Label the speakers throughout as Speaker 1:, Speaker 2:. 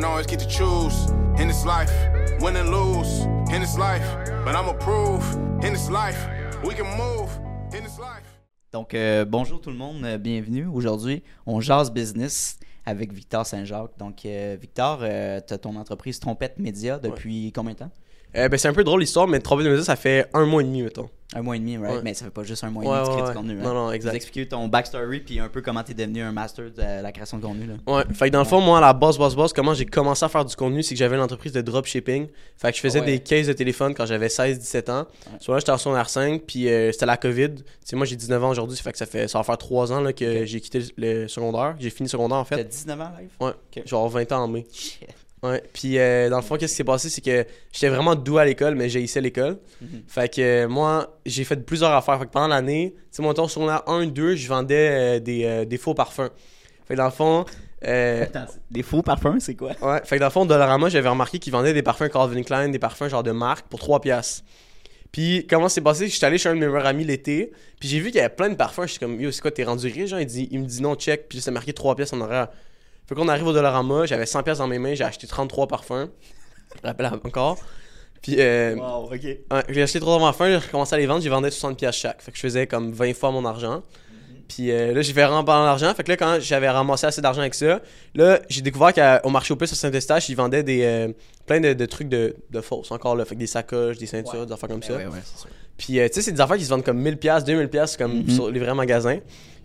Speaker 1: don't always get to choose in this life, win and lose in this life. But I'ma prove in this life, we can move in this life.
Speaker 2: Donc, euh, bonjour tout le monde, euh, bienvenue. Aujourd'hui, on jase business avec Victor Saint-Jacques. Donc, euh, Victor, euh, tu as ton entreprise Trompette Média depuis combien de temps?
Speaker 3: Euh, ben, c'est un peu drôle l'histoire, mais Trompette Média, ça fait un mois et demi, mettons.
Speaker 2: Un mois et demi, right?
Speaker 3: Ouais.
Speaker 2: Mais ça fait pas juste un mois et demi crées
Speaker 3: ouais,
Speaker 2: du contenu. hein?
Speaker 3: Non, non, exact.
Speaker 2: expliquer ton backstory puis un peu comment tu es devenu un master de la création de contenu. Là.
Speaker 3: Ouais, fait que dans le fond, moi, à la base, base, base, comment j'ai commencé à faire du contenu, c'est que j'avais une entreprise de dropshipping. Fait que je faisais
Speaker 2: ouais.
Speaker 3: des cases de téléphone quand j'avais 16-17 ans. Soit là, j'étais en secondaire 5, puis euh, c'était la COVID. Tu sais, moi, j'ai 19 ans aujourd'hui, fait que ça fait ça va faire 3 ans là, que j'ai quitté le secondaire. J'ai fini secondaire, en fait.
Speaker 2: 19 ans live?
Speaker 3: Ouais,
Speaker 2: Ok.
Speaker 3: genre 20 ans en mai.
Speaker 2: Shit.
Speaker 3: Ouais, puis euh, dans le fond, qu'est-ce qui s'est passé, c'est que j'étais vraiment doux à l'école, mais j'ai haïssé l'école.
Speaker 2: Mhm.
Speaker 3: Fait que euh, moi, j'ai fait plusieurs affaires. Fait que pendant l'année, tu sais, mon temps sur la 1, 2, je vendais euh, des, des faux parfums. Fait que dans le fond,
Speaker 2: Attends, des faux parfums, c'est quoi?
Speaker 3: ouais, fait que dans le fond, Dollarama, j'avais remarqué qu'ils vendaient des parfums Calvin Klein, des parfums genre de marque pour 3 piastres. Puis comment c'est passé, je suis allé chez un de mes meilleurs amis l'été, puis j'ai vu qu'il y avait plein de parfums, je suis comme yo, c'est quoi t'es rendu riche genre? Il, dit, il me dit non, check, puis c'est marqué 3 piastres en horaire. Fait qu'on arrive au Dollarama, j'avais 100 piastres dans mes mains, j'ai acheté 33 parfums. Je me rappelle encore. Puis euh,
Speaker 2: Wow, ok.
Speaker 3: Ouais, j'ai acheté trois parfums, j'ai recommencé à les vendre, j'ai vendu 60 pièces chaque. Fait que je faisais comme 20 fois mon argent. Puis euh, là, j'ai fait remplir l'argent. Fait que là, quand j'avais ramassé assez d'argent avec ça, là, j'ai découvert qu'au marché aux puces à Saint-Eustache, ils vendaient des, euh, plein de, de trucs de, de fausses encore là. Fait que des sacoches, des ceintures,
Speaker 2: Ouais.
Speaker 3: des affaires comme
Speaker 2: Ben
Speaker 3: ça.
Speaker 2: ouais, ouais.
Speaker 3: Puis, euh, tu sais, c'est des affaires qui se vendent comme 1000$, 2000$ comme
Speaker 2: Mhm.
Speaker 3: sur les vrais magasins.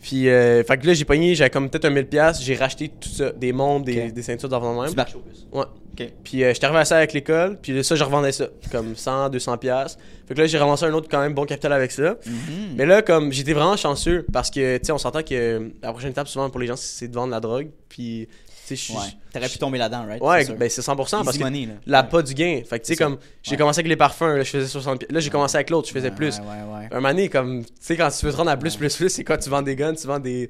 Speaker 3: Puis, euh, fait que là, j'ai pogné, j'avais comme peut-être un 1000$, j'ai racheté tout ça, des montres, des,
Speaker 2: Ok.
Speaker 3: des ceintures de même.
Speaker 2: Tu marches au.
Speaker 3: Ouais.
Speaker 2: Ok.
Speaker 3: Puis euh, j'étais arrivé à ça avec l'école, puis ça, je revendais ça, comme 100, 200 pièces. Fait que là, j'ai ramassé un autre quand même bon capital avec ça.
Speaker 2: Mhm.
Speaker 3: Mais là, comme j'étais vraiment chanceux, parce que, tu sais, on s'entend que la prochaine étape, souvent, pour les gens, c'est de vendre la drogue. Puis,
Speaker 2: Ouais. T'aurais pu tomber là-dedans, right?
Speaker 3: Ouais, ben c'est 100%, parce
Speaker 2: Easy
Speaker 3: que
Speaker 2: money, là.
Speaker 3: la
Speaker 2: Ouais.
Speaker 3: pas du gain. Fait que, tu sais, comme, j'ai
Speaker 2: Ouais.
Speaker 3: commencé avec les parfums, là, je faisais 60 pièces. Là, j'ai commencé avec l'autre, je faisais plus. Un donné, comme, tu sais, quand tu veux te rendre à plus, plus, plus, c'est quand tu vends des guns, tu vends des...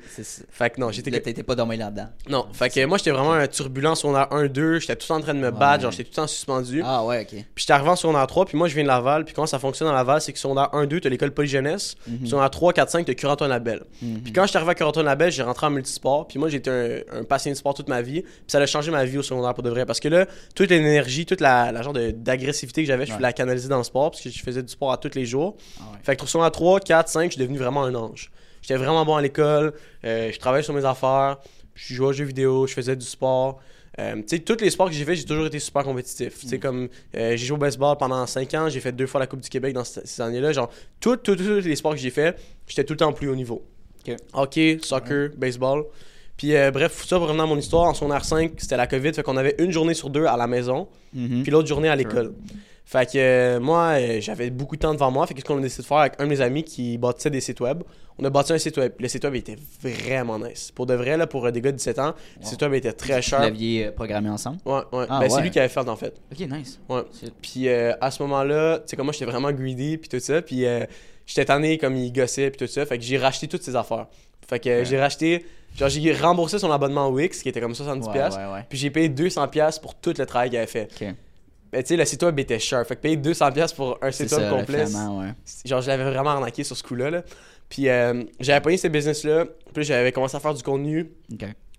Speaker 3: Fait que non, j'étais...
Speaker 2: T'étais pas dormi là-dedans.
Speaker 3: Non, fait que moi, j'étais vraiment un turbulent sur la 1, 2, j'étais tout le temps en train de me battre, genre, j'étais tout le temps suspendu.
Speaker 2: Ah ouais, ok.
Speaker 3: Puis j'étais arrivé en secondaire 3, puis moi je viens de Laval, puis comment ça fonctionne dans Laval, c'est que secondaire 1, 2, t'as l'école polyjeunesse, secondaire 3, 4, 5, t'as Curaton Label.
Speaker 2: Mhm.
Speaker 3: Puis quand j'étais arrivé à Curaton Label, j'ai rentré en multisport, puis moi j'étais un, un passionné de sport toute ma vie, puis ça a changé ma vie au secondaire pour de vrai, parce que là, toute l'énergie, toute la, la genre d'agressivité que j'avais, je
Speaker 2: Ouais.
Speaker 3: la canaliser dans le sport, parce que je faisais du sport à tous les jours.
Speaker 2: Ah ouais.
Speaker 3: Fait que secondaire 3, 4, 5, je suis devenu vraiment un ange. J'étais vraiment bon à l'école, euh, je travaillais sur mes affaires, je jouais aux jeux vidéo, je faisais du sport. Euh, tu sais, tous les sports que j'ai fait, j'ai toujours été super compétitif. Tu sais,
Speaker 2: Mm.
Speaker 3: comme euh, j'ai joué au baseball pendant 5 ans, j'ai fait deux fois la Coupe du Québec dans ce- ces années-là. Genre, tous les sports que j'ai fait, j'étais tout le temps plus haut niveau.
Speaker 2: Ok.
Speaker 3: Hockey, soccer, baseball. Puis euh, bref, ça pour revenir à mon histoire, en secondaire 5, c'était la COVID, fait qu'on avait une journée sur deux à la maison,
Speaker 2: Mhm.
Speaker 3: puis l'autre journée à l'école. Fait que euh, moi, euh, j'avais beaucoup de temps devant moi. Fait que qu'est-ce qu'on a décidé de faire avec un de mes amis qui bâtissait des sites web? On a bâti un site web. Le site web était vraiment nice. Pour de vrai, là, pour euh, des gars de 17 ans, le site web était très
Speaker 2: Vous
Speaker 3: cher.
Speaker 2: l'aviez euh, programmé ensemble?
Speaker 3: Ouais, ouais.
Speaker 2: Ah,
Speaker 3: ben, c'est
Speaker 2: ouais.
Speaker 3: lui qui avait fait en fait.
Speaker 2: Ok, nice.
Speaker 3: Ouais.
Speaker 2: C'est-
Speaker 3: Puis à ce moment-là, tu sais, comme moi, j'étais vraiment greedy, puis tout ça. Puis j'étais tanné comme il gossait, puis tout ça. Fait que j'ai racheté toutes ses affaires. Fait que
Speaker 2: Ouais.
Speaker 3: j'ai racheté, genre, j'ai remboursé son abonnement Wix, qui était comme 70$.
Speaker 2: Ouais,
Speaker 3: piastres.
Speaker 2: ouais, ouais.
Speaker 3: Puis j'ai payé 200$ pour tout le travail qu'il avait fait.
Speaker 2: Ok.
Speaker 3: Ben, tu sais, le site web était cher. Fait que payer 200$ pour un site web complet, genre je l'avais vraiment arnaqué sur ce coup-là. là. Puis euh, j'avais payé ce business-là, puis j'avais commencé à faire du contenu.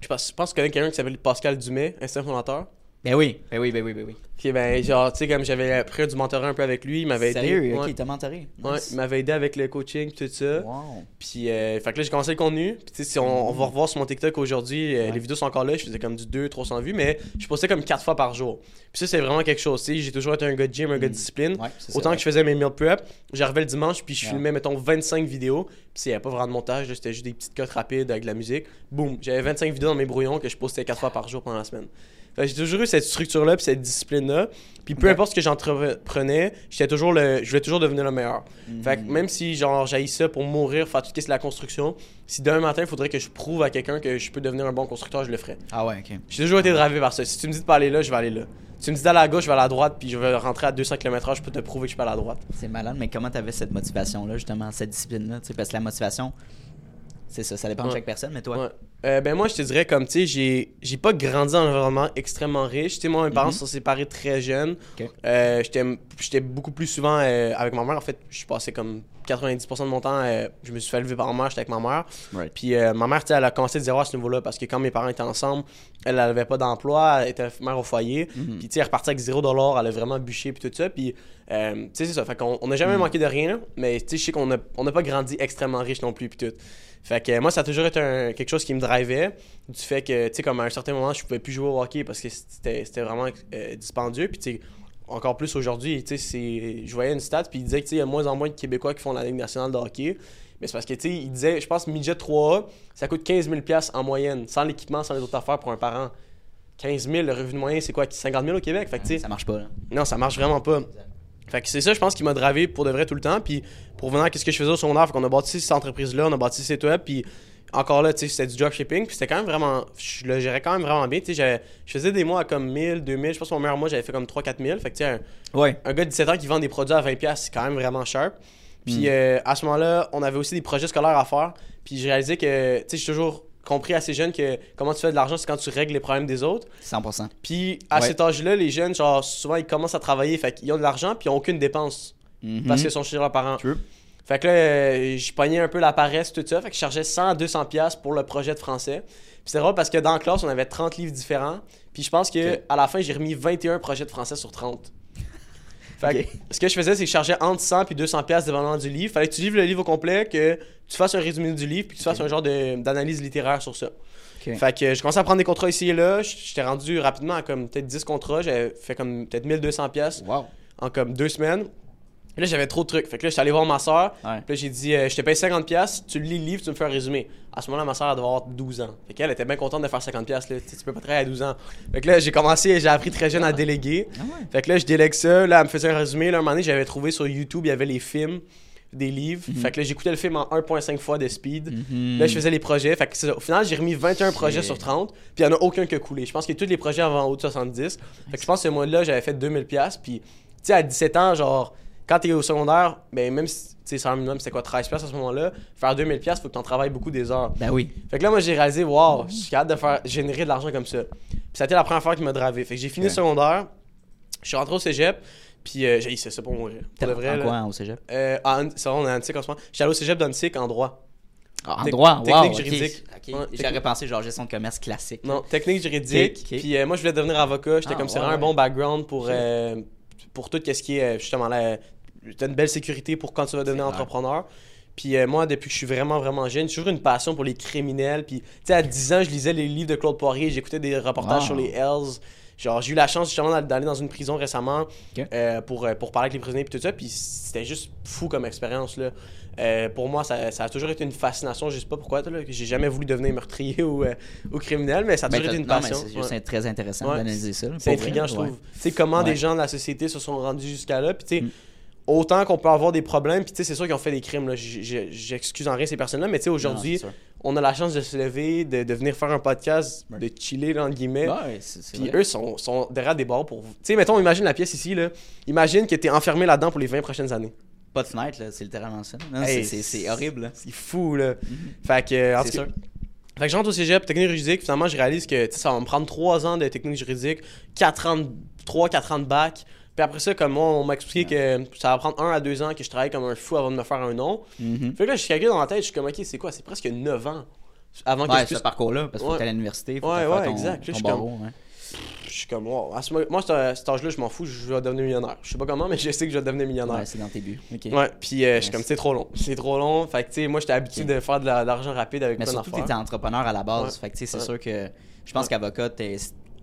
Speaker 3: Je pense, je pense que tu connais quelqu'un qui s'appelle Pascal Dumais, instant fondateur.
Speaker 2: Ben oui, ben oui, ben oui, ben oui.
Speaker 3: Ben genre, tu sais, comme j'avais pris du mentorat un peu avec lui, il m'avait aidé.
Speaker 2: Sérieux, ok,
Speaker 3: Ouais.
Speaker 2: il t'a mentoré.
Speaker 3: Ouais,
Speaker 2: Nice.
Speaker 3: il m'avait aidé avec le coaching, tout ça.
Speaker 2: Wow.
Speaker 3: Puis, euh, fait que là, j'ai commencé le contenu. Puis, tu sais, si on, on va revoir sur mon TikTok aujourd'hui, euh,
Speaker 2: Ouais.
Speaker 3: les vidéos sont encore là. Je faisais comme du 200-300 vues, mais je postais comme 4 fois par jour. Puis, ça, c'est vraiment quelque chose. Tu sais, j'ai toujours été un gars de gym, un gars de discipline.
Speaker 2: Ouais, c'est ça,
Speaker 3: Autant que je faisais mes meal prep, j'arrivais le dimanche, puis je filmais, mettons, 25 vidéos. Puis, il n'y avait pas vraiment de montage, c'était juste des petites cotes rapides avec de la musique. Boum, j'avais 25 vidéos dans mes brouillons que je postais 4 fois par jour pendant la semaine. J'ai toujours eu cette structure-là, puis cette discipline-là. Puis, peu importe ce que j'entreprenais, j'étais toujours le, je voulais toujours devenir le meilleur. Fait que
Speaker 2: Mhm.
Speaker 3: même si genre j'haïs ça pour mourir, faire tout ce qui est la construction, si demain matin il faudrait que je prouve à quelqu'un que je peux devenir un bon constructeur, je le ferais.
Speaker 2: Ah ouais, ok.
Speaker 3: J'ai toujours été drivé par ça. Si tu me dis de pas aller là, je vais aller là. Si tu me dis d'aller à gauche, je vais aller à droite, puis je vais rentrer à 200 km/h, je peux te prouver que je peux aller à droite.
Speaker 2: C'est malade, mais comment t'avais cette motivation-là, justement, cette discipline-là? tu sais, Parce que la motivation, c'est ça, ça dépend de
Speaker 3: Ouais.
Speaker 2: chaque personne, mais toi?
Speaker 3: Ouais. Euh, ben moi, je te dirais comme, tu sais, j'ai, j'ai pas grandi dans un environnement extrêmement riche. Tu sais, moi, mes parents
Speaker 2: Mhm.
Speaker 3: se sont séparés très jeunes.
Speaker 2: Ok.
Speaker 3: Euh, j'étais, j'étais beaucoup plus souvent euh, avec ma mère. En fait, je passais comme 90% de mon temps, je me suis fait élever par ma mère, j'étais avec ma mère.
Speaker 2: Right.
Speaker 3: Puis ma mère, tu sais, elle a commencé de zéro à ce niveau-là parce que quand mes parents étaient ensemble, elle n'avait pas d'emploi, elle était mère au foyer.
Speaker 2: Mhm.
Speaker 3: Puis tu sais, elle est repartie avec zéro dollar, elle a vraiment bûché puis tout ça. Puis tu sais, c'est ça. Fait qu'on on n'a jamais manqué de rien, mais tu sais, je sais qu'on n'a on n'a pas grandi extrêmement riche non plus puis tout. Fait que euh, moi, ça a toujours été un- quelque chose qui me drivait du fait que, tu sais, comme à un certain moment, je pouvais plus jouer au hockey parce que c'était vraiment euh, dispendieux. Puis tu sais, encore plus aujourd'hui, tu sais, je voyais une stat, puis il disait que tu sais, il y a de moins en moins de Québécois qui font la Ligue nationale de hockey. Mais c'est parce que, tu sais, il disait, je pense, midget 3A, ça coûte 15 000 en moyenne, sans l'équipement, sans les autres affaires pour un parent. 15 000, le revenu moyen, c'est quoi 50 000 au Québec? Fait que, tu sais,
Speaker 2: Ça marche pas, là.
Speaker 3: non, ça marche vraiment pas. Fait que c'est ça, je pense, qui m'a dravé pour de vrai tout le temps. Puis pour venir à ce que je faisais au secondaire, fait qu'on a bâti cette entreprise-là, on a bâti ce site web, puis encore là, tu sais, c'était du dropshipping, puis c'était quand même vraiment. Je le gérais quand même vraiment bien. Tu sais, je faisais des mois à comme 1000, 2000, je pense que mon meilleur mois, j'avais fait comme 3-4 000. Fait que, tu sais, un,
Speaker 2: Ouais.
Speaker 3: un gars de 17 ans qui vend des produits à 20$, c'est quand même vraiment sharp. Puis
Speaker 2: Mm.
Speaker 3: euh, à ce moment-là, on avait aussi des projets scolaires à faire. Puis j'ai réalisé que, tu sais, j'ai toujours compris assez jeune que comment tu fais de l'argent, c'est quand tu règles les problèmes des autres.
Speaker 2: 100%.
Speaker 3: Puis à
Speaker 2: Ouais.
Speaker 3: cet âge-là, les jeunes, genre, souvent, ils commencent à travailler. Fait qu'ils ont de l'argent, puis ils n'ont aucune dépense.
Speaker 2: Mhm.
Speaker 3: Parce qu'ils sont chez leurs parents.
Speaker 2: True.
Speaker 3: Fait que là, euh, je pognais un peu la paresse, tout ça. Fait que je chargeais 100 à 200 pièces pour le projet de français. Puis c'est drôle parce que dans la classe, on avait 30 livres différents. Puis je pense que à la fin, j'ai remis 21 projets de français sur 30. Fait que ce que je faisais, c'est que je chargeais entre 100 puis 200 pièces dépendamment du livre. Fallait que tu livres le livre au complet, que tu fasses un résumé du livre, puis que tu fasses un genre d'analyse littéraire sur ça. Fait que je commençais à prendre des contrats ici et là. J'étais rendu rapidement à comme peut-être 10 contrats. J'avais fait comme peut-être 1200 pièces
Speaker 2: Wow.
Speaker 3: en comme deux semaines. Et là, j'avais trop de trucs. Fait que là, j'étais allé voir ma soeur.
Speaker 2: Ouais.
Speaker 3: Puis là, j'ai dit, euh, je te paye 50$, piastres, tu lis le livre, tu me fais un résumé. À ce moment-là, ma soeur, elle devait avoir 12 ans. Fait qu'elle était bien contente de faire 50$. piastres, Là. Tu sais, tu peux pas travailler à 12 ans. Fait que là, j'ai commencé, j'ai appris très jeune à déléguer.
Speaker 2: Ah ouais.
Speaker 3: Fait que là, je délègue ça. Là, elle me faisait un résumé. Là, un moment donné, j'avais trouvé sur YouTube, il y avait les films des livres.
Speaker 2: Mhm.
Speaker 3: Fait que là, j'écoutais le film en 1.5 fois de speed.
Speaker 2: Mhm.
Speaker 3: Là, je faisais les projets. Fait que au final, j'ai remis 21 projets sur 30. Puis il n'y en a aucun qui a coulé. Je pense que tous les projets avaient en haut de 70. Fait que je pense que ce mois-là, j'avais fait 2000$. piastres. Puis, tu sais, à 17 ans, genre, quand t'es au secondaire, ben, même si, tu sais, salaire minimum, c'était quoi, 13$ piastres à ce moment-là, faire 2000$, piastres, faut que t'en travailles beaucoup des heures.
Speaker 2: Ben oui.
Speaker 3: Fait que là, moi, j'ai réalisé, waouh, je suis capable de faire générer de l'argent comme ça. Puis ça a été la première fois qui m'a dravé. Fait que j'ai fini le secondaire, je suis rentré au cégep, puis euh, j'ai essayé ça pour mourir. De vrai,
Speaker 2: en quoi au cégep?
Speaker 3: Euh, en- c'est vrai, on est à Antique en ce moment. J'étais allé au cégep d'Antique en droit.
Speaker 2: Ah, en droit, wow,
Speaker 3: technique juridique.
Speaker 2: Ok.
Speaker 3: Ouais,
Speaker 2: J'aurais pensé genre gestion de commerce classique.
Speaker 3: Non, technique juridique. Puis euh, moi, je voulais devenir avocat. J'étais
Speaker 2: Ah,
Speaker 3: comme, c'est
Speaker 2: ouais,
Speaker 3: vraiment un bon background pour, euh, pour tout ce qui est, euh, justement, là, t'as une belle sécurité pour quand tu vas devenir entrepreneur. Puis euh, moi, depuis que je suis vraiment, vraiment jeune, j'ai toujours une passion pour les criminels. Puis, tu sais, à 10 ans, je lisais les livres de Claude Poirier, j'écoutais des reportages
Speaker 2: Wow.
Speaker 3: sur les Hells. Genre, j'ai eu la chance justement d'aller- dans une prison récemment euh, pour, euh, pour parler avec les prisonniers et tout ça. Puis c'était juste fou comme expérience. là. Euh, pour moi, ça, ça a toujours été une fascination. Je sais pas pourquoi. là, que J'ai jamais voulu devenir meurtrier ou, euh, ou criminel, mais ça a
Speaker 2: Ben,
Speaker 3: toujours été une
Speaker 2: non,
Speaker 3: passion.
Speaker 2: c'est
Speaker 3: Ouais.
Speaker 2: très intéressant
Speaker 3: Ouais.
Speaker 2: d'analyser ça.
Speaker 3: C'est intriguant, je trouve. Tu sais, comment des gens de la société se sont rendus jusqu'à là. Puis, tu sais,
Speaker 2: Mm.
Speaker 3: Autant qu'on peut avoir des problèmes, puis, tu sais, c'est sûr qu'ils ont fait des crimes. J'excuse en rien ces personnes-là, mais, tu sais, aujourd'hui, on a la chance de se lever, de, de venir faire un podcast, de chiller, entre guillemets.
Speaker 2: Ouais,
Speaker 3: Puis eux sont, sont derrière des barreaux pour vous. Tu sais, mettons, imagine la pièce ici, là. Imagine que t'es enfermé là-dedans pour les 20 prochaines années.
Speaker 2: Pas de fenêtre, là, c'est littéralement ça.
Speaker 3: Hey,
Speaker 2: c'est- horrible. là.
Speaker 3: C'est fou, là. Fait que,
Speaker 2: C'est sûr.
Speaker 3: Fait que je rentre au cégep, technique juridique, finalement, je réalise que ça va me prendre 3 ans de technique juridique, 4 ans de, 3-4 ans de bac. Puis après ça, comme moi, on m'a expliqué que ça va prendre 1 à 2 ans que je travaille comme un fou avant de me faire un nom.
Speaker 2: Mhm.
Speaker 3: Fait que là, je calcule dans ma tête, je suis comme, ok, c'est quoi? C'est presque 9 ans avant que
Speaker 2: Ouais,
Speaker 3: je
Speaker 2: ce
Speaker 3: puisse.
Speaker 2: parcours-là, parce
Speaker 3: Ouais.
Speaker 2: que t'ailles à l'université. faut
Speaker 3: Ouais, ouais,
Speaker 2: ton-
Speaker 3: exact. Je suis comme-
Speaker 2: ouais.
Speaker 3: Je suis comme, wow. Ce moi, à cet âge-là, je m'en fous, je vais devenir millionnaire. Je sais pas comment, mais je sais que je vais devenir millionnaire.
Speaker 2: Ouais, c'est dans tes buts. Ok.
Speaker 3: Ouais, puis euh, je suis comme, c'est trop long. C'est trop long. Fait que, tu sais, moi, j'étais habitué de faire de la- l'argent rapide avec
Speaker 2: Mais surtout, t'étais entrepreneur à la base.
Speaker 3: Ouais.
Speaker 2: Fait que, tu sais, c'est
Speaker 3: Ouais.
Speaker 2: sûr que. Je pense
Speaker 3: Ouais.
Speaker 2: qu'avocat,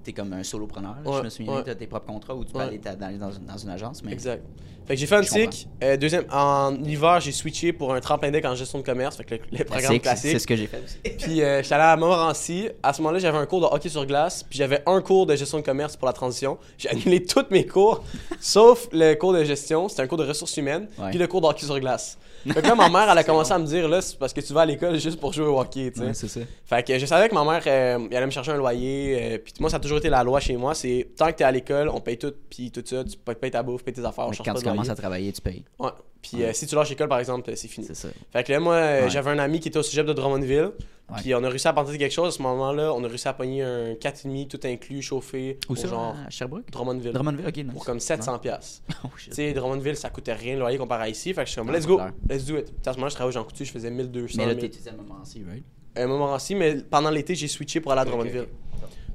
Speaker 2: t'es es comme un solopreneur.
Speaker 3: Ouais,
Speaker 2: Je me souviens,
Speaker 3: ouais.
Speaker 2: t'as tes propres contrats où tu peux
Speaker 3: Ouais.
Speaker 2: aller dans, dans une- dans une agence. Mais...
Speaker 3: Exact. Fait que j'ai fait un tic. Euh, deuxième, en hiver, j'ai switché pour un tremplin deck en gestion de commerce. Fait que le, le programme
Speaker 2: Classique, c'est ce que j'ai fait aussi.
Speaker 3: Puis euh, j'étais allé à Montmorency. À ce moment-là, j'avais un cours de hockey sur glace. Puis j'avais un cours de gestion de commerce pour la transition. J'ai annulé tous mes cours, sauf le cours de gestion. C'était un cours de ressources humaines. Puis le cours de hockey sur glace. Fait que là, ma mère, elle a commencé à me dire, là, c'est parce que tu vas à l'école juste pour jouer au hockey, tu sais.
Speaker 2: Ouais, c'est ça.
Speaker 3: Fait que je savais que ma mère, euh, elle allait me chercher un loyer. euh, puis moi, ça a toujours été la loi chez moi. C'est tant que t'es à l'école, on paye tout, puis tout ça. Tu payes ta bouffe, payes tes affaires, on
Speaker 2: Mais
Speaker 3: cherche
Speaker 2: Quand
Speaker 3: pas
Speaker 2: tu
Speaker 3: de loyer.
Speaker 2: commences à travailler, tu payes.
Speaker 3: Ouais. Puis euh, si tu lâches l'école, par exemple, c'est fini.
Speaker 2: C'est ça.
Speaker 3: Fait que là, moi, euh,
Speaker 2: Ouais.
Speaker 3: j'avais un ami qui était au cégep de Drummondville. Puis on a réussi à partir quelque chose. À ce moment-là, on a réussi à pogner un 4,5 tout inclus, chauffé.
Speaker 2: Où ça,
Speaker 3: genre
Speaker 2: à Sherbrooke?
Speaker 3: Drummondville.
Speaker 2: Drummondville, ok, nice.
Speaker 3: Pour comme 700$. piastres.
Speaker 2: Oh, shit.
Speaker 3: Tu sais, Drummondville, ça coûtait rien le loyer comparé à ici. Fait que je suis comme, let's go, let's do it. Puis à ce moment-là, je travaillais au Jean Coutu, je faisais 1200.
Speaker 2: Mais là,
Speaker 3: 1000.
Speaker 2: t'étudies à Montmorency, right?
Speaker 3: un moment aussi, mais pendant l'été, j'ai switché pour aller à Drummondville.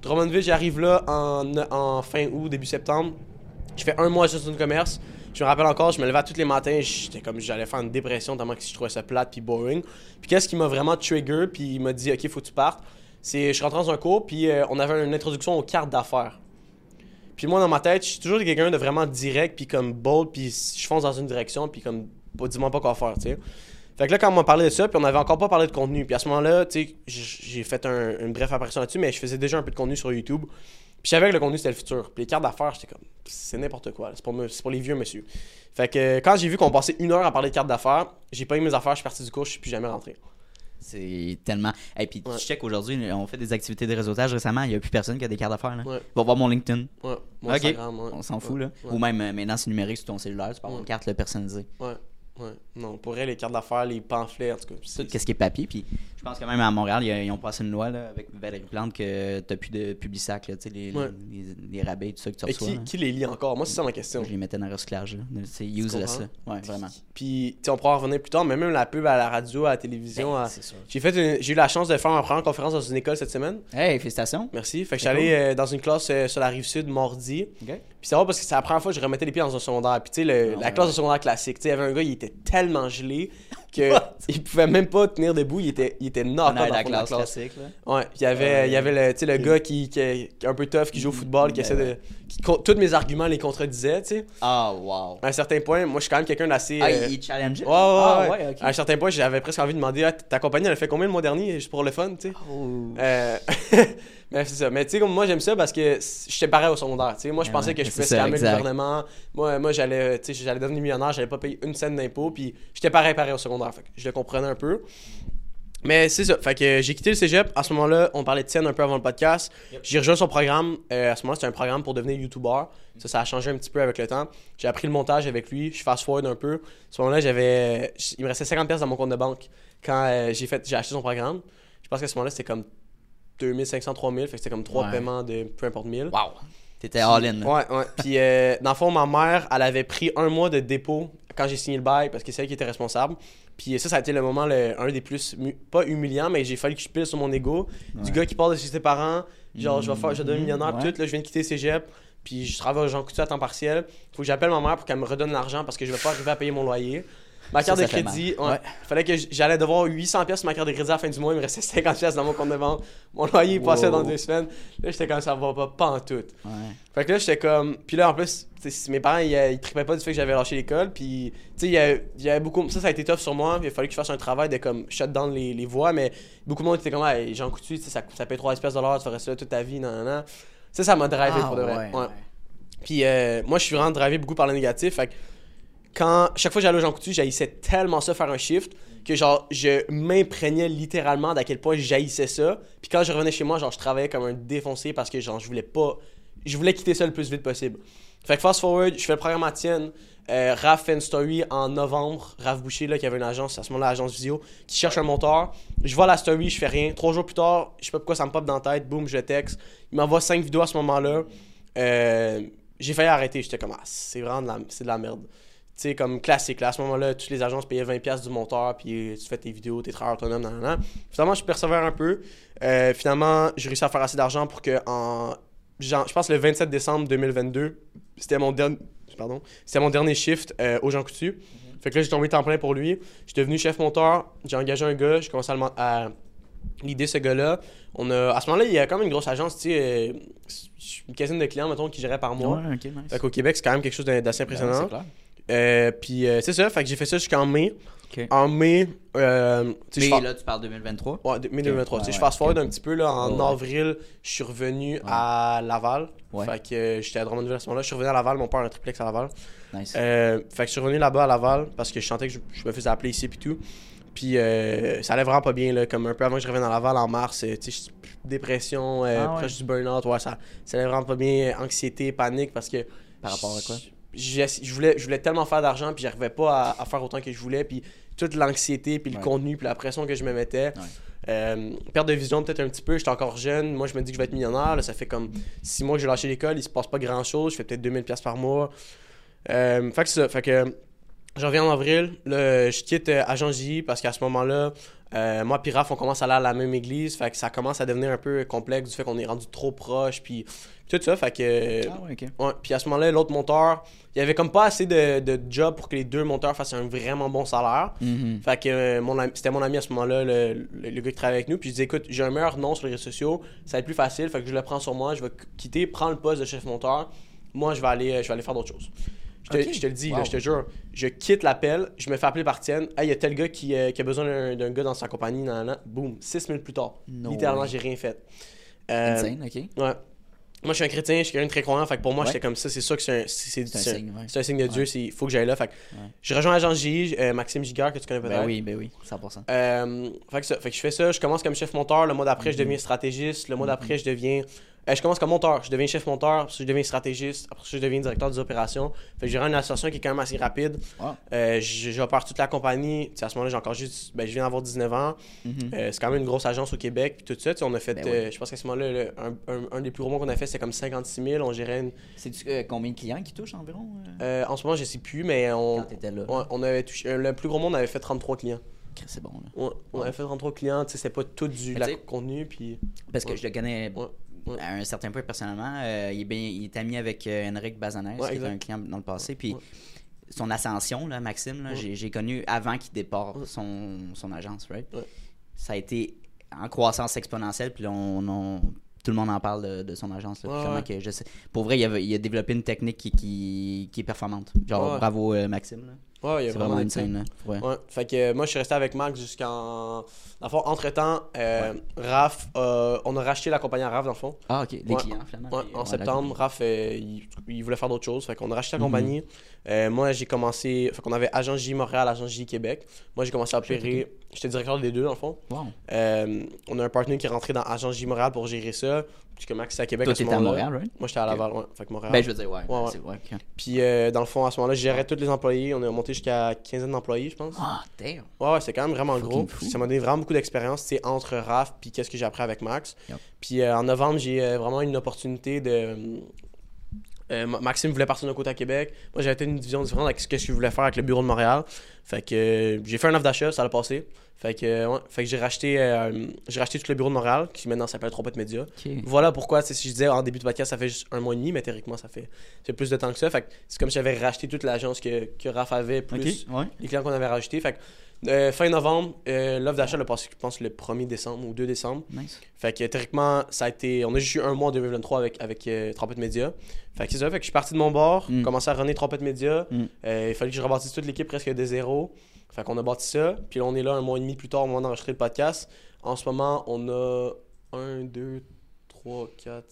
Speaker 3: Drummondville, j'arrive là en, en fin août, début septembre. Je fais un mois de gestion de commerce. Je me rappelle encore, je me levais tous les matins, j'étais comme j'allais faire une dépression tellement que je trouvais ça plate puis boring. Puis qu'est-ce qui m'a vraiment trigger puis il m'a dit OK, faut que tu partes. C'est je rentré dans un cours puis euh, on avait une introduction aux cartes d'affaires. Puis moi dans ma tête, je suis toujours quelqu'un de vraiment direct puis comme bold puis je fonce dans une direction puis comme dis-moi pas quoi faire, tu sais. Fait que là, quand on m'a parlé de ça, puis on avait encore pas parlé de contenu. Puis à ce moment-là, tu sais, j'ai fait un- une brève apparition là-dessus, mais je faisais déjà un peu de contenu sur YouTube. Puis je savais que le contenu, c'était le futur. Puis les cartes d'affaires, j'étais comme, c'est n'importe quoi. C'est pour, me- c'est pour les vieux monsieur. Fait que quand j'ai vu qu'on passait une heure à parler de cartes d'affaires, j'ai pas eu mes affaires, je suis parti du cours, je suis plus jamais rentré.
Speaker 2: C'est tellement. Et puis,
Speaker 3: Ouais.
Speaker 2: tu check aujourd'hui, on fait des activités de réseautage récemment, il n'y a plus personne qui a des cartes d'affaires.
Speaker 3: Ouais.
Speaker 2: Va voir mon LinkedIn.
Speaker 3: Ouais, mon
Speaker 2: Ok.
Speaker 3: Instagram, ouais.
Speaker 2: On s'en fout, là. Ou même euh, maintenant, c'est numérique sur ton cellulaire, tu peux avoir une carte là, personnalisée.
Speaker 3: Ouais. Non, pour elle, les cartes d'affaires, les pamphlets, en tout cas.
Speaker 2: Tout
Speaker 3: c'est-
Speaker 2: ce qui est papier. Puis, je pense quand même à Montréal, ils, ils ont passé une loi là, avec Valérie Plante que tu plus de Publisac, là, tu sais, les,
Speaker 3: Ouais.
Speaker 2: les, les rabais, tout ça que tu
Speaker 3: Et
Speaker 2: reçois.
Speaker 3: qui, qui les lit encore? Moi, c'est ça ma question.
Speaker 2: Je les mettais dans le recyclage. C'est useless. là. Ouais, vraiment.
Speaker 3: Puis, on pourra en revenir plus tard, mais même la pub à la radio, à la télévision.
Speaker 2: Ben,
Speaker 3: à-. J'ai une- eu la chance de faire ma première conférence dans une école cette semaine.
Speaker 2: Hey, félicitations.
Speaker 3: Merci. Fait que je suis allé euh, dans une classe euh, sur la rive sud mardi.
Speaker 2: OK.
Speaker 3: Puis c'est vrai parce que c'est la première fois que je remettais les pieds dans un secondaire. Puis tu sais,
Speaker 2: Ah
Speaker 3: la
Speaker 2: ouais,
Speaker 3: classe de secondaire classique, tu sais, il y avait un gars, il était tellement gelé que
Speaker 2: What?
Speaker 3: il pouvait même pas tenir debout. Il était, il était knock dans
Speaker 2: la
Speaker 3: de la
Speaker 2: classe
Speaker 3: classe. Ouais. Il y avait,
Speaker 2: Ouais.
Speaker 3: il y avait le, tu sais, le gars qui, qui, est un peu tough, qui joue au football, qui
Speaker 2: Ben
Speaker 3: essaie de. Qui, tous mes arguments les contredisait, tu sais.
Speaker 2: Ah, wow.
Speaker 3: À un certain point, moi, je suis quand même quelqu'un d'assez.
Speaker 2: Ah,
Speaker 3: euh,
Speaker 2: il challenge.
Speaker 3: Ouais, ouais,
Speaker 2: ah,
Speaker 3: ouais.
Speaker 2: ok.
Speaker 3: À un certain point, j'avais presque envie de demander ah, ta compagnie, elle a fait combien le mois dernier, juste pour le fun, tu sais.
Speaker 2: Oh.
Speaker 3: Euh, mais c'est ça. Mais tu sais, comme moi, j'aime ça parce que j'étais pareil au secondaire. Tu sais, moi, je pensais
Speaker 2: ouais,
Speaker 3: que je pouvais scammer le gouvernement. Moi, moi j'allais, tu sais, j'allais devenir millionnaire, j'allais pas payer une scène d'impôt. Puis j'étais pareil, pareil au secondaire. Fait que je le comprenais un peu. Mais c'est ça. Fait que j'ai quitté le cégep. À ce moment-là, on parlait de scène un peu avant le podcast. J'ai rejoint son programme. Euh, à ce moment-là, c'était un programme pour devenir YouTuber. Ça, ça a changé un petit peu avec le temps. J'ai appris le montage avec lui. Je fast forward un peu. À ce moment-là, j'avais, il me restait 50$ pièces dans mon compte de banque quand euh, j'ai fait, j'ai acheté son programme. Je pense qu'à ce moment-là, c'était comme 2500, 3000. Fait que c'était comme trois
Speaker 2: Ouais.
Speaker 3: paiements de peu importe 1000.
Speaker 2: Wow. T'étais all-in. là.
Speaker 3: Ouais, ouais. Puis, euh, dans le fond, ma mère, elle avait pris un mois de dépôt quand j'ai signé le bail parce que c'est elle qui était responsable. Puis ça, ça a été le moment, le- un des plus, mu- pas humiliants, mais j'ai fallu que je pile sur mon ego. Du gars qui parle de chez ses parents, genre, je vais faire, je vais devenir
Speaker 2: Mhm,
Speaker 3: millionnaire,
Speaker 2: ouais.
Speaker 3: tout. Là, je viens de quitter cégep, puis je travaille au Jean Coutu à temps partiel. Faut que j'appelle ma mère pour qu'elle me redonne l'argent parce que je vais pas arriver à payer mon loyer. Ma carte
Speaker 2: ça
Speaker 3: de crédit, ouais.
Speaker 2: Ouais.
Speaker 3: Fallait que j'allais devoir 800 pièces sur ma carte de crédit à la fin du mois, il me restait 50 pièces dans mon compte de banque. Mon loyer il passait
Speaker 2: Wow.
Speaker 3: dans deux semaines. Là, j'étais comme ça va pas, pas en tout.
Speaker 2: Ouais.
Speaker 3: Fait que là, j'étais comme. Puis là, en plus, mes parents, ils, ils tripaient pas du fait que j'avais lâché l'école. Puis, tu sais, il y a- il y avait beaucoup. Ça, ça a été tough sur moi. Il a fallu que je fasse un travail de comme shut down les, les voies. Mais beaucoup de monde était comme, hey, Jean Coutu, ça, ça paye 3 espèces de l'heure, tu ferais ça toute ta vie, nan, nan, nan. Ça, ça m'a drivé
Speaker 2: Ah,
Speaker 3: pour de vrai. Puis, euh, moi, je suis vraiment drivé beaucoup par le négatif. Fait que quand. Chaque fois que j'allais au Jean Coutu, j'haïssais tellement ça faire un shift que genre je m'imprégnais littéralement d'à quel point j'haïssais ça. Puis quand je revenais chez moi, genre je travaillais comme un défoncé parce que genre je voulais pas je voulais quitter ça le plus vite possible. Fait que fast forward, je fais le programme à Tienne. Euh, Raph fait une story en novembre. Raph Boucher, là, qui avait une agence, à ce moment-là, l'agence Visio, qui cherche un monteur. Je vois la story, je fais rien. Trois jours plus tard, je sais pas pourquoi ça me pop dans la tête. Boum, je texte. Il m'envoie cinq vidéos à ce moment-là. Euh, j'ai failli arrêter. J'étais comme, ah, c'est vraiment de la, c'est de la merde. Tu sais, comme classique. Là, à ce moment-là, toutes les agences payaient 20$ du monteur, puis tu fais tes vidéos, tes travailleurs autonomes, nan, nan, nan. Finalement, je persévère un peu. Euh, finalement, j'ai réussi à faire assez d'argent pour que, en, genre, je pense le 27 décembre 2022, c'était mon dernier. Pardon, c'était mon dernier shift euh, au Jean Coutu. Fait que là, j'ai tombé temps plein pour lui. Je suis devenu chef monteur. J'ai engagé un gars. J'ai commencé à, à l'idée ce gars-là. On a, à ce moment-là, il y a quand même une grosse agence, tu sais, euh, une quinzaine de clients, mettons, qui géraient par mois.
Speaker 2: Ouais, ok, nice.
Speaker 3: Fait qu'au Québec, c'est quand même quelque chose d'assez
Speaker 2: Ben,
Speaker 3: impressionnant.
Speaker 2: clair.
Speaker 3: Euh, puis euh, c'est ça, fait que j'ai fait ça jusqu'en mai. En mai, euh, tu sais, je
Speaker 2: Mais
Speaker 3: fa-
Speaker 2: là, tu parles 2023.
Speaker 3: Ouais, de- mai 2023. tu sais,
Speaker 2: Ouais,
Speaker 3: je fast forward
Speaker 2: ok.
Speaker 3: un petit peu, là, en
Speaker 2: ouais.
Speaker 3: avril, je suis revenu à Laval.
Speaker 2: Ouais.
Speaker 3: Fait que euh, j'étais à Drummondville à ce moment-là. Je suis revenu à Laval, mon père a un triplex à Laval.
Speaker 2: Nice.
Speaker 3: Euh, fait que je suis revenu là-bas à Laval parce que je sentais que je, je me faisais appeler ici et tout. Puis euh, ça allait vraiment pas bien, là, comme un peu avant que je revienne à Laval en mars. euh, tu sais, je- dépression, euh,
Speaker 2: Ah ouais.
Speaker 3: proche du burn-out, ouais, ça, ça allait vraiment pas bien. Anxiété, panique parce que.
Speaker 2: Par rapport à quoi?
Speaker 3: Je voulais, je voulais tellement faire d'argent, puis j'arrivais pas à, à faire autant que je voulais, puis toute l'anxiété, puis le
Speaker 2: Ouais.
Speaker 3: contenu, puis la pression que je me mettais.
Speaker 2: Ouais.
Speaker 3: Euh, perte de vision peut-être un petit peu, j'étais encore jeune, moi je me dis que je vais être millionnaire, là, ça fait comme 6 mois que j'ai lâché l'école, il se passe pas grand chose, je fais peut-être 2000 pièces par mois. Euh, fait que c'est ça, fait que je reviens en avril, là, je quitte euh, Agent J parce qu'à ce moment-là, euh, moi et Raph, on commence à aller à la même église, fait que ça commence à devenir un peu complexe du fait qu'on est rendu trop proche, puis tout ça, fait que...
Speaker 2: Ah ouais, ok.
Speaker 3: Ouais, puis à ce moment-là, l'autre monteur, il y avait comme pas assez de, de job pour que les deux monteurs fassent un vraiment bon salaire.
Speaker 2: Mhm.
Speaker 3: Fait que euh, mon c'était mon ami à ce moment-là, le, le- le gars qui travaille avec nous. Puis je dis écoute, j'ai un meilleur nom sur les réseaux sociaux, ça va être plus facile. Fait que je le prends sur moi, je vais qu- quitter, prendre le poste de chef monteur. Moi, je vais aller, euh, je vais aller faire d'autres choses. Je te, je te le dis, là, je te jure. Je quitte l'appel, je me fais appeler par Tienne. Hey, il y a tel gars qui, euh, qui a besoin d'un gars dans sa compagnie. nan, nan. Boum, six minutes plus tard.
Speaker 2: No
Speaker 3: Littéralement, j'ai rien fait. Euh,
Speaker 2: Insane, ok.
Speaker 3: Ouais. Moi, je suis un chrétien, je suis quelqu'un de très croyant. Fait que pour moi,
Speaker 2: Ouais.
Speaker 3: j'étais comme ça. C'est sûr que c'est un, c'est,
Speaker 2: C'est un signe, ouais.
Speaker 3: c'est un signe de Dieu. Il faut que j'aille là. Fait que
Speaker 2: Ouais.
Speaker 3: je rejoins l'agent J, euh, Maxime Giguère, que tu connais peut-être.
Speaker 2: Ben oui, ben oui, 100%.
Speaker 3: Euh, fait, que ça, fait que je fais ça, je commence comme chef monteur, le mois d'après je deviens stratégiste, le mois d'après je deviens... euh, je commence comme monteur, je deviens chef monteur, après je deviens stratégiste, après ça je deviens directeur des opérations. Fait que j'ai une association qui est quand même assez rapide.
Speaker 2: Wow.
Speaker 3: Euh, je- J'opère toute la compagnie, à ce moment-là j'ai encore juste... Ben, je viens d'avoir 19 ans,
Speaker 2: Mhm.
Speaker 3: Euh, c'est quand même une grosse agence au Québec, puis tout ça, on a fait...
Speaker 2: Ben
Speaker 3: euh, je pense qu'à ce moment-là, un, un- un des plus gros mois qu'on a fait, c'est comme 56 000, on gérait une...
Speaker 2: Euh, combien de clients qui touchent environ
Speaker 3: en ce moment je sais plus, mais on...
Speaker 2: quand là?
Speaker 3: on, on avait touché... Le plus gros monde on avait fait 33 clients.
Speaker 2: C'est bon, là.
Speaker 3: On, on avait fait 33 clients, c'était pas tout du la contenu, puis...
Speaker 2: Parce que
Speaker 3: Ouais.
Speaker 2: je le connais
Speaker 3: Ouais. Ouais.
Speaker 2: à un certain point personnellement. Euh, il, est bien, il est ami avec euh, Henrik Bazanes,
Speaker 3: Ouais,
Speaker 2: qui est un client dans le passé. Puis son ascension, là, Maxime, là, j'ai, connu avant qu'il départ
Speaker 3: Ouais.
Speaker 2: son, son agence, right? Ça a été en croissance exponentielle. Puis là, on, on- tout le monde en parle de, de son agence. là,
Speaker 3: ouais.
Speaker 2: que je sais. Pour vrai, il a, il a développé une technique qui, qui, qui est performante. Genre,
Speaker 3: Ouais.
Speaker 2: bravo euh, Maxime. là.
Speaker 3: Ouais, il y a
Speaker 2: C'est vraiment
Speaker 3: des-
Speaker 2: insane. Là. Ouais.
Speaker 3: Ouais. Fait que euh, moi, je suis resté avec Max jusqu'en. Dans le fond, entre-temps, euh, Raph, euh, on a racheté la compagnie à Raph, dans le fond.
Speaker 2: Ah, ok. Les
Speaker 3: Ouais.
Speaker 2: clients, finalement.
Speaker 3: En septembre. Raph, euh, il, il voulait faire d'autres choses. Fait qu'on a racheté la
Speaker 2: Mhm.
Speaker 3: compagnie. Moi, j'ai commencé. Fait qu'on avait Agence J Montréal, Agence J Québec. Moi, j'ai commencé à opérer. J'étais directeur des deux, dans le fond.
Speaker 2: Wow.
Speaker 3: Euh, on a un partenaire qui est rentré dans Agence J Montréal pour gérer ça. Puisque Max, c'est à Québec.
Speaker 2: Toi,
Speaker 3: à ce
Speaker 2: t'étais à
Speaker 3: moment-là.
Speaker 2: Montréal, right?
Speaker 3: Moi, j'étais à Laval, ouais. Fait que Montréal.
Speaker 2: Ben, je veux dire, ouais.
Speaker 3: Ouais, ouais.
Speaker 2: c'est- ok.
Speaker 3: Puis, euh, dans le fond, à ce moment-là, je gérais tous les employés. On est monté jusqu'à quinzaine d'employés, je pense.
Speaker 2: Ah, damn.
Speaker 3: Ouais, ouais, c'est quand même vraiment
Speaker 2: Fucking
Speaker 3: gros.
Speaker 2: fou.
Speaker 3: Ça m'a donné vraiment beaucoup d'expérience, c'est entre Raph puis qu'est-ce que j'ai appris avec Max.
Speaker 2: Yep.
Speaker 3: Puis euh, en novembre, j'ai vraiment eu une opportunité de. Euh, Ma- Maxime voulait partir d'un côté à Québec. Moi, j'avais une vision différente avec ce que je voulais faire avec le bureau de Montréal. Fait que euh, j'ai fait un offre d'achat, ça a passé. Fait que, euh, ouais, fait que j'ai racheté, j'ai racheté tout le bureau de Montréal, qui maintenant s'appelle Trompette Média.
Speaker 2: Ok.
Speaker 3: Voilà pourquoi, si je disais en début de podcast, ça fait juste un mois et demi, mais théoriquement, ça fait, plus de temps que ça. Fait que c'est comme si j'avais racheté toute l'agence que, que Raph avait, plus
Speaker 2: ouais.
Speaker 3: les clients qu'on avait rajoutés. Fait que, euh, fin novembre, euh, l'offre d'achat l'a passé, je pense, le 1er décembre ou 2 décembre.
Speaker 2: Nice.
Speaker 3: Fait que théoriquement, ça a été. On a juste eu un mois en 2023 avec, avec euh, Trompette Média. Fait que c'est ça. Fait que je suis parti de mon bord,
Speaker 2: Mm.
Speaker 3: commencé à runner Trompette Média.
Speaker 2: Mm.
Speaker 3: Il fallait que je rebâtisse toute l'équipe presque de zéro. Fait qu'on a bâti ça. Puis là, on est là un mois et demi plus tard au moment d'enregistrer le podcast. En ce moment, on a 1, 2, 3, 4.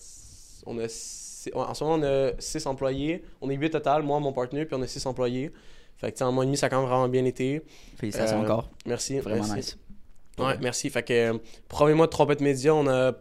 Speaker 3: On a six- en ce moment, on a 6 employés. On est 8 total, moi, mon partenaire, puis on a 6 employés. Fait que, en mois et demi, ça a quand même vraiment bien été.
Speaker 2: Félicitations
Speaker 3: Euh,
Speaker 2: encore.
Speaker 3: Merci.
Speaker 2: Vraiment
Speaker 3: merci.
Speaker 2: nice.
Speaker 3: Ouais, merci. Fait que, euh, premier mois de Trompette Média, on a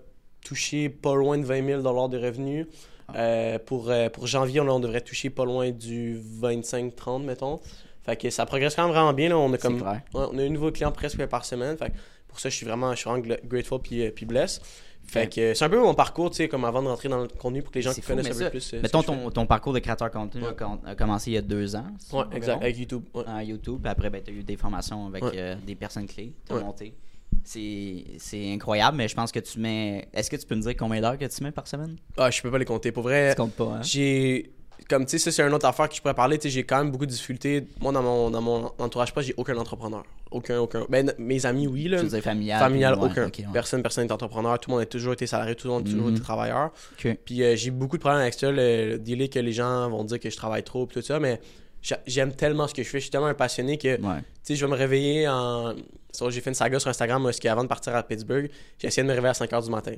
Speaker 3: touché pas loin de 20 000 de revenus.
Speaker 2: Ah.
Speaker 3: Euh, pour, pour janvier, on, on devrait toucher pas loin du 25-30, mettons. Fait que ça progresse quand même vraiment bien. Là. On, a comme, ouais, on a un nouveau client presque par semaine. Fait que pour ça, je suis vraiment, je suis vraiment grateful puis, puis blessed. Fait que c'est un peu mon parcours, tu sais, comme avant de rentrer dans le contenu pour que les gens
Speaker 2: C'est
Speaker 3: qui
Speaker 2: fou,
Speaker 3: connaissent un peu plus. euh,
Speaker 2: Mettons ton, ton parcours de créateur contenu a
Speaker 3: Ouais.
Speaker 2: com- a commencé il y a deux ans.
Speaker 3: Ouais, exact. Avec YouTube. Ouais.
Speaker 2: À YouTube. Puis après, ben, tu as eu des formations avec
Speaker 3: Ouais.
Speaker 2: euh, des personnes clés. Tu as monté. C'est c'est incroyable, mais je pense que tu mets. Est-ce que tu peux me dire combien d'heures que tu mets par semaine?
Speaker 3: Ah, je peux pas les compter. Pour vrai,
Speaker 2: Tu comptes pas, hein?
Speaker 3: J'ai. Comme tu sais, ça c'est une autre affaire que je pourrais parler. Tu sais, j'ai quand même beaucoup de difficultés. Moi, dans mon, dans mon entourage, pas, j'ai aucun entrepreneur. Aucun, aucun. Ben, mes amis, oui, là.
Speaker 2: Tu veux familial
Speaker 3: Familial,
Speaker 2: ouais,
Speaker 3: aucun.
Speaker 2: ouais.
Speaker 3: Personne, personne n'est entrepreneur. Tout le monde a toujours été salarié, tout le monde a toujours
Speaker 2: Mhm.
Speaker 3: été travailleur. Puis euh, j'ai beaucoup de problèmes avec ça. Le, le dealer que les gens vont dire que je travaille trop, tout ça. Mais j'a- j'aime tellement ce que je fais. Je suis tellement un passionné que, tu sais, je vais me réveiller en. J'ai fait une saga sur Instagram, parce qu'avant de partir à Pittsburgh, j'ai essayé de me réveiller à 5 h du matin.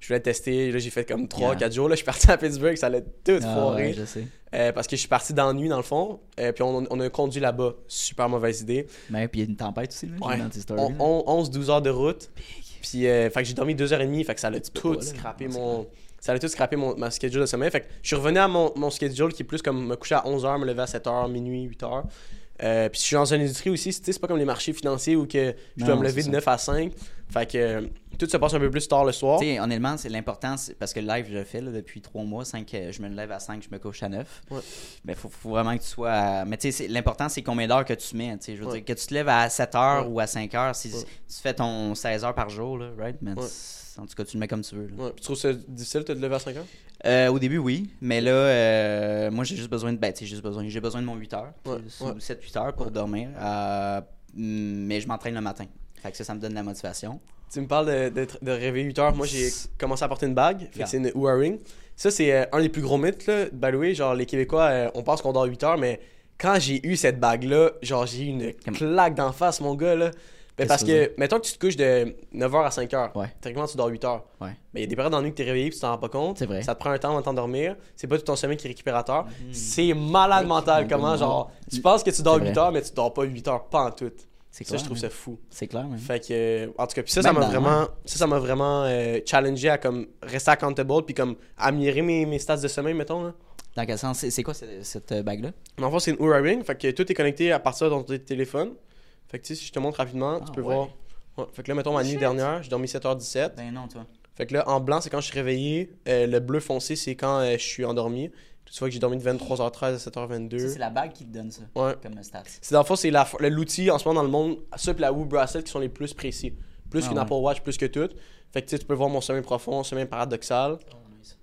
Speaker 3: Je voulais tester, là j'ai fait comme 3-4
Speaker 2: Yeah.
Speaker 3: jours, là je suis parti à Pittsburgh, ça allait tout
Speaker 2: Ah,
Speaker 3: foirer.
Speaker 2: ouais, je sais.
Speaker 3: Euh, parce que je suis parti dans la nuit, dans le fond. Euh, puis on, on a conduit là-bas. Super mauvaise idée.
Speaker 2: Mais puis il y a une tempête aussi, là,
Speaker 3: Ouais.
Speaker 2: vu dans tes stories,
Speaker 3: On- on- 11-12 heures de route. Puis, euh, fait que j'ai dormi 2 heures et demie. Fait que ça a
Speaker 2: Tu peux
Speaker 3: tout
Speaker 2: pas,
Speaker 3: scrappé mon, ça allait tout scraper mon, ma schedule de sommeil. Fait que je suis revenu à mon, mon schedule qui est plus comme me coucher à 11h, me lever à 7h, minuit, 8h. Euh, puis je suis dans une industrie aussi, c'est pas comme les marchés financiers où que je dois
Speaker 2: Non,
Speaker 3: me lever de
Speaker 2: ça.
Speaker 3: 9 à 5. Fait que euh, tout se passe un peu plus tard le soir.
Speaker 2: Tu sais, honnêtement, c'est l'important, c'est- parce que le live, je le fais là, depuis trois mois. Cinq, euh, je me lève à 5, je me couche à 9.
Speaker 3: Ouais.
Speaker 2: Mais faut, faut vraiment que tu sois. à- Mais tu sais, l'important, c'est combien d'heures que tu mets. Je veux
Speaker 3: Ouais.
Speaker 2: dire, que tu te lèves à 7 heures
Speaker 3: Ouais.
Speaker 2: ou à 5 heures, si tu fais ton 16 heures par jour, là, right? Mais en tout cas, tu le mets comme tu veux. là.
Speaker 3: Tu trouves ça difficile de te lever à 5 h
Speaker 2: Euh, au début, oui. Mais là, euh, moi, j'ai juste besoin de. Ben, j'ai juste besoin, j'ai besoin de mon 8 heures.
Speaker 3: Ouais,
Speaker 2: tu sais,
Speaker 3: ouais.
Speaker 2: Ou 7-8 heures pour dormir. Mais je m'entraîne le matin. Fait que ça, ça me donne de la motivation.
Speaker 3: Tu me parles de, de, de réveiller 8 heures. Moi, j'ai commencé à porter une bague. Fait
Speaker 2: Yeah.
Speaker 3: que c'est une Oura Ring. Ça, c'est euh, un des plus gros mythes, là. By the way, genre, les Québécois, euh, on pense qu'on dort 8 heures, mais quand j'ai eu cette bague-là, genre, j'ai eu une claque d'en face, mon gars, là. Ben, parce
Speaker 2: que
Speaker 3: que, mettons que tu te couches de 9h à 5h.
Speaker 2: Ouais.
Speaker 3: Techniquement, tu dors 8 heures.
Speaker 2: Ouais.
Speaker 3: Mais il y a des périodes nuit que tu es réveillé et tu t'en rends pas compte.
Speaker 2: C'est vrai.
Speaker 3: Ça te prend un temps avant de t'endormir. C'est pas tout ton sommeil qui est récupérateur.
Speaker 2: Mhm.
Speaker 3: C'est malade mental. Comment, genre, tu penses que tu dors
Speaker 2: C'est
Speaker 3: 8
Speaker 2: vrai.
Speaker 3: heures, mais tu dors pas 8 heures, pas en tout.
Speaker 2: C'est
Speaker 3: Ça, je trouve ça fou.
Speaker 2: C'est clair, même.
Speaker 3: Fait que, euh, en tout cas, puis ça, ça m'a vraiment, ça, ça m'a vraiment euh, challengé à comme rester accountable puis comme améliorer mes, mes stats de sommeil, mettons. Là.
Speaker 2: Dans quel sens? C'est quoi cette, cette euh, bague-là?
Speaker 3: En fait, c'est une Oura Ring, fait que tout est connecté à partir de ton téléphone. Fait que tu sais, si je te montre rapidement, tu
Speaker 2: Ah,
Speaker 3: peux
Speaker 2: ouais.
Speaker 3: voir. Ouais. Fait que là, mettons ma nuit dernière, j'ai dormi 7h17.
Speaker 2: Ben non, toi.
Speaker 3: Fait que là, en blanc, c'est quand je suis réveillé. Euh, le bleu foncé, c'est quand euh, je suis endormi. Tu vois que j'ai dormi de 23h13 à
Speaker 2: Ça,
Speaker 3: 7h22.
Speaker 2: c'est la bague qui te donne ça,
Speaker 3: Ouais.
Speaker 2: comme stats.
Speaker 3: C'est dans le fond, c'est l'outil en ce moment dans le monde, ça et la Woo Bracelet qui sont les plus précis. Plus
Speaker 2: Ah
Speaker 3: qu'une
Speaker 2: ouais.
Speaker 3: Apple Watch, plus que tout. Fait que tu peux voir mon sommeil profond, mon sommeil paradoxal.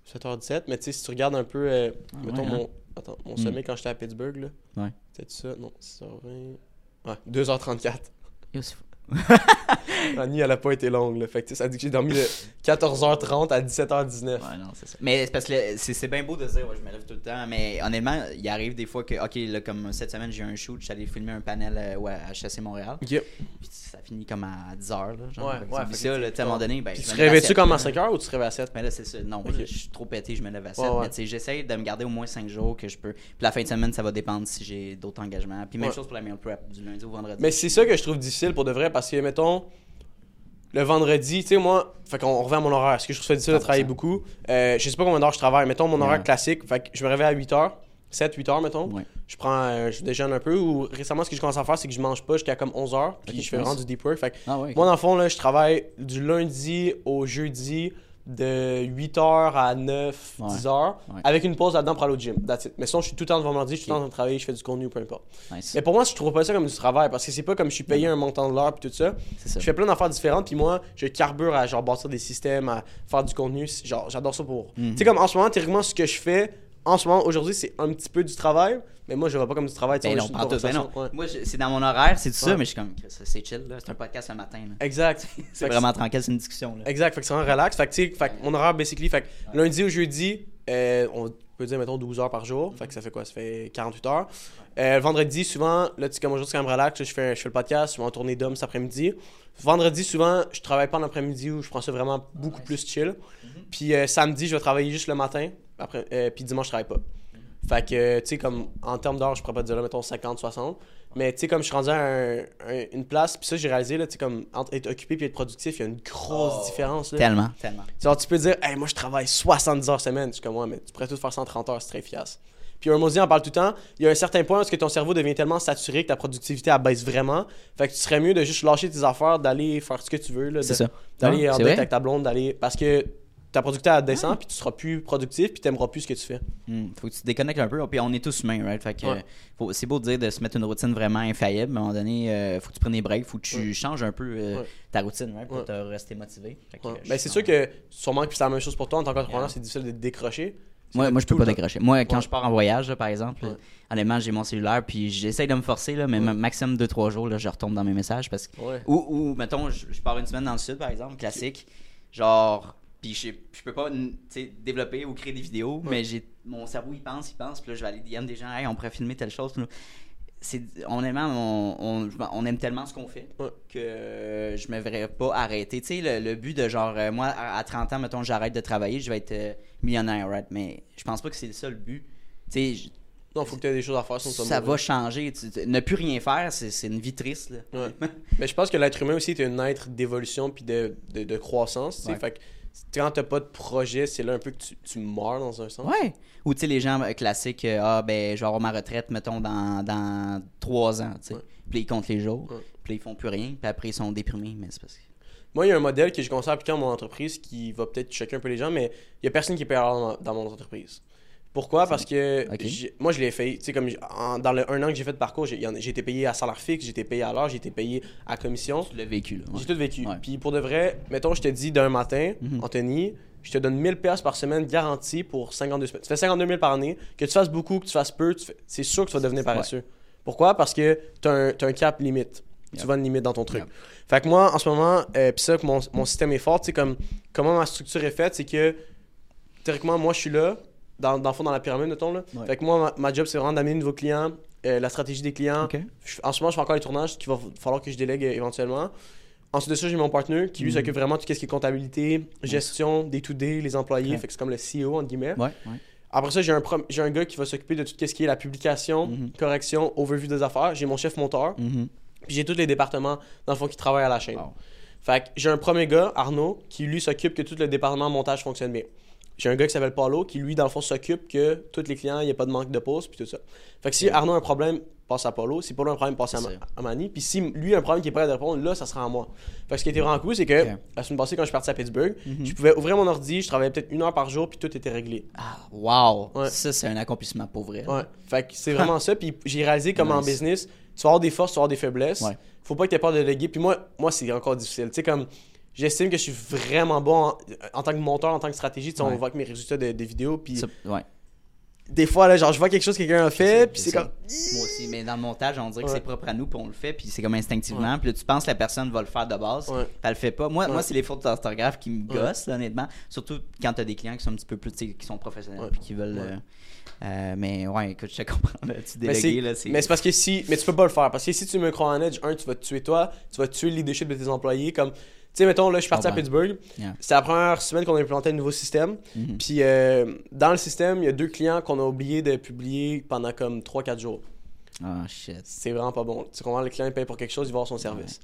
Speaker 3: 7h17, mais tu sais, si tu regardes un peu, euh,
Speaker 2: Ah,
Speaker 3: mettons
Speaker 2: ouais, hein?
Speaker 3: mon, attends, mon
Speaker 2: Mm.
Speaker 3: sommeil quand j'étais à Pittsburgh, là.
Speaker 2: Ouais.
Speaker 3: Peut-être ça, non, 6h20. Ouais, 2h34.
Speaker 2: Yo, c'est fou.
Speaker 3: La nuit, elle a pas été longue, là. Fait que ça dit que j'ai dormi de 14h30 à 17h19.
Speaker 2: Ouais, non, c'est ça. Mais c'est parce que c'est c'est bien beau de dire, ouais, je me lève tout le temps, mais honnêtement, il arrive des fois que, ok, là, comme cette semaine, j'ai eu un shoot, je suis allé filmer un panel euh, ouais, à HSC Montréal, puis ça finit comme à 10h, là. Genre,
Speaker 3: Ouais,
Speaker 2: tu ça, là, à un moment donné, ben.
Speaker 3: Te
Speaker 2: à
Speaker 3: réveilles-tu
Speaker 2: 7,
Speaker 3: comme à
Speaker 2: là.
Speaker 3: 5h ou tu te réveilles à 7
Speaker 2: Mais là, c'est ça. Non, je, je suis trop pété, je me lève à 7.
Speaker 3: Ouais, ouais.
Speaker 2: Mais tu sais, j'essaye de me garder au moins 5 jours que je peux. Puis la fin de semaine, ça va dépendre si j'ai d'autres engagements. Puis même
Speaker 3: Ouais.
Speaker 2: chose pour la meal prep, du lundi au vendredi.
Speaker 3: Mais c'est ça que je trouve difficile pour de vrai parce que, mettons, le vendredi, tu sais, moi, fait qu'on revient à mon horaire. Est-ce que je trouve ça difficile de
Speaker 2: 100%.
Speaker 3: travailler beaucoup? Euh, je sais pas combien d'heures je travaille. Mettons mon horaire classique, fait que je me réveille à 8 h, 7, 8 h, mettons.
Speaker 2: Ouais.
Speaker 3: Je prends, euh, je déjeune un peu. Ou récemment, ce que je commence à faire, c'est que je mange pas jusqu'à comme 11 h, puis je fais vraiment du deep work. Fait que
Speaker 2: Ah ouais.
Speaker 3: moi, dans le fond, là, je travaille du lundi au jeudi de 8h à 9,
Speaker 2: Ouais.
Speaker 3: 10h,
Speaker 2: Ouais.
Speaker 3: avec une pause là-dedans pour aller au gym. That's it. Mais sinon, je suis tout le temps devant mon ordi, je suis tout le temps en train de travailler, je fais du contenu, peu importe.
Speaker 2: Nice.
Speaker 3: Mais pour moi, je trouve pas ça comme du travail parce que c'est pas comme je suis payé un montant de l'heure puis tout ça. Je fais plein d'affaires différentes, puis moi, je carbure à genre bâtir des systèmes, à faire du contenu. Genre, j'adore ça pour.
Speaker 2: Mhm.
Speaker 3: Tu sais, comme en ce moment, théoriquement, ce que je fais, en ce moment, aujourd'hui, c'est un petit peu du travail, mais moi, je vois pas comme du travail.
Speaker 2: Ben non, pas tout, ben non.
Speaker 3: Ouais.
Speaker 2: Moi, c'est dans mon horaire, c'est tout ça, mais je suis comme, c'est chill, là. C'est un podcast le matin, là.
Speaker 3: Exact.
Speaker 2: C'est vraiment tranquille, c'est une discussion, là.
Speaker 3: Exact, fait que c'est vraiment relax. Fait que, fait mon horaire, basically, fait que lundi au jeudi, euh, on peut dire, mettons, 12 heures par jour. Fait que ça fait quoi? Ça fait 48 heures. Euh, vendredi, souvent, là, tu sais, comme aujourd'hui, c'est quand même relax. je, fais, je fais le podcast, je vais en tournée d'hommes cet après-midi. Vendredi, souvent, je travaille pas en après-midi où je prends ça vraiment beaucoup plus chill. Puis euh, samedi, je vais travailler juste le matin. Après, puis dimanche, je travaille pas. Fait que, tu sais, comme en termes d'heures, je pourrais pas dire là, mettons 50, 60. Mais tu sais, comme je suis rendu à un- un- une place, puis ça, j'ai réalisé, là, tu sais, comme entre être occupé puis être productif, il y a une grosse
Speaker 2: Oh.
Speaker 3: différence. Là.
Speaker 2: Tellement, tellement.
Speaker 3: Genre, tu peux dire, hey, moi, je travaille 70 heures semaine. Suis comme, ouais, mais tu pourrais tout faire 130 heures, c'est très efficace. Puis un en parle tout le temps. Il y a un certain point où est-ce que ton cerveau devient tellement saturé que ta productivité abaisse vraiment. Fait que tu serais mieux de juste lâcher tes affaires, d'aller faire ce que tu veux. là,
Speaker 2: C'est
Speaker 3: de-
Speaker 2: ça.
Speaker 3: D'aller en date avec ta blonde, d'aller. Parce que ta productivité descend, puis tu seras plus productif, puis t'aimeras plus ce que tu fais.
Speaker 2: Hmm, faut que tu te déconnectes un peu. Puis on est tous humains, right? Fait que,
Speaker 3: Ouais.
Speaker 2: faut- c'est beau de dire de se mettre une routine vraiment infaillible, mais à un moment donné, euh, faut que tu prennes des breaks, faut que tu changes un peu euh,
Speaker 3: Ouais.
Speaker 2: ta routine, right? Pour
Speaker 3: Ouais.
Speaker 2: te rester motivé. Que,
Speaker 3: Ben, c'est sûr que sûrement que c'est la même chose pour toi en tant qu'entrepreneur, c'est difficile de te décrocher.
Speaker 2: Moi, moi je peux pas décrocher. Moi, quand
Speaker 3: Ouais.
Speaker 2: je pars en voyage, là, par exemple,
Speaker 3: Ouais.
Speaker 2: honnêtement, j'ai mon cellulaire, puis j'essaye de me forcer, là, mais
Speaker 3: Ouais.
Speaker 2: maximum 2-3 jours, là, je retombe dans mes messages. Parce que... Ou, ou, mettons, je, je pars une semaine dans le sud, par exemple, classique. Genre, puis je, je peux pas développer ou créer des vidéos, mais j'ai mon cerveau, il pense, il pense, puis là, je vais aller DM des gens, hey, on pourrait filmer telle chose. C'est, honnêtement, on, on, on aime tellement ce qu'on fait
Speaker 3: Ouais.
Speaker 2: que je me verrais pas arrêter. Tu sais, le, le but de genre, euh, moi, à, à 30 ans, mettons, j'arrête de travailler, je vais être euh, millionnaire, right? Mais je pense pas que c'est le but. Tu sais,
Speaker 3: Non, faut que tu aies des choses à faire. sinon
Speaker 2: ça va changer. Tu- tu- ne plus rien faire, c'est, c'est une vie triste. Là.
Speaker 3: Ouais. Mais je pense que l'être humain aussi est un être d'évolution puis de, de, de croissance.
Speaker 2: Ouais.
Speaker 3: Fait que quand t'as pas de projet, c'est là un peu que tu, tu meurs dans un sens.
Speaker 2: Ouais. Ou tu sais, les gens classiques, euh, ah ben, je vais avoir ma retraite, mettons, dans, dans trois ans, tu sais.
Speaker 3: Ouais.
Speaker 2: Puis ils comptent les jours.
Speaker 3: Ouais.
Speaker 2: Puis ils font plus rien. Puis après, ils sont déprimés. Mais c'est parce que.
Speaker 3: Moi, il y a un modèle que j'ai commencé à appliquer dans mon entreprise qui va peut-être choquer un peu les gens, mais il y a personne qui payeur dans, dans mon entreprise. Pourquoi? Parce que moi, je l'ai fait. Tu sais, comme en- dans le un an que j'ai fait de parcours, j'ai été payé à salaire fixe, j'ai été payé à l'heure, j'ai été payé à commission.
Speaker 2: Tu l'as vécu, là. ouais.
Speaker 3: J'ai tout vécu.
Speaker 2: Ouais.
Speaker 3: Puis pour de vrai, mettons, je te dis d'un matin,
Speaker 2: Mhm.
Speaker 3: Anthony, je te donne 1000 pièces par semaine garantie pour 52 semaines. Tu fais 52 000 par année. Que tu fasses beaucoup, que tu fasses peu, fais- c'est sûr que tu vas devenir paresseux. Pourquoi? Parce que tu as, un cap limite. Tu vas une limite dans ton truc.
Speaker 2: Yep.
Speaker 3: Fait que moi, en ce moment, euh, pis ça, que mon, mon système est fort, tu sais, comme, comment ma structure est faite, c'est que, théoriquement, moi, je suis là, dans, dans le fond, dans la pyramide, mettons, là.
Speaker 2: Ouais.
Speaker 3: Fait que moi, ma, ma job, c'est vraiment d'amener de nouveaux clients, euh, la stratégie des clients, je- en ce moment, je fais encore les tournages qu'il va falloir que je délègue euh, éventuellement. Ensuite de ça, j'ai mon partenaire qui lui
Speaker 2: Mhm.
Speaker 3: s'occupe vraiment de tout ce qui est comptabilité, gestion, des to day les employés. Fait que c'est comme le CEO, entre guillemets.
Speaker 2: Ouais, ouais.
Speaker 3: Après ça, j'ai un, j'ai un gars qui va s'occuper de tout ce qui est la publication,
Speaker 2: Mhm.
Speaker 3: correction, overview des affaires. J'ai mon chef monteur.
Speaker 2: Mhm.
Speaker 3: Puis j'ai tous les départements, dans le fond, qui travaillent à la chaîne.
Speaker 2: Wow.
Speaker 3: Fait que j'ai un premier gars, Arnaud, qui lui s'occupe que tout le département montage fonctionne bien. J'ai un gars qui s'appelle Paulo, qui lui, dans le fond, s'occupe que tous les clients, il n'y a pas de manque de pause, puis tout ça. Fait que si Arnaud a un problème, passe à Paulo. Si Paulo a un problème, passe à, Ma- à Mani. Puis si lui a un problème qui est prêt à répondre, là, ça sera à moi. Fait que ce qui était vraiment cool, c'est que
Speaker 2: Ok.
Speaker 3: la semaine passée, quand je suis parti à Pittsburgh,
Speaker 2: Mhm.
Speaker 3: je pouvais ouvrir mon ordi, je travaillais peut-être une heure par jour, puis tout était réglé.
Speaker 2: Ah, wow!
Speaker 3: Ouais.
Speaker 2: Ça, c'est un accomplissement pour vrai.
Speaker 3: Ouais. Fait que c'est vraiment ça. Puis j'ai réalisé comme en business, tu vas avoir des forces, tu vas avoir des faiblesses.
Speaker 2: Ouais.
Speaker 3: Faut pas que tu aies peur de déléguer. Puis moi, moi c'est encore difficile. Tu sais, comme j'estime que je suis vraiment bon en, en tant que monteur, en tant que stratégie. Tu sais, on
Speaker 2: Ouais.
Speaker 3: voit que mes résultats de, de vidéos. Puis
Speaker 2: ouais.
Speaker 3: des fois, là, genre, je vois quelque chose que quelqu'un a fait, puis c'est comme.
Speaker 2: Moi aussi, mais dans le montage, on dirait que
Speaker 3: Ouais.
Speaker 2: c'est propre à nous, puis on le fait, puis c'est comme instinctivement. Puis là, tu penses que la personne va le faire de base,
Speaker 3: Ouais.
Speaker 2: puis elle le fait pas. Moi,
Speaker 3: Ouais.
Speaker 2: moi c'est les fautes d'orthographe qui me
Speaker 3: Ouais.
Speaker 2: gossent, là, honnêtement. Surtout quand tu as des clients qui sont un petit peu plus, qui sont professionnels,
Speaker 3: Ouais.
Speaker 2: puis qui veulent.
Speaker 3: Ouais.
Speaker 2: euh, euh, mais ouais, écoute, je te comprends. Là, tu délégues, là, c'est.
Speaker 3: mais c'est parce que si. Mais tu peux pas le faire. Parce que si tu me crois en edge, un, tu vas te tuer toi, tu vas tuer le leadership de tes employés. Comme. Tu sais, mettons, là, je suis parti à. Pittsburgh.
Speaker 2: Yeah.
Speaker 3: C'était la première semaine qu'on a implanté un nouveau système.
Speaker 2: Mhm.
Speaker 3: Puis euh, dans le système, il y a deux clients qu'on a oublié de publier pendant comme 3-4 jours.
Speaker 2: Ah, shit.
Speaker 3: C'est vraiment pas bon. Tu comprends, le client il paye pour quelque chose, il va avoir son service.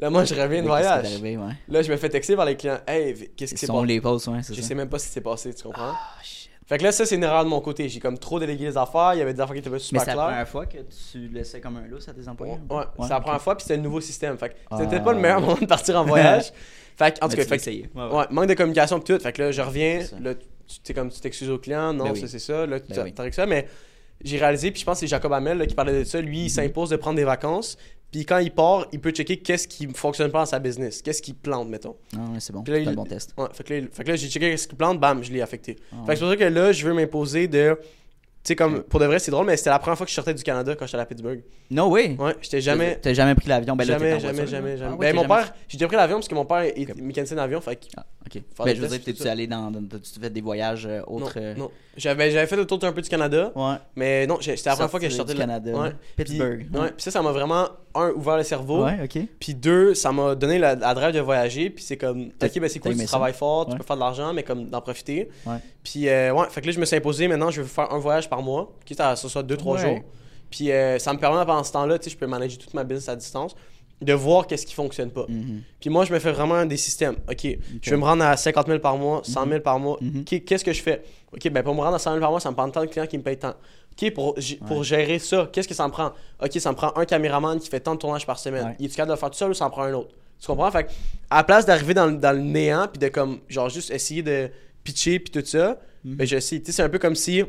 Speaker 3: Là, moi, je reviens de voyage.
Speaker 2: arrivé, ouais?
Speaker 3: Là, je me fais texter par les clients. Hey, qu'est-ce qui
Speaker 2: Ils
Speaker 3: s'est
Speaker 2: sont
Speaker 3: passé?
Speaker 2: les posts, ouais, c'est
Speaker 3: Je
Speaker 2: ça?
Speaker 3: sais même pas ce qui s'est passé, tu comprends?
Speaker 2: Ah, shit.
Speaker 3: Fait que là, ça, c'est une erreur de mon côté. J'ai comme trop délégué les affaires. Il y avait des affaires qui étaient pas
Speaker 2: Mais
Speaker 3: super
Speaker 2: c'est la
Speaker 3: claires.
Speaker 2: première fois que tu laissais comme un lousse à tes employés?
Speaker 3: Ouais, c'est la première fois, puis c'était le nouveau système. Fait que c'était
Speaker 2: Ah.
Speaker 3: peut-être pas le meilleur moment de partir en voyage. fait que, en tout cas, fait.
Speaker 2: Ouais, ouais.
Speaker 3: Ouais, manque de communication pis tout. Fait que là, je reviens. Là, tu comme tu t'excuses au client. Non,
Speaker 2: Ben oui.
Speaker 3: ça, c'est ça. Là, tu
Speaker 2: Ben oui.
Speaker 3: ça. Mais j'ai réalisé, puis je pense que c'est Jacob Hamel là, qui parlait de ça. Lui, il s'impose de prendre des vacances. Puis quand il part, il peut checker qu'est-ce qui fonctionne pas dans sa business. Qu'est-ce qui plante, mettons.
Speaker 2: Ouais, c'est bon.
Speaker 3: Puis là,
Speaker 2: un bon test.
Speaker 3: Ouais, fait que là, j'ai checké qu'est-ce qui plante, bam, je l'ai affecté.
Speaker 2: Ah,
Speaker 3: Fait que c'est pour ça que là, je veux m'imposer de. Tu sais, comme, pour de vrai, c'est drôle, mais c'était la première fois que je sortais du Canada quand j'étais à Pittsburgh.
Speaker 2: No way!
Speaker 3: Ouais, j'étais jamais.
Speaker 2: T'as jamais pris l'avion? Ben là,
Speaker 3: jamais, jamais, jamais, jamais.
Speaker 2: Ah ouais,
Speaker 3: ben, mon
Speaker 2: jamais-
Speaker 3: père, j'ai déjà pris l'avion parce que mon père est
Speaker 2: Ok.
Speaker 3: mécanicien d'avion. Fait que
Speaker 2: Ah, ok. Ben, je veux dire, t'es-tu allé dans. T'as-tu fait des voyages euh,
Speaker 3: Non,
Speaker 2: autres. euh,
Speaker 3: non. J'avais, j'avais fait le tour un peu du Canada,
Speaker 2: Ouais.
Speaker 3: mais non, c'était la première fois que je sortais
Speaker 2: du Canada.
Speaker 3: Ouais.
Speaker 2: Pittsburgh.
Speaker 3: Puis, ouais, puis ça, ça m'a vraiment, un, ouvert le cerveau.
Speaker 2: Ouais, ok.
Speaker 3: Puis deux, ça m'a donné la, la drive de voyager. Puis c'est comme, ok, ben c'est cool, tu
Speaker 2: ça?
Speaker 3: travailles fort, tu peux faire de l'argent, mais comme d'en profiter.
Speaker 2: Ouais.
Speaker 3: Puis euh, ouais, fait que là, je me suis imposé, maintenant, je veux faire un voyage par mois, quitte à ce soit deux, trois jours. Puis euh, ça me permet, pendant ce temps-là, tu sais, je peux manager toute ma business à distance, de voir qu'est-ce qui fonctionne pas.
Speaker 2: Mhm.
Speaker 3: Puis moi, je me fais vraiment des systèmes. OK, je veux me rendre à 50 000 par mois, 100 000 par mois.
Speaker 2: Mhm.
Speaker 3: OK, qu'est-ce que je fais? OK, ben pour me rendre à 100 000 par mois, ça me prend tant de clients qui me payent tant. OK, pour, pour gérer ça, qu'est-ce que ça me prend? OK, ça me prend un caméraman qui fait tant de tournages par semaine.
Speaker 2: Ouais.
Speaker 3: Il est capable de le faire tout seul ou ça en prend un autre? Tu comprends? Fait que, à la place d'arriver dans, le- dans le néant puis de comme, genre, juste essayer de pitcher puis tout ça,
Speaker 2: Mhm.
Speaker 3: ben je sais. Tu sais, c'est un peu comme si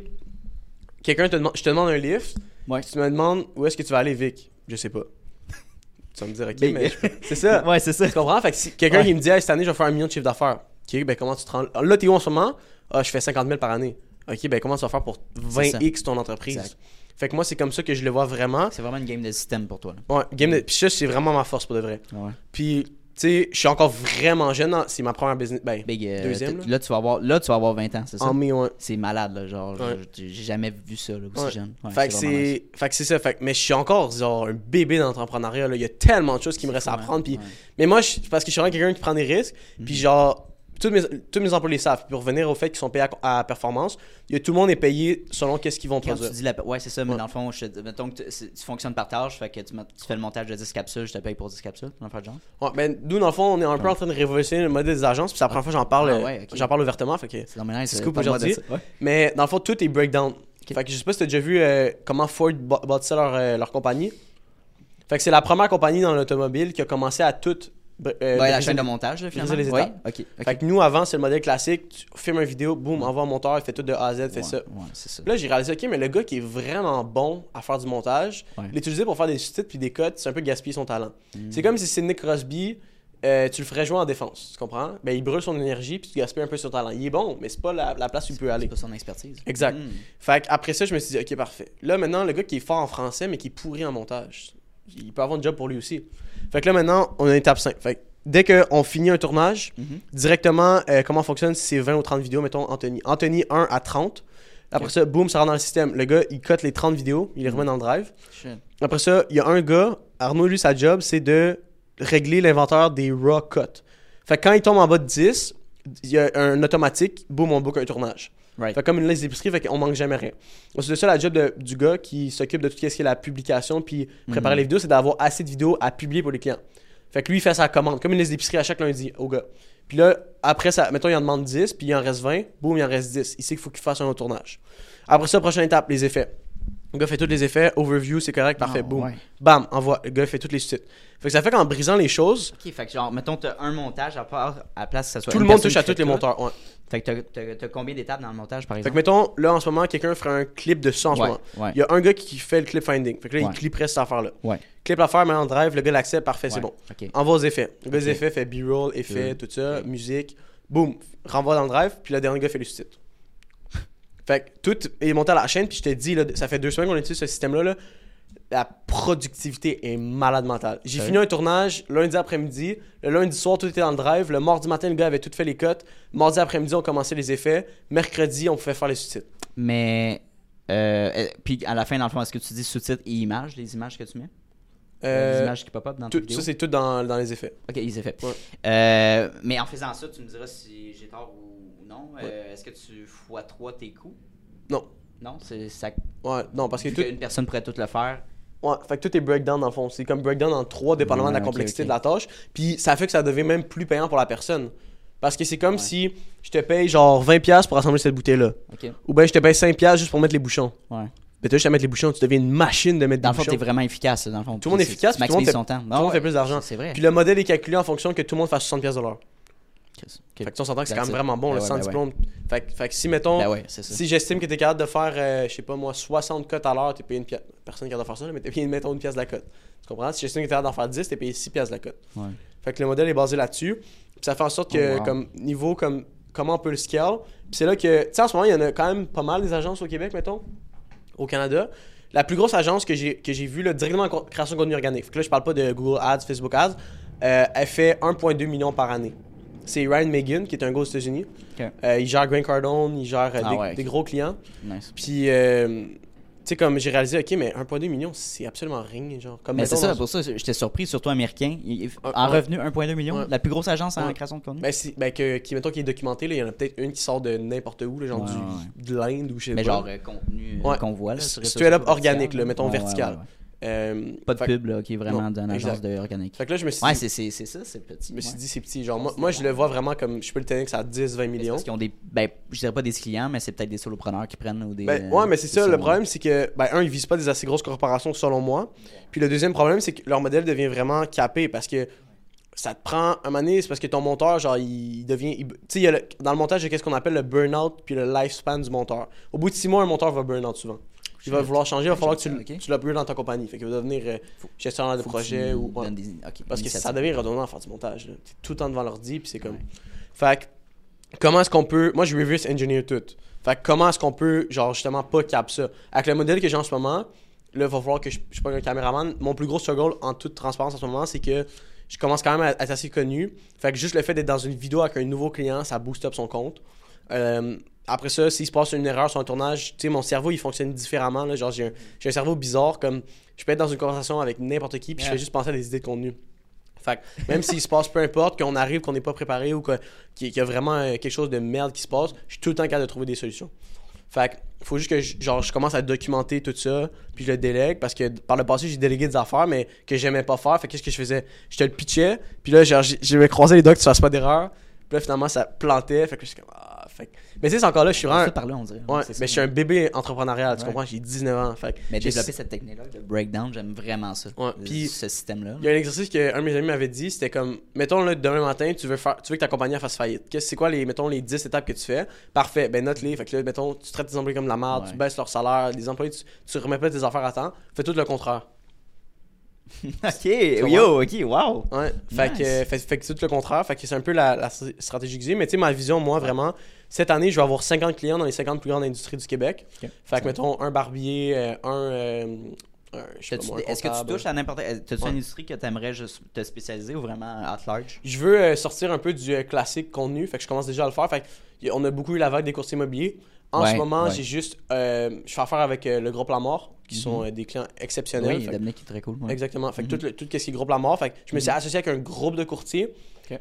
Speaker 3: quelqu'un te demande, je te demande un lift,
Speaker 2: Ouais.
Speaker 3: tu me demandes où est-ce que tu vas aller, Vic? Je sais pas. Tu vas me dire, OK,
Speaker 2: Ben,
Speaker 3: mais je c'est ça.
Speaker 2: Ouais, c'est ça.
Speaker 3: Tu comprends? Fait que si quelqu'un qui me dit, hey, cette année, je vais faire un million de chiffre d'affaires. OK, ben comment tu te rends? Là, t'es où en ce moment? Ah, je fais 50 000 par année. OK, ben comment tu vas faire pour
Speaker 2: C'est ça.
Speaker 3: 20x ton entreprise?
Speaker 2: Exact.
Speaker 3: Fait que moi, c'est comme ça que je le vois vraiment.
Speaker 2: C'est vraiment une game de système pour toi. là.
Speaker 3: Ouais, game de... Puis ça, c'est vraiment ma force pour de vrai.
Speaker 2: Ouais.
Speaker 3: Puis, tu sais, je suis encore vraiment jeune. hein. C'est ma première business. Ben,
Speaker 2: Big, euh,
Speaker 3: Deuxième, là.
Speaker 2: là, tu vas avoir, là, tu vas avoir 20 ans, c'est ça?
Speaker 3: en mai, ouais.
Speaker 2: C'est malade, là. Genre,
Speaker 3: Ouais.
Speaker 2: j'ai jamais vu ça, là, aussi
Speaker 3: Ouais.
Speaker 2: jeune.
Speaker 3: Fait que
Speaker 2: nice.
Speaker 3: c'est fait que c'est ça fait que- mais je suis encore genre un bébé d'entrepreneuriat là il y a tellement de choses qui me restent à
Speaker 2: Ouais,
Speaker 3: apprendre puis mais moi je- parce que je suis vraiment quelqu'un qui prend des risques
Speaker 2: Mhm.
Speaker 3: puis genre tous mes, tous mes employés savent. Pour revenir au fait qu'ils sont payés à, à performance, y a- tout le monde est payé selon qu'est-ce qu'ils vont
Speaker 2: Quand
Speaker 3: produire.
Speaker 2: tu dis la... Ouais, c'est ça, mais
Speaker 3: Ouais.
Speaker 2: dans le fond, je mettons que tu, fonctionnes par tâche, fait que tu, fais le montage de 10 capsules, je te paye pour 10 capsules, dans le genre?
Speaker 3: Ouais, ben, nous, dans le fond, on est un peu en train de révolutionner le modèle des agences, puis c'est la première fois que j'en parle,
Speaker 2: Ah
Speaker 3: euh,
Speaker 2: ouais,
Speaker 3: j'en parle ouvertement, fait que...
Speaker 2: C'est
Speaker 3: C'est cool aujourd'hui.
Speaker 2: Ouais.
Speaker 3: Mais dans le fond, tout est breakdown. Fait que je sais pas si t'as déjà vu euh, comment Ford bâ- bâtissait leur, euh, leur compagnie. Fait que c'est la première compagnie dans l'automobile qui a commencé à tout. Euh,
Speaker 2: Ouais, la chaîne de montage, là, finalement.
Speaker 3: les étapes.
Speaker 2: ok. ok.
Speaker 3: Fait que nous, avant, c'est le modèle classique. Tu filmes une vidéo, boum, envoie un monteur, il fait tout de A à Z, fait
Speaker 2: Ouais,
Speaker 3: ça.
Speaker 2: Ouais, c'est ça.
Speaker 3: Là, j'ai réalisé, ok, mais le gars qui est vraiment bon à faire du montage, l'utiliser pour faire des sous-titres puis des codes, c'est un peu gaspiller son talent.
Speaker 2: Mm.
Speaker 3: C'est comme si Nick Crosby, euh, tu le ferais jouer en défense, tu comprends? Ben, il brûle son énergie puis tu gaspilles un peu son talent. Il est bon, mais c'est pas la, la place où il peut aller.
Speaker 2: C'est pas son expertise.
Speaker 3: Exact.
Speaker 2: Hmm.
Speaker 3: Fait après ça, je me suis dit, ok, parfait. Là, maintenant, le gars qui est fort en français, mais qui est pourri en montage, il peut avoir un job pour lui aussi. Fait que là, maintenant, on a une étape 5. Fait que dès qu'on finit un tournage,
Speaker 2: Mhm.
Speaker 3: directement, euh, comment fonctionne si c'est 20 ou 30 vidéos, mettons Anthony? Anthony 1 à 30. Après ça, boum, ça rentre dans le système. Le gars, il cote les 30 vidéos, il les remet dans le drive.
Speaker 2: Shit.
Speaker 3: Après ça, il y a un gars, Arnaud, lui, sa job, c'est de régler l'inventaire des raw cuts. Fait que quand il tombe en bas de 10, il y a un automatique, boum, on book un tournage.
Speaker 2: Right.
Speaker 3: Fait comme une liste d'épicerie, fait qu'on manque jamais rien. C'est ça la job de- du gars qui s'occupe de tout ce qui est la publication puis préparer
Speaker 2: Mhm.
Speaker 3: les vidéos, c'est d'avoir assez de vidéos à publier pour les clients. Fait que lui, il fait sa commande, comme une liste d'épicerie à chaque lundi au gars. Puis là, après ça, mettons, il en demande 10, puis il en reste 20, boum, il en reste 10. Il sait qu'il faut qu'il fasse un autre tournage. Après ça, prochaine étape, les effets. Le gars fait tous les effets, overview, c'est correct, parfait,
Speaker 2: Ah,
Speaker 3: boum.
Speaker 2: ouais.
Speaker 3: Bam, envoie. Le gars fait tous les sous Fait que ça fait qu'en brisant les choses,
Speaker 2: Ok, fait que genre, mettons, t'as un montage à part, à la place que ça soit.
Speaker 3: tout le monde touche à tous les monteurs. Ouais.
Speaker 2: Fait que t'as- combien d'étapes dans le montage, par
Speaker 3: Fait que
Speaker 2: exemple?
Speaker 3: mettons, là en ce moment, quelqu'un ferait un clip de ça en ce
Speaker 2: Ouais,
Speaker 3: moment.
Speaker 2: ouais.
Speaker 3: Il y a un gars qui fait le clip finding. Fait que là,
Speaker 2: Ouais.
Speaker 3: il clipperait cette affaire-là.
Speaker 2: Ouais.
Speaker 3: Clip l'affaire, met en drive, le gars l'accepte, parfait, c'est bon.
Speaker 2: Ok.
Speaker 3: Envoie aux effets. Le gars
Speaker 2: Ok.
Speaker 3: effets fait B-roll, effets, tout ça, musique. Boum, renvoie dans le drive, puis le dernier gars fait les sous-titres. fait que tout est monté à la chaîne, puis je te dis, là, ça fait deux semaines qu'on utilise ce système-là. là, la productivité est malade mentale. J'ai fini un tournage lundi après-midi. Le lundi soir, tout était dans le drive. Le mardi matin, le gars avait tout fait les cotes. Mardi après-midi, on commençait les effets. Mercredi, on pouvait faire les sous-titres.
Speaker 2: Mais. Euh, euh, puis à la fin, dans le fond, est-ce que tu dis sous-titres et images, les images que tu mets?
Speaker 3: Euh,
Speaker 2: Les images qui pop-up dans
Speaker 3: tout- ça, c'est tout dans, dans les effets.
Speaker 2: Ok, ils.
Speaker 3: Ouais.
Speaker 2: Euh, mais en faisant ça, tu me diras si j'ai tort ou non. Euh, Est-ce que tu x3 tes coûts
Speaker 3: Non.
Speaker 2: Non, c'est ça.
Speaker 3: Ouais, non, parce que
Speaker 2: Vu
Speaker 3: tout,
Speaker 2: qu'une personne pourrait tout le faire.
Speaker 3: Ouais, fait que tout est breakdown dans le fond. C'est comme breakdown en trois, dépendamment de la
Speaker 2: Ouais,
Speaker 3: complexité de la tâche. Puis ça fait que ça devient même plus payant pour la personne. Parce que c'est comme
Speaker 2: Ouais.
Speaker 3: si je te paye genre 20$ pour assembler cette bouteille-là. Ou bien je te paye 5$ juste pour mettre les bouchons.
Speaker 2: Ouais.
Speaker 3: Mais toi, juste à mettre les bouchons, tu deviens une machine de mettre
Speaker 2: Dans le
Speaker 3: des
Speaker 2: fond,
Speaker 3: bouchons.
Speaker 2: t'es vraiment efficace. Dans le fond,
Speaker 3: Tout le monde est
Speaker 2: Tu-
Speaker 3: efficace,
Speaker 2: Tu
Speaker 3: tout le monde fait-
Speaker 2: son temps.
Speaker 3: tout le monde fait plus d'argent.
Speaker 2: C'est vrai.
Speaker 3: Puis le modèle est calculé en fonction que tout le monde fasse 60$. dollars.
Speaker 2: Chris.
Speaker 3: Fait que tu on s'entend que c'est quand même vraiment bon,
Speaker 2: Ben
Speaker 3: le
Speaker 2: ouais,
Speaker 3: sans
Speaker 2: ben
Speaker 3: diplôme. Fait, que- fait que si, mettons,
Speaker 2: Ben ouais,
Speaker 3: si j'estime que t'es capable de faire, euh, je sais pas moi, 60 cotes à l'heure, t'es payé une pièce. Personne qui est capable de faire ça, là, mais t'es payé, mettons, une pièce de la cote. Tu comprends? Si j'estime que t'es capable d'en faire 10, t'es payé 6 pièces de la cote.
Speaker 2: Ouais.
Speaker 3: Fait que le modèle est basé là-dessus. Puis ça fait en sorte que,
Speaker 2: Oh, wow.
Speaker 3: comme niveau, comme comment on peut le scale. Puis c'est là que, tu sais, en ce moment, il y en a quand même pas mal des agences au Québec, mettons, au Canada. La plus grosse agence que j'ai que j'ai vue, là, directement en création de contenu organique. Fait que là, je parle pas de Google Ads, Facebook Ads. euh, elle fait 1,2 million par année. C'est Ryan Megan, qui est un gars aux États-Unis.
Speaker 2: Ok.
Speaker 3: Euh, il gère Grant Cardone, il gère euh,
Speaker 2: Ah
Speaker 3: des,
Speaker 2: ouais, ok.
Speaker 3: des gros clients.
Speaker 2: Nice.
Speaker 3: Puis, euh, tu sais, comme j'ai réalisé, ok, mais 1,2 million, c'est absolument rien. Genre, comme
Speaker 2: Mais c'est ça,
Speaker 3: dans-
Speaker 2: pour ça, j'étais surpris, surtout américain. Il-
Speaker 3: Ah,
Speaker 2: En
Speaker 3: ouais.
Speaker 2: revenu, 1,2 million.
Speaker 3: Ouais.
Speaker 2: La plus grosse agence en création de contenu.
Speaker 3: Ben, ben que, qui, mettons, qui est documenté, là, il y en a peut-être une qui sort de n'importe où, là, genre du, de l'Inde ou je sais
Speaker 2: Mais
Speaker 3: pas.
Speaker 2: genre euh, contenu euh, qu'on voit là.
Speaker 3: Straight up organique, là, mettons vertical. Euh,
Speaker 2: Pas de
Speaker 3: fait,
Speaker 2: pub là, qui est vraiment d'une agence de organique.
Speaker 3: Fait que là, je me suis
Speaker 2: Ouais,
Speaker 3: dit,
Speaker 2: c'est c'est- c'est ça, c'est petit.
Speaker 3: je me suis
Speaker 2: ouais.
Speaker 3: dit, c'est petit. Genre, moi, moi, je le vois vraiment comme, je peux le tenir que ça a 10, 20
Speaker 2: C'est
Speaker 3: millions.
Speaker 2: Parce qu'ils ont des. Ben, je dirais pas des clients, mais c'est peut-être des solopreneurs qui prennent ou des.
Speaker 3: Ben, ouais, mais c'est ça, le problème, c'est que, ben, un, ils visent pas des assez grosses corporations selon moi. Puis le deuxième problème, c'est que leur modèle devient vraiment capé parce que ça te prend un moment donné, c'est parce que ton monteur, genre, il devient. Tu sais, il y a le- dans le montage, il y a qu'est-ce qu'on appelle le burn-out puis le lifespan du monteur. Au bout de six mois, un monteur va burn-out souvent. Il va vouloir changer, il va falloir que tu,
Speaker 2: Ok.
Speaker 3: le- tu l'upgrades dans ta compagnie. Fait qu'il va devenir euh, gestionnaire de projet
Speaker 2: tu
Speaker 3: ou. ouais.
Speaker 2: des-
Speaker 3: Parce que ça devient redondant à faire du montage. T'es tout le temps devant l'ordi, puis c'est comme.
Speaker 2: Ouais.
Speaker 3: Fait que, comment est-ce qu'on peut. Moi, je reverse engineer tout. Fait que, comment est-ce qu'on peut, genre, justement, pas cap ça? Avec le modèle que j'ai en ce moment, là, il va falloir que je, je pas un caméraman. Mon plus gros struggle, en toute transparence en ce moment, c'est que je commence quand même à être assez connu. Fait que juste le fait d'être dans une vidéo avec un nouveau client, ça booste up son compte. Euh, après ça, s'il se passe une erreur sur un tournage, tu sais, mon cerveau, il fonctionne différemment. Là. Genre, j'ai un, j'ai un cerveau bizarre, comme je peux être dans une conversation avec n'importe qui, puis je fais juste penser à des idées de contenu. Fait que même s'il se passe peu importe, qu'on arrive, qu'on n'est pas préparé ou que- qu'il y a vraiment euh, quelque chose de merde qui se passe, je suis tout le temps capable de trouver des solutions. Fait que faut juste que je, genre, je commence à documenter tout ça, puis je le délègue parce que par le passé, j'ai délégué des affaires, mais que j'aimais pas faire. Fait que qu'est-ce que je faisais? Je te le pitchais, puis là, genre, j'ai- je me croisais les doigts que tu fasses pas d'erreur. Puis là, finalement, ça plantait. Fait que je suis comme. Fait Mais tu sais, c'est encore là, je suis vraiment.
Speaker 2: on dirait.
Speaker 3: Ouais, mais je suis un bébé entrepreneurial, tu
Speaker 2: Ouais.
Speaker 3: comprends? J'ai 19 ans. Fait
Speaker 2: Mais développer cette technique-là, le breakdown, j'aime vraiment ça.
Speaker 3: Ouais, puis-
Speaker 2: ce système-là.
Speaker 3: Il y a un exercice que un de mes amis m'avait dit, c'était comme mettons là demain matin, tu veux faire tu veux que ta compagnie fasse faillite. Qu'est-ce c'est quoi les mettons les 10 étapes que tu fais? Parfait, ben note-les. Fait que là mettons tu traites tes employés comme de la merde, tu baisses leur salaire, les employés tu, tu remets pas tes affaires à temps, fais tout le contraire.
Speaker 2: ok, yo, ok, wow.
Speaker 3: Ouais, fait
Speaker 2: Nice.
Speaker 3: que euh, fait, fait que c'est tout le contraire, fait que c'est un peu la, la str- stratégie que j'ai, mais tu sais ma vision moi vraiment cette année, je vais avoir 50 clients dans les 50 plus grandes industries du Québec. Fait que mettons un barbier, euh, un, euh, un-
Speaker 2: Est-ce que tu touches à n'importe. T'as-tu
Speaker 3: Ouais.
Speaker 2: une industrie que t'aimerais juste te spécialiser ou vraiment at large?
Speaker 3: Je veux euh, sortir un peu du euh, classique contenu, fait que je commence déjà à le faire. Fait que, on a beaucoup eu la vague des courtiers immobiliers. En
Speaker 2: Ouais,
Speaker 3: ce moment,
Speaker 2: ouais.
Speaker 3: j'ai juste. euh, je fais affaire avec euh, le groupe La Mort, qui sont euh, des clients exceptionnels.
Speaker 2: Oui,
Speaker 3: que-
Speaker 2: Dominique est très cool. ouais.
Speaker 3: Exactement. Fait que
Speaker 2: Mhm.
Speaker 3: tout, le- tout ce qui est groupe La Mort. Fait que je me suis associé avec un groupe de courtiers.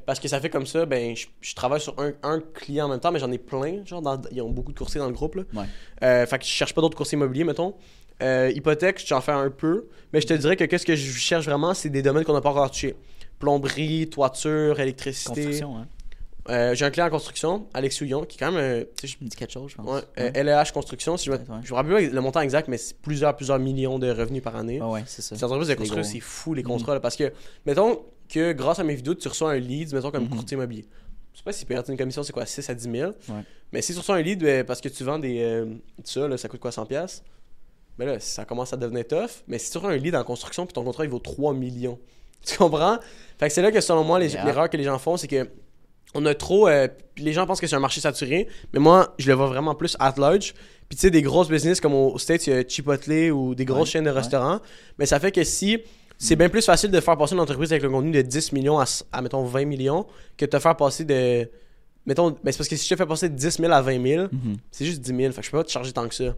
Speaker 3: Parce que ça fait comme ça, ben, je, je travaille sur un, un client en même temps, mais j'en ai plein. Genre, dans- ils ont beaucoup de courtiers dans le groupe. Là.
Speaker 2: Ouais.
Speaker 3: Euh, fait que je cherche pas d'autres courtiers immobiliers, mettons. Euh, hypothèque, j'en fais un peu. Mais je te dirais que qu'est-ce que je cherche vraiment, c'est des domaines qu'on n'a pas encore touchés. Plomberie, toiture, électricité.
Speaker 2: Construction, hein.
Speaker 3: Euh, j'ai un client en construction, Alex Houillon, qui est quand même. euh, tu sais,
Speaker 2: Je me dis quelque chose, je pense.
Speaker 3: ouais, euh,
Speaker 2: Ouais.
Speaker 3: LEH Construction, si je me,
Speaker 2: ouais.
Speaker 3: je me rappelle pas le montant exact, mais c'est plusieurs, plusieurs millions de revenus par année.
Speaker 2: Ah ouais, c'est ça.
Speaker 3: Cette entreprise de construction, c'est fou les
Speaker 2: Mhm.
Speaker 3: contrats. là, parce que, mettons que grâce à mes vidéos, tu reçois un lead, mettons comme
Speaker 2: Mhm.
Speaker 3: courtier immobilier. Je sais pas si perdre une commission, c'est quoi, 6 à 10 000.
Speaker 2: Ouais.
Speaker 3: Mais si tu reçois un lead ben, parce que tu vends des. euh, ça, là, ça coûte quoi, 100$? piastres? Ben là, ça commence à devenir tough. Mais si tu reçois un lead en construction, puis ton contrat, il vaut 3 millions. Tu comprends? Fait que c'est là que, selon moi, les-
Speaker 2: Yeah.
Speaker 3: l'erreur que les gens font, c'est que. On a trop. euh, les gens pensent que c'est un marché saturé, mais moi, je le vois vraiment plus at large. Puis tu sais, des grosses business comme au, States, il y a Chipotle ou des grosses
Speaker 2: Ouais,
Speaker 3: chaînes de
Speaker 2: ouais.
Speaker 3: restaurants. Mais ça fait que si. C'est bien plus facile de faire passer une entreprise avec le contenu de 10 millions à, à, mettons, 20 millions que de te faire passer de. Mettons, mais c'est parce que si je te fais passer de 10 000 à 20 000,
Speaker 2: Mhm.
Speaker 3: c'est juste 10 000. Fait que je peux pas te charger tant que ça.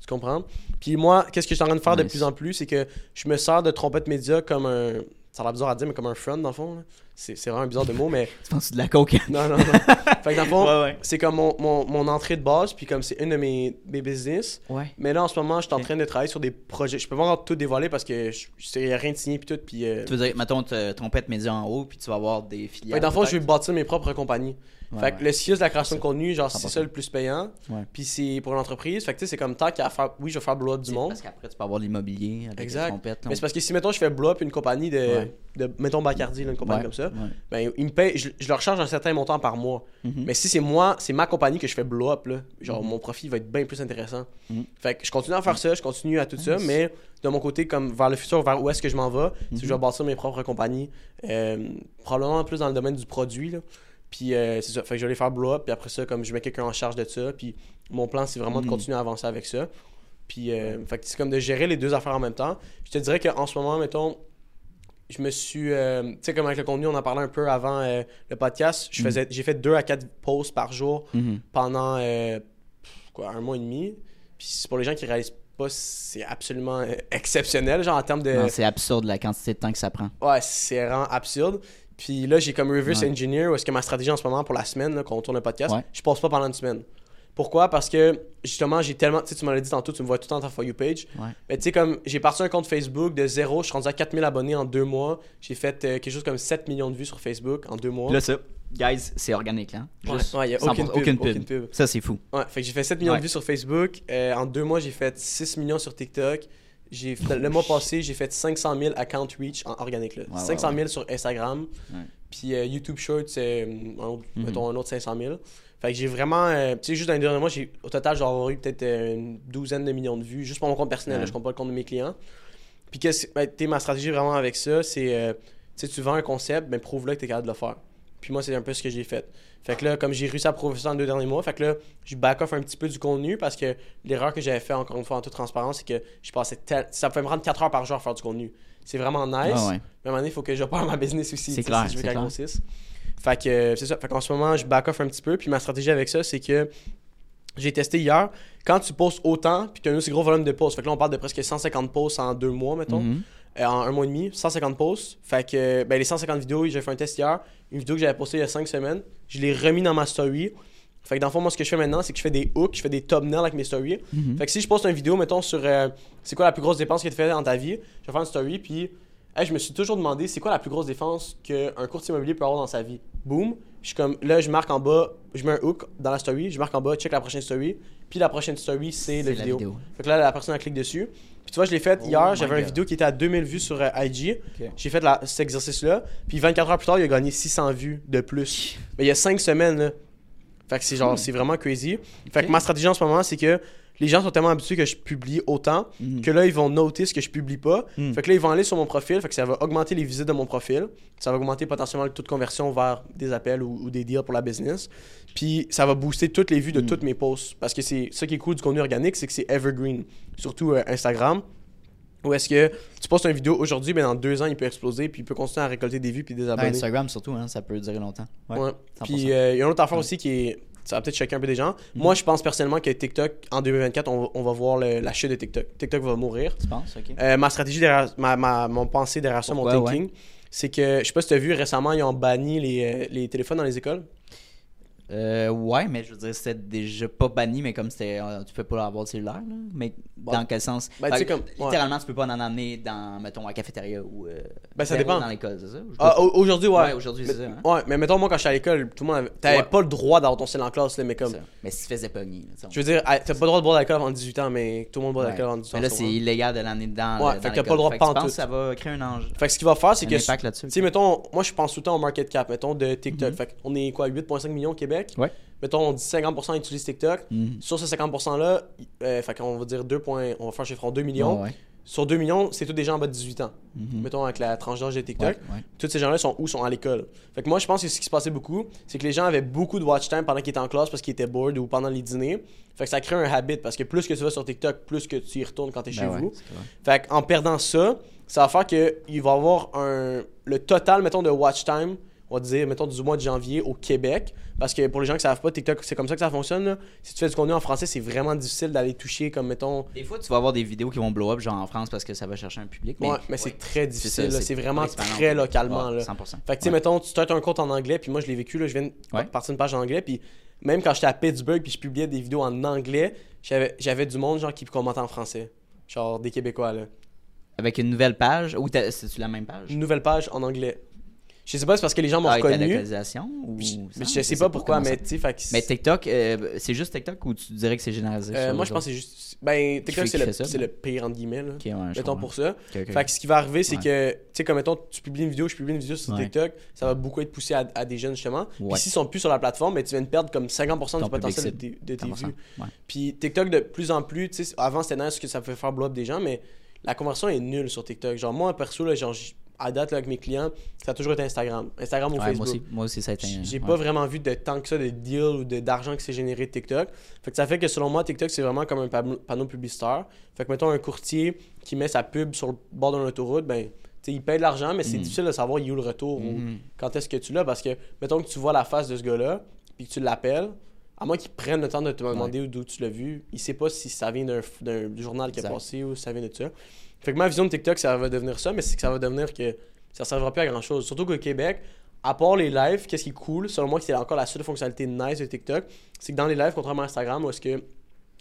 Speaker 3: Tu comprends? Puis moi, qu'est-ce que je suis en train de faire de plus en plus, c'est que je me sers de trompette média comme un. Ça a l'air bizarre à dire, mais comme un front, dans le fond. là. C'est c'est vraiment bizarre de mot, mais.
Speaker 2: Tu penses de la coke?
Speaker 3: Non, non, non. fait que dans le fond,
Speaker 2: Ouais, ouais.
Speaker 3: c'est comme mon, mon, mon entrée de base, puis comme c'est une de mes, mes business.
Speaker 2: Ouais.
Speaker 3: Mais là, en ce moment, je suis en train de travailler sur des projets. Je peux pas encore tout dévoiler parce que je, sais rien de signé, puis tout. Puis. euh,
Speaker 2: Tu veux dire, mettons, te trompette média en haut, puis tu vas avoir des
Speaker 3: fait
Speaker 2: filiales.
Speaker 3: que dans le fond, je vais bâtir mes propres compagnies. Fait que le CIUS de la création de contenu, genre, c'est
Speaker 2: 100%.
Speaker 3: ça le plus payant.
Speaker 2: Ouais.
Speaker 3: Puis c'est pour l'entreprise. Fait que tu sais, c'est comme tant qu'à faire. Oui, je vais faire blow up du monde.
Speaker 2: Parce qu'après, tu peux avoir l'immobilier avec
Speaker 3: Exact.
Speaker 2: les trompettes.
Speaker 3: Mais c'est parce que si, mettons, je fais blow up une compagnie de. De mettons Bacardi, là, une compagnie
Speaker 2: Ouais,
Speaker 3: comme ça,
Speaker 2: ouais.
Speaker 3: ben, ils me payent. Je, je leur charge un certain montant par mois.
Speaker 2: Mhm.
Speaker 3: Mais si c'est moi, c'est ma compagnie que je fais blow up, là, genre,
Speaker 2: Mhm.
Speaker 3: mon profit va être bien plus intéressant.
Speaker 2: Mhm.
Speaker 3: Fait que je continue à faire ça, je continue à tout ça,
Speaker 2: Nice.
Speaker 3: mais de mon côté, comme vers le futur, vers où est-ce que je m'en vais, c'est que je vais bâtir mes propres compagnies. euh, probablement plus dans le domaine du produit, là. Puis euh, c'est ça. Fait que je vais les faire blow up, puis après ça, comme je mets quelqu'un en charge de ça, puis mon plan, c'est vraiment de continuer à avancer avec ça. Puis, euh, fait que c'est comme de gérer les deux affaires en même temps. Je te dirais qu'en ce moment, mettons, je me suis. euh, tu sais, comme avec le contenu, on en parlait un peu avant euh, le podcast. Je
Speaker 2: Mhm.
Speaker 3: faisais, J'ai fait deux à quatre posts par jour
Speaker 2: Mhm.
Speaker 3: pendant euh, quoi, un mois et demi. Puis c'est pour les gens qui réalisent pas, c'est absolument exceptionnel, genre en termes de.
Speaker 2: Non, c'est absurde la quantité de temps que ça prend.
Speaker 3: Ouais, c'est vraiment absurde. Puis là, j'ai comme reverse
Speaker 2: Ouais.
Speaker 3: engineer où est-ce que ma stratégie en ce moment pour la semaine, quand on tourne le podcast,
Speaker 2: Ouais.
Speaker 3: je passe pas pendant une semaine. Pourquoi? Parce que justement, j'ai tellement. Tu sais, tu m'en l'as dit tantôt, tu me vois tout le temps ta For You page.
Speaker 2: Ouais.
Speaker 3: Mais tu sais, comme j'ai parti un compte Facebook de zéro, je suis rendu à 4000 abonnés en deux mois. J'ai fait euh, quelque chose comme 7 millions de vues sur Facebook en deux mois.
Speaker 2: Là, ça, guys, c'est organique, hein?
Speaker 3: Ouais,
Speaker 2: Juste
Speaker 3: ouais, y a
Speaker 2: 100%,
Speaker 3: aucune pub,
Speaker 2: aucune pub.
Speaker 3: aucune pub.
Speaker 2: Ça, c'est fou.
Speaker 3: Ouais, fait que j'ai fait 7 millions
Speaker 2: Ouais.
Speaker 3: de vues sur Facebook. Euh, en deux mois, j'ai fait 6 millions sur TikTok. J'ai, le mois passé, j'ai fait 500 000 account reach en organique. Là.
Speaker 2: Ouais,
Speaker 3: 500
Speaker 2: ouais,
Speaker 3: 000 sur Instagram.
Speaker 2: Ouais.
Speaker 3: Puis euh, YouTube Shorts, c'est un autre-
Speaker 2: Mhm.
Speaker 3: mettons un autre 500 000. Fait que j'ai vraiment. euh, tu sais, juste dans les derniers mois, j'ai, au total, j'ai eu peut-être euh, une douzaine de millions de vues, juste pour mon compte personnel. Là, je compte pas le compte de mes clients. Puis qu'est-ce, ben, ma stratégie vraiment avec ça, c'est. euh, tu sais, tu vends un concept, ben prouve-le que tu es capable de le faire. Puis moi, c'est un peu ce que j'ai fait. Fait que là, comme j'ai réussi à prouver ça en deux derniers mois, fait que là, je back off un petit peu du contenu parce que l'erreur que j'avais fait, encore une fois, en toute transparence, c'est que je passais tel... Ça pouvait me prendre 4 heures par jour à faire du contenu. C'est vraiment nice.
Speaker 2: Ah ouais.
Speaker 3: Mais à un moment donné, il faut que je parle ma business aussi.
Speaker 2: C'est clair,
Speaker 3: Si je veux qu'elle grossisse. Fait que c'est ça. Fait qu'en ce moment, je back off un petit peu. Puis ma stratégie avec ça, c'est que j'ai testé hier. Quand tu postes autant, puis tu as un aussi gros volume de posts, fait que là, on parle de presque 150 posts en deux mois, mettons.
Speaker 2: Mhm.
Speaker 3: euh, en un mois et demi, 150 posts. Fait que ben, les 150 vidéos, j'ai fait un test hier. Une vidéo que j'avais postée il y a 5 semaines, je l'ai remis dans ma story. Fait que dans le fond, moi, ce que je fais maintenant, c'est que je fais des hooks, je fais des thumbnails avec mes stories.
Speaker 2: Mhm.
Speaker 3: Fait que si je poste une vidéo, mettons, sur euh, c'est quoi la plus grosse dépense que tu fais dans ta vie, je vais faire une story, puis hey, je me suis toujours demandé c'est quoi la plus grosse dépense qu'un courtier immobilier peut avoir dans sa vie? Boom. Je suis comme, là, je marque en bas, je mets un hook dans la story, je marque en bas, check la prochaine story, puis la prochaine story, c'est la vidéo.
Speaker 2: vidéo.
Speaker 3: Fait que là, la personne elle clique dessus. Puis tu vois, je l'ai fait
Speaker 2: Oh
Speaker 3: hier, j'avais une vidéo qui était à 2000 vues sur euh, IG. J'ai fait la- cet exercice-là, puis 24 heures plus tard, il a gagné 600 vues de plus. Mais il y a 5 semaines, là. Fait que c'est genre, c'est vraiment crazy. Fait que ma stratégie en ce moment, c'est que les gens sont tellement habitués que je publie autant
Speaker 2: Mhm.
Speaker 3: que là, ils vont noter ce que je publie pas.
Speaker 2: Mm.
Speaker 3: Fait que là, ils vont aller sur mon profil. Fait que ça va augmenter les visites de mon profil. Ça va augmenter potentiellement le taux de conversion vers des appels ou, ou des deals pour la business. Puis ça va booster toutes les vues de
Speaker 2: Mm.
Speaker 3: toutes mes posts. Parce que c'est ça qui est cool du contenu organique, c'est que c'est evergreen. Surtout euh, Instagram. Où est-ce que tu postes une vidéo aujourd'hui, mais dans deux ans, il peut exploser, puis il peut continuer à récolter des vues puis des
Speaker 2: Ben,
Speaker 3: abonnés.
Speaker 2: Instagram surtout, hein, ça peut durer longtemps. Ouais.
Speaker 3: Ouais.
Speaker 2: 100%.
Speaker 3: Puis euh, il y a une autre affaire aussi qui est. Ça va peut-être choquer un peu des gens.
Speaker 2: Mhm.
Speaker 3: Moi, je pense personnellement que TikTok, en 2024, on, va- on va voir le- la chute de TikTok. TikTok va mourir.
Speaker 2: Tu penses, ok.
Speaker 3: Euh, ma stratégie derrière, ma, ma- mon pensée derrière ça, mon thinking, c'est que je sais pas si tu as vu récemment, ils ont banni les, euh, les téléphones dans les écoles.
Speaker 2: Euh, ouais, mais je veux dire, c'était déjà pas banni, mais comme c'était. euh, tu peux pas avoir de cellulaire, là. Mais dans quel sens?
Speaker 3: Ben,
Speaker 2: Fait
Speaker 3: tu sais,
Speaker 2: que,
Speaker 3: comme- ouais.
Speaker 2: Littéralement, tu peux pas en amener dans, mettons, à la cafétéria ou. euh,
Speaker 3: Ben, ça
Speaker 2: zéro
Speaker 3: dépend.
Speaker 2: dans l'école, c'est ça? Ou je
Speaker 3: Ah, au- aujourd'hui, ouais.
Speaker 2: Ouais, aujourd'hui, c'est
Speaker 3: Mais-
Speaker 2: ça. hein?
Speaker 3: Ouais, mais mettons, moi, quand j'étais à l'école, tout le monde avait. T'avais
Speaker 2: Ouais.
Speaker 3: pas le droit d'avoir ton cell en classe, là, mais comme.
Speaker 2: Ça. Mais si tu faisais pogner. là, tu sais, on-
Speaker 3: Je veux dire, ah, t'as pas le droit de boire d'alcool avant 18 ans, mais tout le monde boit d'alcool avant 18 ans.
Speaker 2: Mais là, c'est illégal de l'année dedans.
Speaker 3: Ouais,
Speaker 2: là,
Speaker 3: fait
Speaker 2: dans
Speaker 3: que t'as pas
Speaker 2: l'école.
Speaker 3: le droit
Speaker 2: Fait que tu
Speaker 3: pantoute.
Speaker 2: penses que ça va créer un enjeu.
Speaker 3: Fait que ce qu'il va faire, c'est
Speaker 2: Un
Speaker 3: que.
Speaker 2: impact là-dessus.
Speaker 3: Tu sais, mettons, moi je pense tout le temps au market cap, mettons, de TikTok.
Speaker 2: Mhm.
Speaker 3: Fait qu'on est quoi, 8,5 millions au Québec.
Speaker 2: Ouais.
Speaker 3: Mettons, on dit 50% utilisent TikTok.
Speaker 2: Mhm.
Speaker 3: Sur ce 50%-là, euh, fait qu'on va dire 2 points, on va faire un chiffre en 2 millions.
Speaker 2: Ouais, ouais.
Speaker 3: Sur 2 millions, c'est tous des gens en bas de 18 ans.
Speaker 2: Mhm.
Speaker 3: Mettons, avec la tranche d'âge de TikTok. Tous ces gens-là sont où? Sont à l'école. Fait que moi, je pense que ce qui se passait beaucoup, c'est que les gens avaient beaucoup de watch time pendant qu'ils étaient en classe parce qu'ils étaient bored ou pendant les dîners. Fait que ça crée un habit parce que plus que tu vas sur TikTok, plus que tu y retournes quand t'es
Speaker 2: Ben
Speaker 3: chez vous. Fait qu'en perdant ça, ça va faire qu'il va y avoir un, le total, mettons, de watch time, on va dire, mettons, du mois de janvier au Québec. Parce que pour les gens qui savent pas, TikTok, c'est comme ça que ça fonctionne. là. Si tu fais du contenu en français, c'est vraiment difficile d'aller toucher, comme mettons.
Speaker 2: Des fois, tu vas avoir des vidéos qui vont blow up, genre en France, parce que ça va chercher un public.
Speaker 3: Ouais, mais
Speaker 2: ouais.
Speaker 3: c'est très difficile. C'est vraiment très localement.
Speaker 2: Ouais,
Speaker 3: là.
Speaker 2: 100%.
Speaker 3: Fait que tu sais, mettons, tu startes un compte en anglais, puis moi je l'ai vécu, là, je viens de partir d'une page en anglais, puis même quand j'étais à Pittsburgh, puis je publiais des vidéos en anglais, j'avais du monde genre qui commentait en français. Genre des Québécois, là.
Speaker 2: Avec une nouvelle page, ou c'est-tu la même page?
Speaker 3: Une nouvelle page en anglais. Je sais pas, c'est parce que les gens m'ont
Speaker 2: Ah, ta
Speaker 3: reconnu.
Speaker 2: localisation ou... Ça,
Speaker 3: mais je sais pas pourquoi, mais tu sais,
Speaker 2: Mais TikTok, euh, c'est juste TikTok ou tu dirais que c'est généralisé
Speaker 3: euh, moi je pense que c'est juste. Ben, TikTok, c'est le, le pire entre guillemets, là.
Speaker 2: Ok, ouais, je
Speaker 3: Mettons pour ça. Fait que ce qui va arriver, c'est que, tu sais, comme mettons, tu publies une vidéo, je publie une vidéo sur. TikTok, ça va beaucoup être poussé à, à des jeunes justement.
Speaker 2: Ouais.
Speaker 3: Puis s'ils sont plus sur la plateforme, mais tu viens de perdre comme 50%
Speaker 2: Ton
Speaker 3: du potentiel de tes, de tes
Speaker 2: 100%.
Speaker 3: vues.
Speaker 2: Ouais.
Speaker 3: Puis TikTok, de plus en plus, tu sais, avant c'était nice que ça fait faire blow up des gens, mais la conversion est nulle sur TikTok. Genre, moi, perso, là, genre, à date, là, avec mes clients, ça a toujours été Instagram. Instagram ou
Speaker 2: Ouais,
Speaker 3: Facebook.
Speaker 2: moi aussi, moi aussi, ça a été.
Speaker 3: J'ai
Speaker 2: ouais.
Speaker 3: pas vraiment vu de tant que ça de deal ou de- d'argent qui s'est généré de TikTok. Fait que ça fait que selon moi, TikTok, c'est vraiment comme un panneau, publicitaire. Fait que mettons un courtier qui met sa pub sur le bord d'une autoroute, ben, il paye de l'argent, mais c'est
Speaker 2: Mhm.
Speaker 3: difficile de savoir où est le retour ou
Speaker 2: Mhm.
Speaker 3: quand est-ce que tu l'as. Parce que, mettons que tu vois la face de ce gars-là, puis que tu l'appelles, à moins qu'il prenne le temps de te demander d'où tu l'as vu, il sait pas si ça vient d'un journal qui a passé ou si ça vient de ça. Fait que ma vision de TikTok, ça va devenir ça, mais c'est que ça va devenir que ça servira plus à grand chose. Surtout qu'au Québec, à part les lives, qu'est-ce qui est cool, selon moi, c'est encore la seule fonctionnalité nice de TikTok, c'est que dans les lives, contrairement à Instagram, où est-ce que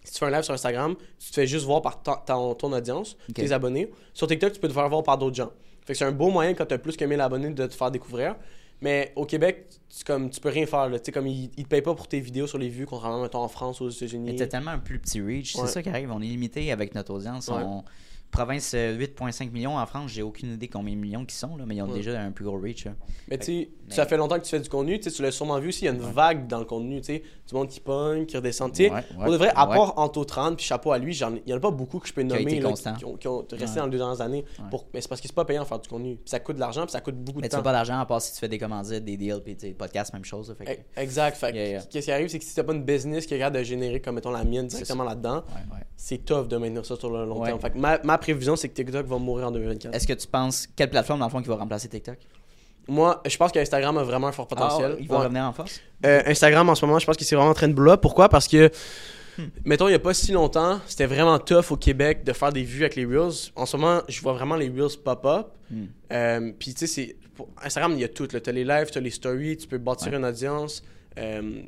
Speaker 3: si tu fais un live sur Instagram, tu te fais juste voir par ton, ton- ton audience, tes abonnés. Sur TikTok, tu peux te faire voir par d'autres gens. Fait que c'est un beau moyen quand tu as plus que 1000 abonnés de te faire découvrir. Mais au Québec, tu, comme, tu peux rien faire. Là. Tu sais, Comme ils, ils te payent pas pour tes vidéos sur les vues, contrairement mettons, en France ou aux
Speaker 2: Mais
Speaker 3: États-Unis.
Speaker 2: t'as tellement un plus petit reach,
Speaker 3: Ouais.
Speaker 2: c'est ça qui arrive. On est limité avec notre audience.
Speaker 3: Ouais.
Speaker 2: On- Province euh, 8,5 millions en France, j'ai aucune idée combien de millions qui sont, là, mais ils ont
Speaker 3: Ouais.
Speaker 2: déjà un plus gros reach. là.
Speaker 3: Mais tu sais,
Speaker 2: Mais-
Speaker 3: ça fait longtemps que tu fais du contenu, tu tu l'as sûrement vu aussi, il y a une vague dans le contenu, tu sais, du monde qui pogne, qui redescend. Tu sais,
Speaker 2: Ouais,
Speaker 3: pour
Speaker 2: ouais,
Speaker 3: de vrai, à part Anto 30 puis chapeau à lui, il y en a pas beaucoup que je peux nommer là, qui, ont, qui ont resté dans les deux dernières années. Pour... Mais c'est parce que c'est pas payant de faire du contenu. Ça coûte de l'argent, puis ça coûte beaucoup
Speaker 2: Mais
Speaker 3: de
Speaker 2: tu
Speaker 3: temps.
Speaker 2: fais pas d'argent à part si tu fais des commandites, des deals, puis des podcasts, même chose. là, fait que-
Speaker 3: E- Exact. Fait que
Speaker 2: Yeah, yeah.
Speaker 3: qu'est-ce qui arrive, c'est que si t'as pas une business qui regarde de générer comme mettons la mienne directement là-dedans, c'est tough de maintenir ça sur le long terme. Fait ma prévision, c'est que TikTok va mourir en 2024.
Speaker 2: Est-ce que tu penses, quelle plateforme dans le fond qui va remplacer TikTok?
Speaker 3: Moi, je pense qu'Instagram a vraiment un fort potentiel.
Speaker 2: Ah, il va
Speaker 3: Ouais.
Speaker 2: revenir en force?
Speaker 3: Euh, Instagram en ce moment, je pense que c'est vraiment en train de blow up. Pourquoi? Parce que Mettons, il n'y a pas si longtemps, c'était vraiment tough au Québec de faire des vues avec les Reels. En ce moment, je vois vraiment les Reels pop-up.
Speaker 2: Hmm.
Speaker 3: Euh, Puis, tu sais, Instagram, il y a tout. Tu as les lives, tu as les stories, tu peux bâtir
Speaker 2: Ouais.
Speaker 3: une audience. Euh,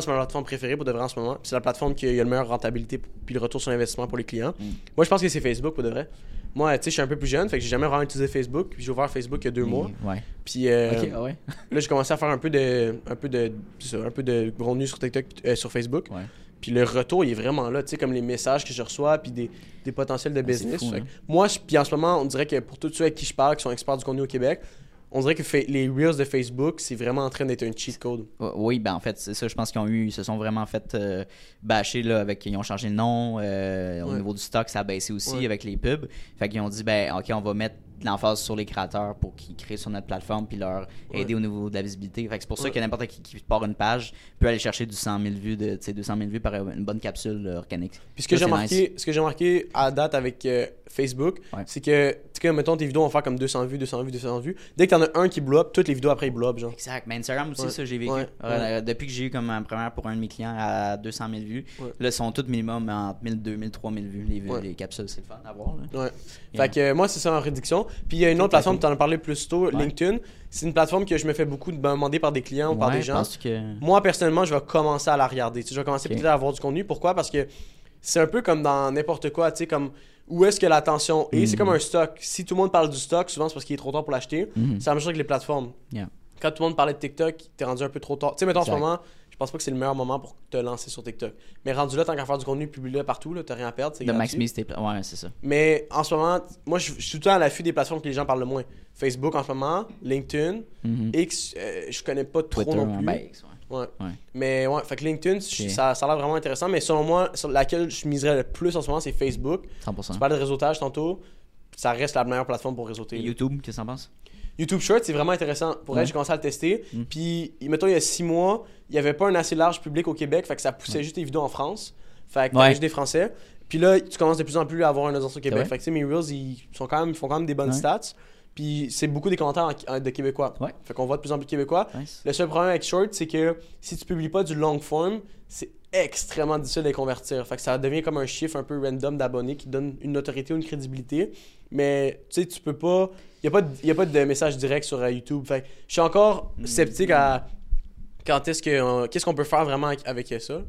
Speaker 3: c'est ma plateforme préférée pour de vrai en ce moment. C'est la plateforme qui a le meilleure rentabilité puis le retour sur investissement pour les clients.
Speaker 2: Mm.
Speaker 3: Moi, je pense que c'est Facebook pour de vrai. Moi, tu sais, je suis un peu plus jeune, fait que j'ai jamais vraiment utilisé Facebook. Puis j'ai ouvert Facebook il y a deux mois.
Speaker 2: Ouais.
Speaker 3: Puis euh,
Speaker 2: ah ouais.
Speaker 3: là, j'ai commencé à faire un peu de, un peu de, un peu de contenu sur TikTok, euh, sur Facebook.
Speaker 2: Ouais.
Speaker 3: Puis le retour, il est vraiment là, tu sais, comme les messages que je reçois, puis des, des potentiels de
Speaker 2: Ah,
Speaker 3: business.
Speaker 2: fou, hein.
Speaker 3: moi, puis en ce moment, on dirait que pour tous ceux avec qui je parle, qui sont experts du contenu au Québec, on dirait que les Reels de Facebook, c'est vraiment en train d'être un cheat code.
Speaker 2: Oui, ben en fait, c'est ça. Je pense qu'ils ont eu, ils se sont vraiment fait euh, bâcher là, avec. Ils ont changé le nom. euh, Au niveau du stock, ça a baissé aussi
Speaker 3: Ouais.
Speaker 2: avec les pubs. Fait qu'ils ont dit, ben, ok, on va mettre de l'emphase sur les créateurs pour qu'ils créent sur notre plateforme puis leur
Speaker 3: Ouais.
Speaker 2: aider au niveau de la visibilité. Fait que c'est pour ça que n'importe qui qui part une page peut aller chercher du 100 000 vues, de, tu sais, 200 000 vues par une bonne capsule euh, organique.
Speaker 3: Puis ce que j'ai remarqué, ce que j'ai remarqué à date avec euh, Facebook,
Speaker 2: Ouais.
Speaker 3: c'est que, tu sais, mettons, tes vidéos vont faire comme 200 vues, 200 vues, 200 vues. Dès que t'en as un qui blow up, toutes les vidéos après, ils blow up, genre.
Speaker 2: Exact. Mais Instagram aussi, ça, j'ai vécu.
Speaker 3: Ouais.
Speaker 2: Euh, depuis que j'ai eu comme un première pour un de mes clients à 200 000 vues, là, sont tous minimum entre 1000, 2000, 3000 vues. Les, vues, les capsules, c'est le fun à voir. là.
Speaker 3: Fait que euh, moi, c'est ça en réduction. Puis il y a une
Speaker 2: Tout
Speaker 3: autre plateforme, tu en as parlé plus tôt,
Speaker 2: Ouais.
Speaker 3: LinkedIn. C'est une plateforme que je me fais beaucoup demander par des clients ou par
Speaker 2: Ouais,
Speaker 3: des gens.
Speaker 2: que.
Speaker 3: Moi, personnellement, je vais commencer à la regarder. Tu sais, je vais commencer peut-être à avoir du contenu. Pourquoi? Parce que c'est un peu comme dans n'importe quoi, tu sais, comme où est-ce que l'attention est. C'est
Speaker 2: Mhm.
Speaker 3: comme un stock. Si tout le monde parle du stock, souvent c'est parce qu'il est trop tard pour l'acheter.
Speaker 2: Mhm.
Speaker 3: C'est la même chose avec les plateformes.
Speaker 2: Yeah.
Speaker 3: Quand tout le monde parlait de TikTok, t'es rendu un peu trop tard. Tu sais, mettons en ce
Speaker 2: Exact.
Speaker 3: moment, pense pas que c'est le meilleur moment pour te lancer sur TikTok. Mais rendu là, tant qu'à faire du contenu, publie-le partout, là, t'as rien à perdre.
Speaker 2: De maximiser tes. pla- Ouais, c'est ça.
Speaker 3: Mais en ce moment, moi, je je suis tout le temps à l'affût des plateformes que les gens parlent le moins. Facebook en ce moment, LinkedIn,
Speaker 2: Mhm.
Speaker 3: X, euh, je connais pas trop
Speaker 2: Twitter,
Speaker 3: non plus.
Speaker 2: ben, X, ouais.
Speaker 3: Ouais.
Speaker 2: Ouais.
Speaker 3: Mais ouais, fait que LinkedIn, ça, ça a l'air vraiment intéressant. Mais selon moi, sur laquelle je miserais le plus en ce moment, c'est Facebook.
Speaker 2: 100%.
Speaker 3: Tu parlais de réseautage tantôt. Ça reste la meilleure plateforme pour réseauter.
Speaker 2: Et YouTube, qu'est-ce que t'en penses?
Speaker 3: YouTube Short, c'est vraiment intéressant. Pour
Speaker 2: Ouais.
Speaker 3: elle, j'ai commencé à le tester.
Speaker 2: Mm.
Speaker 3: Puis, mettons, il y a six mois, il n'y avait pas un assez large public au Québec. Fait que ça poussait juste les vidéos en France. Fait que
Speaker 2: Ouais.
Speaker 3: juste des Français. Puis là, tu commences de plus en plus à avoir une audience au Québec. Fait que, tu sais, mes Reels, ils, sont quand même, ils font quand même des bonnes
Speaker 2: Ouais.
Speaker 3: stats. Puis, c'est beaucoup des commentaires en- en- de Québécois.
Speaker 2: Ouais.
Speaker 3: Fait qu'on voit de plus en plus de Québécois.
Speaker 2: Nice.
Speaker 3: Le seul problème avec Short, c'est que si tu publies pas du long form, c'est extrêmement difficile de les convertir. Fait que ça devient comme un chiffre un peu random d'abonnés qui donne une notoriété ou une crédibilité. Mais tu sais, tu peux pas. Il n'y a, pas de- y a pas de message direct sur euh, YouTube. Fait je suis encore sceptique à quand est-ce que. Qu'est-ce qu'on peut faire vraiment avec, ça.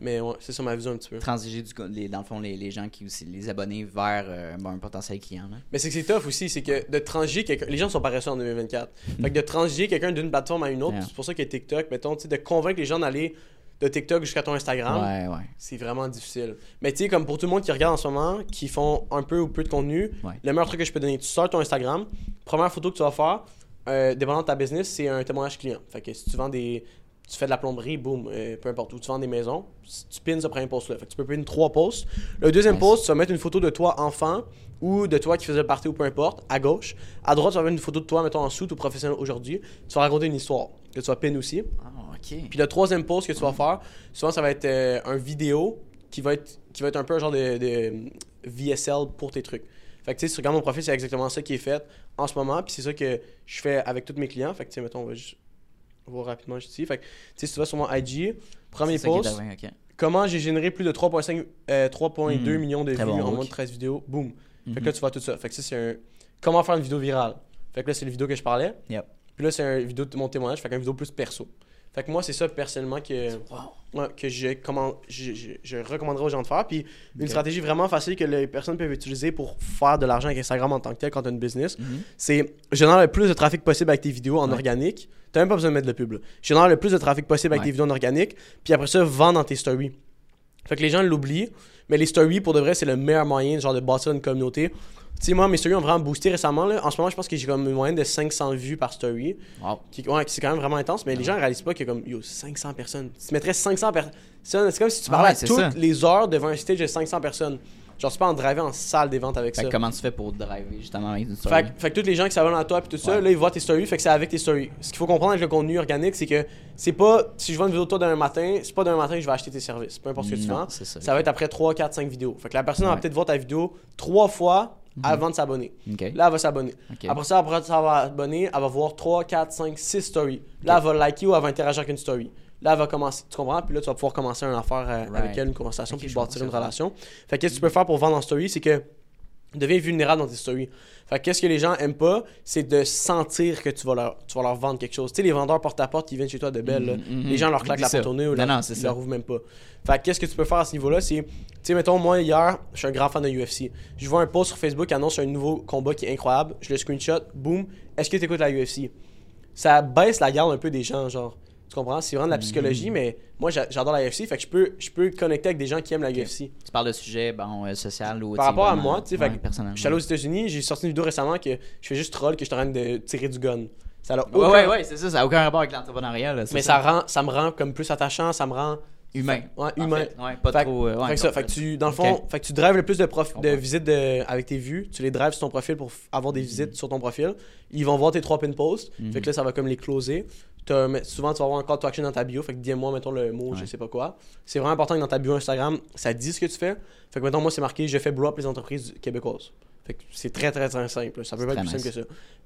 Speaker 3: Mais ouais, c'est ça ma vision un petit peu.
Speaker 2: Transiger du, les, dans le fond, les, les gens qui aussi, les abonnés vers euh, un potentiel client. Là.
Speaker 3: Mais c'est que c'est tough aussi, c'est que de transiger quelqu'un. Les gens sont paresseux en 2024. Fait que de transiger quelqu'un d'une plateforme à une autre,
Speaker 2: Yeah.
Speaker 3: c'est pour ça que TikTok, mettons, de convaincre les gens d'aller de TikTok jusqu'à ton Instagram.
Speaker 2: Ouais, ouais.
Speaker 3: c'est vraiment difficile. Mais tu sais, comme pour tout le monde qui regarde en ce moment, qui font un peu ou peu de contenu,
Speaker 2: Ouais.
Speaker 3: le meilleur truc que je peux donner, tu sors ton Instagram, première photo que tu vas faire, euh, dépendant de ta business, c'est un témoignage client. Fait que si tu vends des. Tu fais de la plomberie, boum, euh, peu importe où, tu vends des maisons, tu pins ce premier post là. Fait que tu peux pin trois posts. Le deuxième
Speaker 2: Nice.
Speaker 3: post, tu vas mettre une photo de toi enfant ou de toi qui faisait partie ou peu importe, à gauche. À droite, tu vas mettre une photo de toi, mettons en sous ou professionnel aujourd'hui. Tu vas raconter une histoire que tu vas pin aussi.
Speaker 2: Ah,
Speaker 3: Puis le troisième post que tu vas faire, souvent ça va être euh, un vidéo qui va être qui va être un peu un genre de, de VSL pour tes trucs. Fait que tu sais, si tu regardes mon profil, c'est exactement ça qui est fait en ce moment. Puis c'est ça que je fais avec tous mes clients. Fait que tu sais, mettons, on va juste voir rapidement ici. Fait que tu sais, si tu vas sur mon IG, premier post, comment j'ai généré plus de 3,5 euh, 3,2
Speaker 2: Mhm.
Speaker 3: millions de vues
Speaker 2: bon
Speaker 3: en moins de 13 vidéos. Boum. Fait que là, tu vois tout ça. Fait que ça, c'est un. Comment faire une vidéo virale. Fait que là, c'est la vidéo que je parlais.
Speaker 2: Yep.
Speaker 3: Puis là, c'est une vidéo de mon témoignage. Fait qu'une vidéo plus perso. Fait que moi, c'est ça personnellement que,
Speaker 2: Wow.
Speaker 3: ouais, que je, comment, je, je, je recommanderais aux gens de faire. Puis une stratégie vraiment facile que les personnes peuvent utiliser pour faire de l'argent avec Instagram en tant que tel quand tu as une business,
Speaker 2: Mhm.
Speaker 3: c'est générer le plus de trafic possible avec tes vidéos en
Speaker 2: Ouais.
Speaker 3: organique. Tu même pas besoin de mettre de pub. là. Générer le plus de trafic possible avec
Speaker 2: Ouais.
Speaker 3: tes vidéos en organique. Puis après ça, vends dans tes stories. Fait que les gens l'oublient. Mais les stories, pour de vrai, c'est le meilleur moyen genre, de bâtir une communauté. Tu sais, moi, mes stories ont vraiment boosté récemment. Là. En ce moment, je pense que j'ai comme une moyenne de 500 vues par story.
Speaker 2: Wow.
Speaker 3: Qui, ouais, c'est quand même vraiment intense, mais les gens réalisent pas que comme yo 500 personnes. Tu mettrais 500 personnes, c'est comme si tu
Speaker 2: Ah
Speaker 3: parlais
Speaker 2: ouais,
Speaker 3: à
Speaker 2: c'est
Speaker 3: toutes
Speaker 2: ça.
Speaker 3: les heures devant un stage de 500 personnes. Genre, tu peux en driver en salle des ventes avec
Speaker 2: Fait
Speaker 3: ça.
Speaker 2: que comment tu fais pour driver justement avec une story?
Speaker 3: Fait, que- fait que tous les gens qui s'abonnent à toi et tout ça, là, ils voient tes stories, fait que c'est avec tes stories. Ce qu'il faut comprendre avec le contenu organique, c'est que c'est pas, si je vends une vidéo de toi d'un matin, c'est pas d'un matin que je vais acheter tes services, peu importe ce que tu
Speaker 2: Non,
Speaker 3: vends.
Speaker 2: ça.
Speaker 3: Ça va être après 3, 4, 5 vidéos. Fait que la personne va peut-être voir ta vidéo trois fois avant de s'abonner. Là, elle va s'abonner.
Speaker 2: Ok.
Speaker 3: Après ça, après ça, elle va s'abonner, elle va voir 3, 4, 5, 6 stories. Là, elle va liker ou elle va interagir avec une story. Là, elle va commencer, tu comprends? Puis là, tu vas pouvoir commencer une affaire euh, avec elle, une conversation, puis bâtir une relation. Fait que qu'est-ce que tu peux faire pour vendre en story, c'est que deviens vulnérable dans tes stories. Fait que qu'est-ce que les gens aiment pas, c'est de sentir que tu vas leur, tu vas leur vendre quelque chose. Tu sais, les vendeurs porte-à-porte qui viennent chez toi de belle, là,
Speaker 2: Mhm, mhm.
Speaker 3: les gens leur claquent la porte au nez ou
Speaker 2: Non,
Speaker 3: leur,
Speaker 2: non, c'est
Speaker 3: ils
Speaker 2: ça.
Speaker 3: leur ouvrent même pas. Fait qu'est-ce que tu peux faire à ce niveau-là, c'est, tu sais, mettons, moi, hier, je suis un grand fan de UFC. Je vois un post sur Facebook qui annonce un nouveau combat qui est incroyable. Je le screenshot, boum. Est-ce que tu écoutes la UFC? Ça baisse la garde un peu des gens, genre. Tu comprends? C'est vraiment de la psychologie,
Speaker 2: Mhm.
Speaker 3: mais moi, j'a- j'adore la UFC. Fait que je peux, je peux connecter avec des gens qui aiment la UFC.
Speaker 2: Tu parles de sujet bon, euh, social ou
Speaker 3: Par rapport à moi, tu sais,
Speaker 2: ouais.
Speaker 3: Je suis allé aux États-Unis, j'ai sorti une vidéo récemment que je fais juste troll, que je suis en train de tirer du gun. Ça a aucun-
Speaker 2: ouais, ouais, c'est ça, ça n'a aucun rapport avec l'entrepreneuriat.
Speaker 3: Mais ça, rend, ça me rend comme plus attachant, ça me rend
Speaker 2: Humain.
Speaker 3: Ouais, humain.
Speaker 2: fait, ouais, pas
Speaker 3: Fait-
Speaker 2: trop. euh, ouais,
Speaker 3: fait que ça,
Speaker 2: non,
Speaker 3: fait que tu, dans le fond, fait que tu drives le plus de, prof- de visites de- avec tes vues, tu les drives sur ton profil pour avoir des visites sur ton profil. Ils vont voir tes trois pin posts,
Speaker 2: Mhm.
Speaker 3: fait que là ça va comme les closer. Souvent tu vas avoir un call to action dans ta bio, fait que dis-moi mettons le mot, je
Speaker 2: Ouais.
Speaker 3: sais pas quoi. C'est vraiment important que dans ta bio Instagram, ça dit ce que tu fais. Fait que mettons moi c'est marqué je fais blow up les entreprises québécoises. Fait que c'est très très très simple, ça peut pas être plus simple que ça.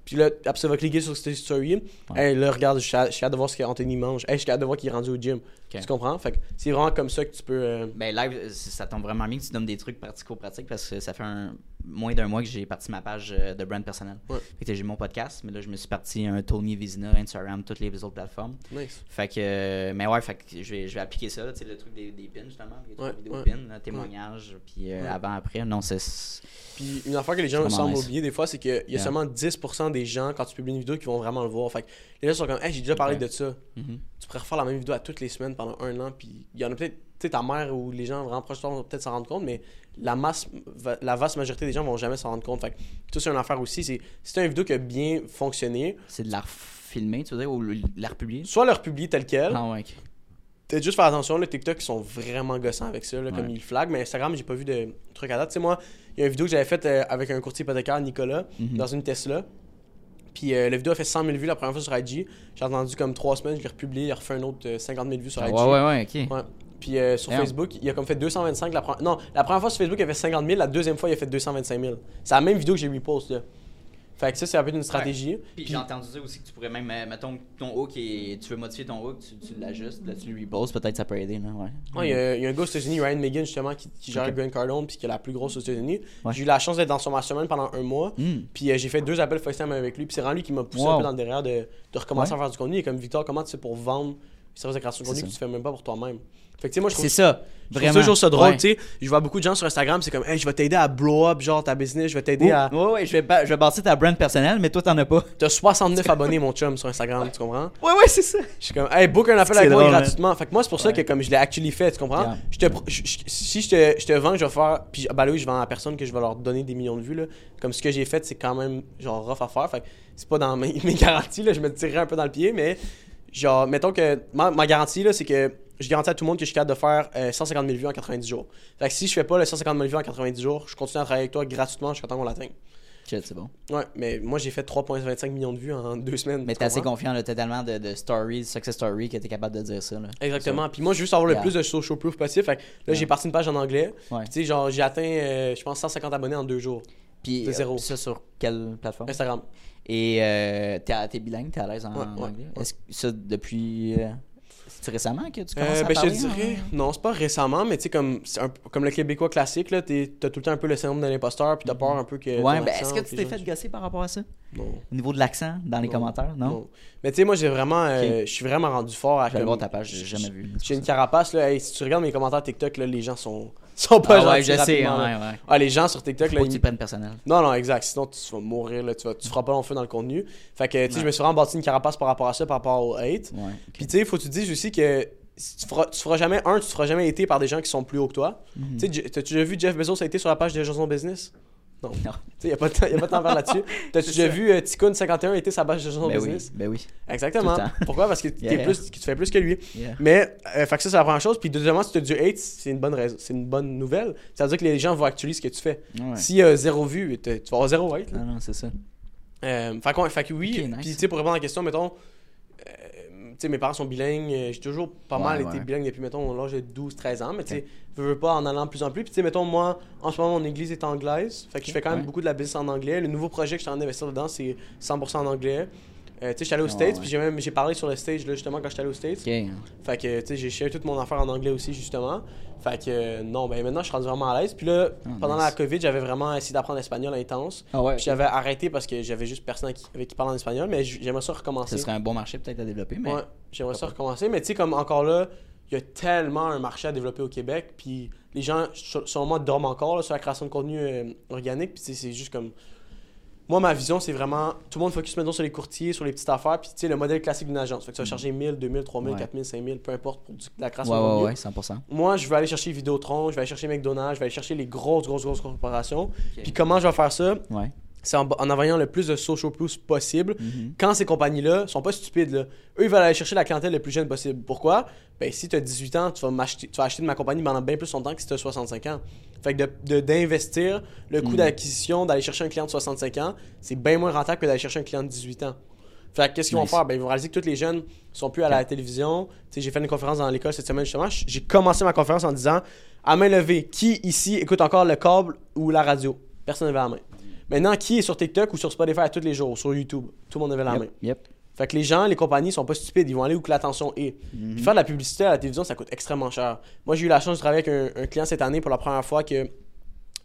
Speaker 3: Puis là après ça va cliquer sur cette story. Hey, là regarde, je suis hâte je de voir ce qu'Anthony mange. Hey, je suis hâte de voir qu'il est rendu au gym. Tu comprends? Fait que c'est vraiment comme ça que tu peux euh,
Speaker 2: Ben, live, ça tombe vraiment bien que tu donnes des trucs pratico-pratiques parce que ça fait un, moins d'un mois que j'ai parti ma page euh, de brand personnel.
Speaker 3: Ouais.
Speaker 2: Fait que j'ai mon podcast, mais là, je me suis parti un Tony Vizina, Instagram, toutes les autres plateformes.
Speaker 3: nice.
Speaker 2: Fait que, euh, mais ouais, fait que je vais, je vais appliquer ça, tu sais, le truc des, des pins, justement, les
Speaker 3: Ouais,
Speaker 2: trucs vidéo
Speaker 3: ouais.
Speaker 2: pins, là, témoignages, puis euh, avant, après. Non, c'est.
Speaker 3: Puis une affaire que les gens semblent
Speaker 2: nice.
Speaker 3: oublier des fois, c'est qu'il y a seulement 10% des gens, quand tu publies une vidéo, qui vont vraiment le voir. Fait que les gens sont comme, hey, j'ai déjà parlé de ça.
Speaker 2: Mhm.
Speaker 3: Tu pourrais refaire la même vidéo à toutes les semaines pendant un an. Puis il y en a peut-être, sais, ta mère ou les gens vraiment proches de toi vont peut-être s'en rendre compte, mais la masse, la vaste majorité des gens vont jamais s'en rendre compte. Fait que tout c'est une affaire aussi. C'est t'as une vidéo qui a bien fonctionné,
Speaker 2: C'est de la filmer, tu veux dire, ou la republier
Speaker 3: soit le republier tel quel.
Speaker 2: Ah ouais, ok.
Speaker 3: Peut-être juste faire attention, le TikTok, ils sont vraiment gossants avec ça, là, comme ils flaguent. Mais Instagram, j'ai pas vu de truc à date. Tu sais, moi, il y a une vidéo que j'avais faite euh, avec un courtier hypothécaire, Nicolas,
Speaker 2: Mhm.
Speaker 3: dans une Tesla. Puis euh, la vidéo a fait 100 000 vues la première fois sur IG. J'ai attendu comme 3 semaines, je l'ai republié, il a refait un autre euh, 50 000 vues sur
Speaker 2: Ah,
Speaker 3: IG.
Speaker 2: ouais, ouais, ouais, ok.
Speaker 3: Ouais. Puis euh, sur
Speaker 2: Damn.
Speaker 3: Facebook, il a comme fait 225 la première... Non, la première fois sur Facebook, il a fait 50 000. La deuxième fois, il a fait 225 000. C'est la même vidéo que j'ai repost, là. Fait que ça, c'est un peu une stratégie.
Speaker 2: Puis,
Speaker 3: Puis-
Speaker 2: j'ai entendu dire aussi que tu pourrais même, euh, mettons, ton hook et tu veux modifier ton hook, tu, tu l'ajustes, là tu le reposes, peut-être ça peut aider, là, ouais.
Speaker 3: Ouais, il y, a, il y a un gars aux États-Unis, Ryan Megan, justement, qui, qui gère
Speaker 2: Ok.
Speaker 3: Grant Cardone, puis qui est la plus grosse aux États-Unis.
Speaker 2: Ouais.
Speaker 3: J'ai eu la chance d'être dans son mastermind pendant un mois.
Speaker 2: Hmm.
Speaker 3: Puis euh, j'ai fait deux appels FaceTime avec lui. Puis c'est vraiment lui qui m'a poussé un peu dans le derrière de, de recommencer
Speaker 2: Ouais.
Speaker 3: à faire du contenu. Est comme Victor, comment tu fais pour vendre? Des services de création de contenu que tu fais même pas pour toi-même Fait que moi je
Speaker 2: C'est ça,
Speaker 3: je
Speaker 2: vraiment.
Speaker 3: toujours ça drôle.
Speaker 2: Ouais.
Speaker 3: Tu sais, je vois beaucoup de gens sur Instagram, c'est comme, hey, je vais t'aider à blow up, genre ta business, je vais t'aider à.
Speaker 2: Ouais, ouais, je vais, ba- je vais bâtir ta brand personnelle, mais toi, t'en as pas.
Speaker 3: T'as 69 abonnés, mon chum, sur Instagram, tu comprends?
Speaker 2: Ouais, ouais, c'est ça.
Speaker 3: Je suis comme, hey, book un appel avec moi
Speaker 2: hein.
Speaker 3: gratuitement. Fait que moi, c'est pour ça
Speaker 2: Ouais.
Speaker 3: que comme je l'ai actually fait, tu comprends?
Speaker 2: Yeah.
Speaker 3: Je te, pr- je- je- si je te, je te vends, je vais faire. Puis, bah oui, je vends à personne que je vais leur donner des millions de vues. Là. Comme ce que j'ai fait, c'est quand même genre rough à faire. Fait que c'est pas dans mes, mes garanties. Là. Je me tirerais un peu dans le pied, mais genre, mettons que ma, ma garantie, là, c'est que je garantis à tout le monde que je suis capable de faire euh, 150 000 vues en 90 jours. Fait que si je fais pas les 150 000 vues en 90 jours, je continue à travailler avec toi gratuitement jusqu'à temps qu'on l'atteigne.
Speaker 2: Shit, c'est bon.
Speaker 3: Ouais, mais moi, j'ai fait 3,25 millions de vues en deux semaines.
Speaker 2: Mais
Speaker 3: tu
Speaker 2: t'es assez confiant, là, tellement de, de stories, success stories, que t'es capable de dire ça, là.
Speaker 3: Exactement. Puis moi, je veux juste avoir le
Speaker 2: Yeah.
Speaker 3: plus de social proof possible. Fait que là,
Speaker 2: Yeah.
Speaker 3: j'ai parti une page en anglais.
Speaker 2: Ouais.
Speaker 3: Tu sais, genre, j'ai atteint, euh, je pense, 150 abonnés en deux jours.
Speaker 2: Puis,
Speaker 3: De
Speaker 2: euh,
Speaker 3: zéro.
Speaker 2: ça sur quelle plateforme?
Speaker 3: Instagram.
Speaker 2: Et euh, t'es bilingue, t'es à l'aise en,
Speaker 3: Ouais,
Speaker 2: en
Speaker 3: ouais,
Speaker 2: anglais?
Speaker 3: Ouais.
Speaker 2: Est-ce que ça depuis. C'est récemment que tu commences
Speaker 3: Euh,
Speaker 2: à
Speaker 3: ben, je te
Speaker 2: parler?
Speaker 3: dirais,
Speaker 2: hein?
Speaker 3: non, c'est pas récemment, mais tu sais, comme, un- comme le Québécois classique, là, t'es- t'as tout le temps un peu le syndrome de l'imposteur, puis t'as peur un peu que.
Speaker 2: Ouais, ben est-ce que tu t'es fait gosser par rapport à ça?
Speaker 3: Non.
Speaker 2: Au niveau de l'accent, dans les
Speaker 3: Non.
Speaker 2: commentaires, non,
Speaker 3: Mais tu sais, moi, j'ai vraiment. euh, Je suis vraiment rendu fort à.
Speaker 2: Je vais
Speaker 3: comme-
Speaker 2: voir ta page, j'ai jamais vu.
Speaker 3: J'ai une carapace, là. Hey, si tu regardes mes commentaires TikTok, là, les gens sont, sont pas
Speaker 2: Ah ouais,
Speaker 3: gentils
Speaker 2: je sais, ouais, ouais.
Speaker 3: Ah, les gens sur TikTok, là,
Speaker 2: Faut que
Speaker 3: ils-
Speaker 2: tu prennes personnel.
Speaker 3: Non, non, exact. Sinon, tu vas mourir, là. Tu, vas, tu feras pas long feu dans le contenu. Fait que, tu sais,
Speaker 2: Ouais.
Speaker 3: je me suis vraiment bâti une carapace par rapport à ça, par rapport au hate.
Speaker 2: Ouais.
Speaker 3: Puis, tu sais, faut que tu te dises aussi que tu feras, tu feras jamais, un, tu feras jamais été par des gens qui sont plus hauts que toi.
Speaker 2: Mhm.
Speaker 3: Tu sais, t'as-tu déjà vu Jeff Bezos a été sur la page de Jason Business? Non.
Speaker 2: Non.
Speaker 3: Tu sais, y a pas de temps, faire là-dessus. T'as-tu déjà vu euh, Ticoun51 a été sur la page de Jason
Speaker 2: Ben oui,
Speaker 3: Business?
Speaker 2: ben oui.
Speaker 3: Exactement. Pourquoi? Parce que,
Speaker 2: Yeah.
Speaker 3: plus, que tu fais plus que lui.
Speaker 2: Yeah.
Speaker 3: Mais, euh, fait que ça, c'est la première chose. Puis, deuxièmement, si tu as du hate, c'est une bonne raison. C'est une bonne nouvelle. Ça veut dire que les gens vont actualiser ce que tu fais.
Speaker 2: Ouais.
Speaker 3: S'il y a zéro vue, tu vas avoir zéro hate. là.
Speaker 2: Ah non, c'est ça.
Speaker 3: Euh, fait, que oui,
Speaker 2: Ok, nice.
Speaker 3: puis tu sais, pour répondre à la question, mettons, euh, sais, mes parents sont bilingues, euh, j'ai toujours pas
Speaker 2: Ouais,
Speaker 3: mal
Speaker 2: ouais.
Speaker 3: été bilingue depuis, mettons, l'âge de 12-13 ans, mais tu sais, je veux pas en allant de plus en plus. Puis tu sais, mettons, moi, en ce moment, mon église est anglaise, fait que je fais quand même
Speaker 2: ouais.
Speaker 3: beaucoup de la business en anglais. Le nouveau projet que je suis en train d'investir dedans, c'est 100% en anglais. Euh, tu sais, j'étais allé aux
Speaker 2: Ah,
Speaker 3: States,
Speaker 2: ouais.
Speaker 3: puis j'ai même j'ai parlé sur le stage là, justement quand j'étais allé aux States.
Speaker 2: Ok.
Speaker 3: Fait que, tu sais, j'ai share toute mon affaire en anglais aussi, justement. Fait que, euh, non, ben maintenant, je suis rendu vraiment à l'aise. Puis là,
Speaker 2: Ah,
Speaker 3: pendant
Speaker 2: nice.
Speaker 3: la COVID, j'avais vraiment essayé d'apprendre l'espagnol intense.
Speaker 2: Ah ouais.
Speaker 3: Puis j'avais arrêté parce que j'avais juste personne avec qui, avec qui parle en espagnol, mais j'aimerais ça recommencer.
Speaker 2: Ce serait un bon marché peut-être à développer, mais.
Speaker 3: Ouais, j'aimerais ça recommencer. Mais tu sais, comme encore là, il y a tellement un marché à développer au Québec. Puis les gens, sur- selon moi, dorment encore là, sur la création de contenu euh, organique. Puis c'est juste comme. Moi, ma vision, c'est vraiment. Tout le monde focus maintenant sur les courtiers, sur les petites affaires. Puis tu sais, le modèle classique d'une agence. Fait que tu vas charger 1000, 2000, 3000,
Speaker 2: Ouais.
Speaker 3: 4000, 5000, peu importe pour du- la création
Speaker 2: Ouais, ouais, ouais, 100%.
Speaker 3: Moi, je vais aller chercher Vidéotron, je vais aller chercher McDonald's, je vais aller chercher les grosses, grosses, grosses corporations. Puis comment je vais faire ça?
Speaker 2: Ouais.
Speaker 3: C'est en, en envoyant le plus de social proof possible.
Speaker 2: Mhm.
Speaker 3: Quand ces compagnies-là sont pas stupides, là, eux, ils veulent aller chercher la clientèle le plus jeune possible. Pourquoi? Ben, si tu as 18 ans, tu vas, tu vas acheter de ma compagnie pendant bien plus longtemps que si tu as 65 ans. Fait que de- de- d'investir le coût
Speaker 2: Mhm.
Speaker 3: d'acquisition, d'aller chercher un client de 65 ans, c'est bien moins rentable que d'aller chercher un client de 18 ans. Fait que qu'est-ce qu'ils
Speaker 2: Nice.
Speaker 3: vont faire? Ben, ils vont réaliser que tous les jeunes sont plus à la télévision. J'ai fait une conférence dans l'école cette semaine justement. J'ai commencé ma conférence en disant à main levée, qui ici écoute encore le câble ou la radio? Personne n'avait la main. Maintenant, qui est sur TikTok ou sur Spotify à tous les jours, sur YouTube? Tout le monde avait la main.
Speaker 2: Yep.
Speaker 3: Fait que les gens, les compagnies sont pas stupides, ils vont aller où que l'attention est.
Speaker 2: Mhm.
Speaker 3: Puis faire de la publicité à la télévision, ça coûte extrêmement cher. Moi, j'ai eu la chance de travailler avec un, un client cette année pour la première fois que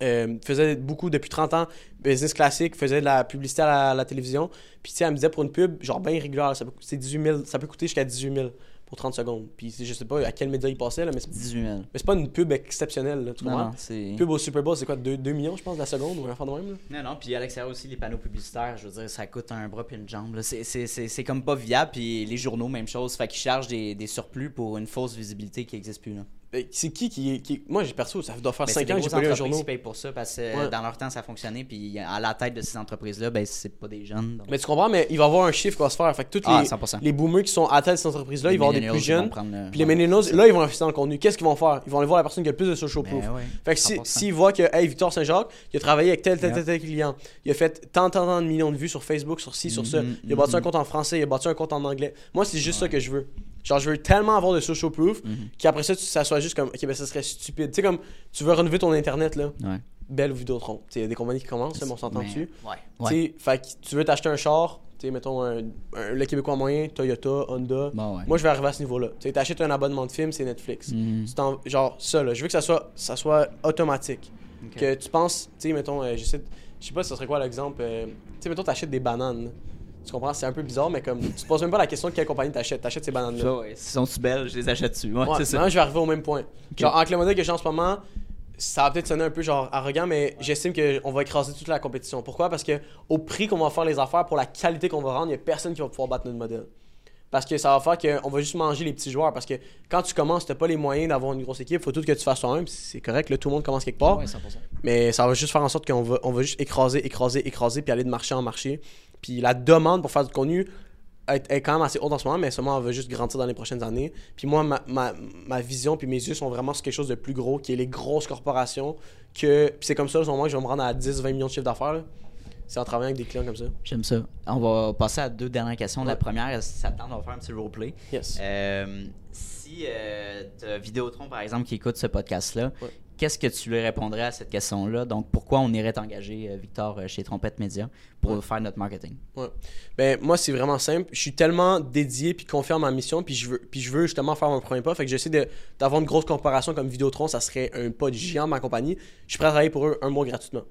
Speaker 3: euh, faisait beaucoup depuis 30 ans, business classique, faisait de la publicité à la, télévision. Puis tu sais, elle me disait pour une pub, genre bien régulière, ça peut, c'est 18 000, ça peut coûter jusqu'à 18 000 pour 30 secondes. Puis je sais pas à quel média il passait, là, mais c'est,
Speaker 2: 18 000.
Speaker 3: mais c'est pas une pub exceptionnelle, là, tu
Speaker 2: Non,
Speaker 3: comprends?
Speaker 2: non,
Speaker 3: pub au Super Bowl, c'est quoi 2, millions, je pense, de la seconde ou un enfant de même? là?
Speaker 2: Non, non, puis à l'extérieur aussi, les panneaux publicitaires, je veux dire, ça coûte un bras puis une jambe. là. C'est- C'est c'est- c'est comme pas viable, puis les journaux, même chose. Fait qu'ils chargent des, des surplus pour une fausse visibilité qui n'existe plus. Là.
Speaker 3: Euh, C'est qui qui. qui... Moi, j'ai perso, ça doit faire
Speaker 2: Mais
Speaker 3: 5
Speaker 2: c'est des
Speaker 3: ans que j'ai pas lu un journal.
Speaker 2: qui payent pour ça parce que
Speaker 3: Ouais.
Speaker 2: dans leur temps, ça fonctionnait. Puis à la tête de ces entreprises-là, ben, c'est pas des jeunes. donc-
Speaker 3: Mais tu comprends, mais il va y avoir un chiffre qui va se faire. Fait que tous
Speaker 2: Ah,
Speaker 3: les,
Speaker 2: 100%.
Speaker 3: les boomers qui sont à la tête de cette entreprise-là,
Speaker 2: Les
Speaker 3: ils vont avoir des plus jeunes.
Speaker 2: le-
Speaker 3: Puis les millennials, là, ils vont investir dans le contenu. Qu'est-ce qu'ils vont faire? Ils vont aller voir la personne qui a le plus de social
Speaker 2: Ben
Speaker 3: proof.
Speaker 2: ouais,
Speaker 3: Fait que si-
Speaker 2: 100%.
Speaker 3: s'ils voient que, hey, Victor Saint-Jacques, il a travaillé avec tel, tel, tel, tel client, il a fait tant, tant, tant de millions de vues sur Facebook, sur ci, sur ça,
Speaker 2: Mhm,
Speaker 3: il a bâti un
Speaker 2: mhm.
Speaker 3: compte en français, il a bâti un compte en anglais. Moi, c'est juste ça que je veux. Genre, je veux tellement avoir de social proof
Speaker 2: Mhm.
Speaker 3: qu'après ça, tu- ça soit juste comme, ok, ben ça serait stupide. Tu sais, comme, tu veux renouveler ton internet, là,
Speaker 2: Ouais.
Speaker 3: belle ou Vidéotron. Tu sais, il y a des compagnies qui commencent, là, mais on s'entend dessus.
Speaker 2: Ouais.
Speaker 3: Tu
Speaker 2: ouais.
Speaker 3: sais, fait que tu veux t'acheter un char, tu sais, mettons, un, un- le Québécois moyen, Toyota, Honda.
Speaker 2: Bon, ouais.
Speaker 3: Moi, je vais arriver à ce niveau-là. Tu sais, t'achètes un abonnement de film, c'est Netflix. Tu t'en- genre, ça, là, je veux que ça soit, ça soit automatique. Que tu penses, tu sais, mettons, euh, je sais pas, ce serait quoi l'exemple. euh, tu sais, mettons, t'achètes des bananes. Tu comprends? C'est un peu bizarre, mais comme, tu te poses même pas la question de quelle compagnie t'achètes. T'achètes ces bananes-là.
Speaker 2: Ça, ouais. Si sont-tu belles, je les achète dessus. Ouais, c'est ça.
Speaker 3: maintenant, je vais arriver au même point. Genre, avec le modèle que j'ai en ce moment, ça va peut-être sonner un peu genre arrogant, mais j'estime qu'on va écraser toute la compétition. Pourquoi? Parce que au prix qu'on va faire les affaires, pour la qualité qu'on va rendre, il n'y a personne qui va pouvoir battre notre modèle. Parce que ça va faire qu'on va juste manger les petits joueurs. Parce que quand tu commences, tu n'as pas les moyens d'avoir une grosse équipe. faut tout que tu fasses toi-même. C'est correct, là, tout le monde commence quelque part.
Speaker 2: Ouais, 100%.
Speaker 3: Mais ça va juste faire en sorte qu'on va, on va juste écraser, écraser, écraser, puis aller de marché en marché. Puis la demande pour faire du contenu est, quand même assez haute en ce moment, mais seulement on va juste grandir dans les prochaines années. Puis moi, ma, ma, ma vision puis mes yeux sont vraiment sur quelque chose de plus gros, qui est les grosses corporations. Que, puis c'est comme ça, au moment que je vais me rendre à 10-20 millions de chiffres d'affaires. C'est en travaillant avec des clients comme ça.
Speaker 2: J'aime ça. On va passer à deux dernières questions. La première, si ça te tente, on va faire un petit roleplay.
Speaker 3: Yes.
Speaker 2: Euh, si euh, tu Vidéotron, par exemple, qui écoute ce podcast-là,
Speaker 3: Ouais.
Speaker 2: qu'est-ce que tu lui répondrais à cette question-là? Donc, pourquoi on irait t'engager, euh, Victor, euh, chez Trompette Média pour faire notre marketing?
Speaker 3: Ben, moi, c'est vraiment simple. Je suis tellement dédié puis confiant à ma mission, puis je veux, puis je veux justement faire mon premier pas. Fait que j'essaie d'avoir une grosse corporation comme Vidéotron, ça serait un pas de géant ma compagnie. Je suis prêt à travailler pour eux un mois gratuitement.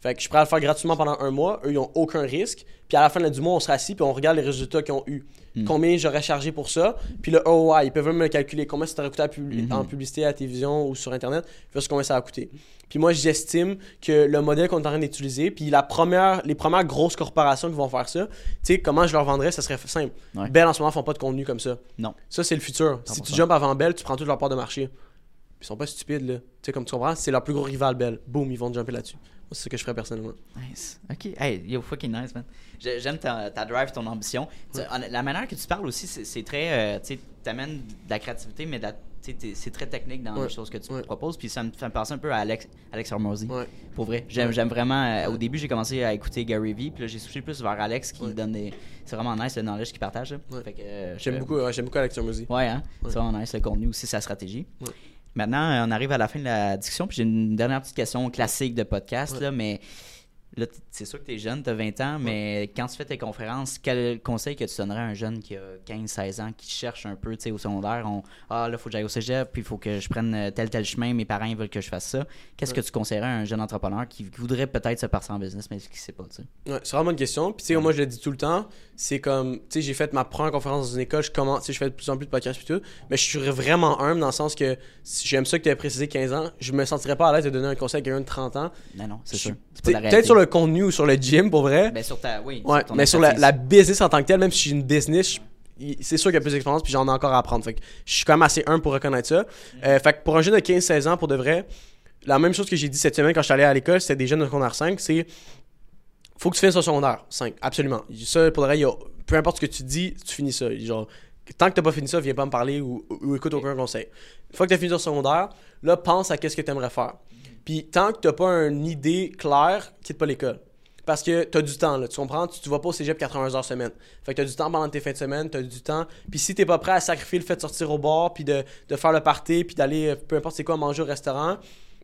Speaker 3: Fait que je suis prêt à le faire gratuitement pendant un mois. Eux, ils ont aucun risque. Puis à la fin du mois, on sera assis puis on regarde les résultats qu'ils ont eu.
Speaker 2: Mm.
Speaker 3: Combien j'aurais chargé pour ça? Puis le ROI, ils peuvent même me le calculer. Combien ça t'aurait coûté
Speaker 2: Mhm.
Speaker 3: en publicité à la télévision ou sur Internet versus combien ça a coûté. Puis moi, j'estime que le modèle qu'on est en train d'utiliser, puis la première, les premières grosses corporations qui vont faire ça, tu sais, comment je leur vendrais, ça serait simple.
Speaker 2: Ouais.
Speaker 3: Bell, en ce moment, font pas de contenu comme ça.
Speaker 2: Non.
Speaker 3: Ça, c'est le futur. Si
Speaker 2: 100%.
Speaker 3: tu jumpes avant Bell, tu prends toute leur part de marché. Ils sont pas stupides, là. Tu sais, comme tu comprends, c'est leur plus gros rival, Bell. Boum, ils vont jumper là-dessus. C'est ce que je ferais personnellement.
Speaker 2: Nice. Ok. Hey, yo, fucking nice, man. J'ai- J'aime ta, ta drive, ton ambition. Tu La manière que tu parles aussi, c'est très. euh, tu sais, t'amènes de la créativité, mais c'est très technique dans les choses que tu proposes. Puis ça me fait penser un peu à Alex, Alex Hormozy.
Speaker 3: Ouais.
Speaker 2: Pour vrai. J'aime vraiment. euh, au début, j'ai commencé à écouter Gary Vee, puis là, j'ai switché plus vers Alex qui donne des. C'est vraiment nice le knowledge qu'il partage. euh,
Speaker 3: J'aime beaucoup, j'aime beaucoup Alex Hormozy.
Speaker 2: Ouais, hein? C'est vraiment nice le contenu aussi, sa stratégie. Maintenant, euh, on arrive à la fin de la discussion, puis j'ai une dernière petite question classique de podcast,
Speaker 3: Ouais.
Speaker 2: là, mais là, c'est sûr que tu es jeune, tu as 20 ans, mais quand tu fais tes conférences, quel conseil que tu donnerais à un jeune qui a 15-16 ans, qui cherche un peu, tu sais, au secondaire, on, ah là, faut que j'aille au cégep, puis il faut que je prenne euh, tel, tel chemin, mes parents ils veulent que je fasse ça. Qu'est-ce que tu conseillerais à un jeune entrepreneur qui, voudrait peut-être se passer en business, mais qui sait pas, tu sais?
Speaker 3: Ouais, c'est vraiment une question. Puis, tu sais, moi, je le dis tout le temps. C'est comme, tu sais, j'ai fait ma première conférence dans une école. Je commence, tu sais, je fais de plus en plus de podcasts et tout. Mais je suis vraiment humble dans le sens que si j'aime ça que tu aies précisé 15 ans. Je me sentirais pas à l'aise de donner un conseil à quelqu'un de 30 ans.
Speaker 2: Non, non, c'est
Speaker 3: Je-
Speaker 2: sûr.
Speaker 3: Peut-être sur le contenu ou sur le gym, pour vrai.
Speaker 2: Ben, sur ta, oui.
Speaker 3: Ouais, mais sur la, business en tant que telle, même si j'ai une business, je- c'est sûr qu'il y a plus d'expérience, puis j'en ai encore à apprendre. Fait que je suis quand même assez humble pour reconnaître ça. Euh, fait que pour un jeune de 15-16 ans, pour de vrai, la même chose que j'ai dit cette semaine quand je suis allé à l'école, c'était des jeunes de secondaire 5, c'est faut que tu finisses ton secondaire 5, absolument. Ça, pour y a- peu importe ce que tu dis, tu finis ça. Genre, tant que t'as pas fini ça, viens pas me parler ou, ou écoute aucun conseil. Une fois que t'as fini ton secondaire, là, pense à qu'est-ce que t'aimerais faire. Puis tant que t'as pas une idée claire, quitte pas l'école. Parce que t'as du temps, là. Tu comprends? Tu, tu vas pas au cégep 80 heures semaine. Fait que t'as du temps pendant tes fins de semaine, t'as du temps. Puis si t'es pas prêt à sacrifier le fait de sortir au bar, puis de, de faire le party, puis d'aller, euh, peu importe c'est quoi, manger au restaurant,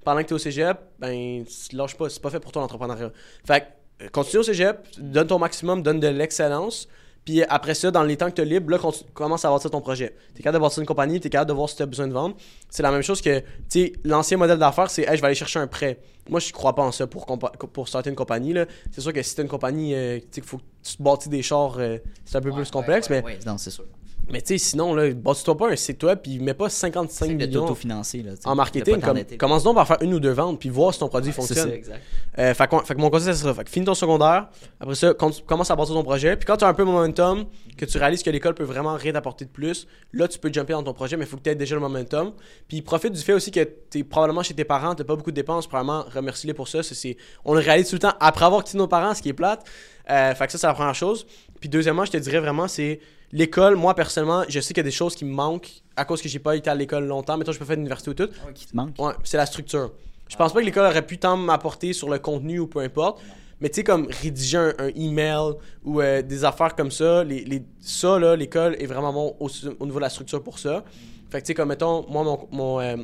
Speaker 3: pendant que t'es au cégep, ben, tu lâches pas. C'est pas fait pour toi l'entrepreneuriat. Fait que, continue au cégep, donne ton maximum, donne de l'excellence. Puis après ça, dans les temps que tu as libre, là, commence à bâtir ton projet. Tu es capable de bâtir une compagnie, tu es capable de voir si tu as besoin de vendre. C'est la même chose que, tu sais, l'ancien modèle d'affaires, c'est, hey, je vais aller chercher un prêt. Moi, je crois pas en ça pour, pour starter une compagnie. là. C'est sûr que si tu une compagnie, euh, tu sais, qu'il faut que tu te bâtis des chars, euh, c'est un peu
Speaker 2: Ouais,
Speaker 3: plus complexe.
Speaker 2: ouais,
Speaker 3: mais,
Speaker 2: non, c'est sûr.
Speaker 3: Mais tu sais, sinon, là, bâtis-toi pas un site web, puis mets pas 55
Speaker 2: C'est de
Speaker 3: millions
Speaker 2: là.
Speaker 3: en marketing. Comme, commence donc par faire une ou deux ventes, puis voir si ton produit
Speaker 2: Ouais,
Speaker 3: fonctionne.
Speaker 2: ça, exact.
Speaker 3: Euh, fait, que, fait que mon conseil, c'est ça. Fait que finis ton secondaire. Après ça, commence à bâtir ton projet. Puis quand tu as un peu de momentum, que tu réalises que l'école peut vraiment rien t'apporter de plus, là, tu peux jumper dans ton projet, mais il faut que tu aies déjà le momentum. Puis profite du fait aussi que tu es probablement chez tes parents, tu pas beaucoup de dépenses. Probablement, remercie-les pour ça. C'est- c'est- on le réalise tout le temps après avoir quitté nos parents, ce qui est plate. Euh, fait que ça, c'est la première chose. Puis deuxièmement, je te dirais vraiment, c'est l'école. Moi, personnellement, je sais qu'il y a des choses qui me manquent à cause que j'ai pas été à l'école longtemps. Mettons, je peux faire l'université ou tout.
Speaker 2: Ouais, qui te manque.
Speaker 3: Ouais, c'est la structure. Je pense pas que l'école aurait pu tant m'apporter sur le contenu ou peu importe. Mais tu sais, comme rédiger un, un email ou euh, des affaires comme ça, les, les- ça, là, l'école est vraiment bon au, au niveau de la structure pour ça. Fait que tu sais, comme mettons, moi, mon, mon euh,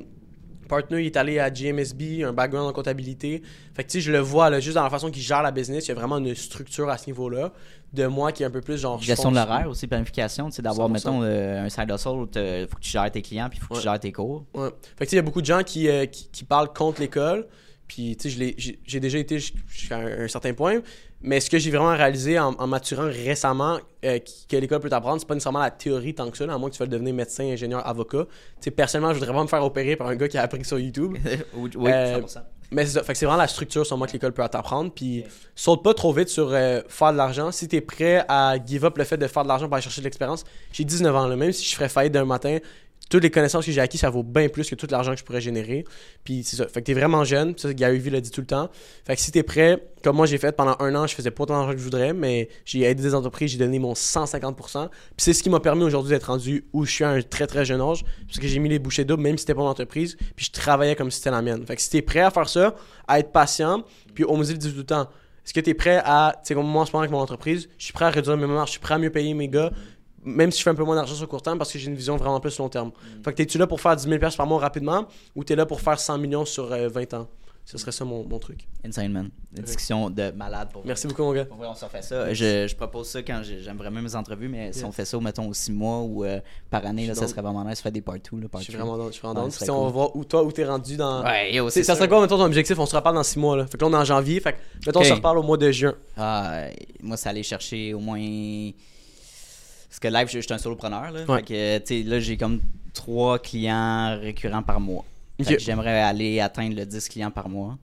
Speaker 3: partner, il est allé à GMSB, un background en comptabilité. Fait que tu sais, je le vois, là, juste dans la façon qu'il gère la business, il y a vraiment une structure à ce niveau-là. De moi qui est un peu plus genre.
Speaker 2: Gestion de l'horaire aussi, planification, tu sais, d'avoir,
Speaker 3: 100%.
Speaker 2: mettons, euh, un side hustle où il faut que tu gères tes clients, puis il faut que tu gères tes cours.
Speaker 3: Ouais. Fait que tu sais, il y a beaucoup de gens qui, euh, qui, qui parlent contre l'école. Puis, tu sais, j'ai déjà été jus- jusqu'à un, un certain point. Mais ce que j'ai vraiment réalisé en, en maturant récemment, euh, que l'école peut t'apprendre, c'est pas nécessairement la théorie tant que ça, là, à moins que tu veuilles devenir médecin, ingénieur, avocat. Tu sais, personnellement, je voudrais pas me faire opérer par un gars qui a appris sur YouTube.
Speaker 2: oui, oui,
Speaker 3: Euh,
Speaker 2: 100%.
Speaker 3: Mais c'est c'est vraiment la structure sur moi que l'école peut t'apprendre. Puis saute pas trop vite sur euh, faire de l'argent. Si t'es prêt à give up le fait de faire de l'argent pour aller chercher de l'expérience, j'ai 19 ans. Là. Même si je ferais faillite d'un matin, toutes les connaissances que j'ai acquises, ça vaut bien plus que tout l'argent que je pourrais générer. Puis c'est ça. Fait que t'es vraiment jeune. Ça, Gary l'a dit tout le temps. Fait que si t'es prêt, comme moi j'ai fait pendant un an, je faisais pas autant d'argent que je voudrais, mais j'ai aidé des entreprises, j'ai donné mon 150%. Puis c'est ce qui m'a permis aujourd'hui d'être rendu où je suis à un très très jeune âge. Parce que j'ai mis les bouchées doubles, même si c'était pas mon entreprise. Puis je travaillais comme si c'était la mienne. Fait que si t'es prêt à faire ça, à être patient, puis au musée dit tout le temps, est-ce que t'es prêt à, tu sais, comme moi moment avec mon entreprise, je suis prêt à réduire mes marges, je suis prêt à mieux payer mes gars, même si je fais un peu moins d'argent sur court terme parce que j'ai une vision vraiment plus long terme. Fait que t'es-tu là pour faire 10 000 pièces par mois rapidement ou t'es là pour faire 100 millions sur euh, 20 ans? Ce serait ça mon, mon truc.
Speaker 2: Insane, man. Une discussion de malade pour
Speaker 3: Merci beaucoup, mon gars.
Speaker 2: Pour vrai, on s'en fait ça. Je, je propose ça quand j'ai- j'aime vraiment mes entrevues, mais si on fait ça, mettons, aux 6 mois ou euh, par année, là, ça serait vraiment nice faire des partout. Là,
Speaker 3: Je
Speaker 2: part
Speaker 3: suis
Speaker 2: two.
Speaker 3: vraiment dans, je suis vraiment
Speaker 2: Ouais, serait
Speaker 3: on va voir où toi, où t'es rendu dans.
Speaker 2: Ouais, yo, c'est
Speaker 3: ça serait quoi, mettons, ton objectif? On se reparle dans 6 mois, là. Fait que là, on est en janvier. Fait que, mettons, on se reparle au mois de juin.
Speaker 2: Ah, euh, moi, c'est aller chercher au moins. Parce que live, je, je suis un solopreneur. Là.
Speaker 3: Ouais.
Speaker 2: Fait que, tu sais, là, j'ai comme trois clients récurrents par mois. Fait
Speaker 3: Ok.
Speaker 2: que j'aimerais aller atteindre le 10 clients par mois.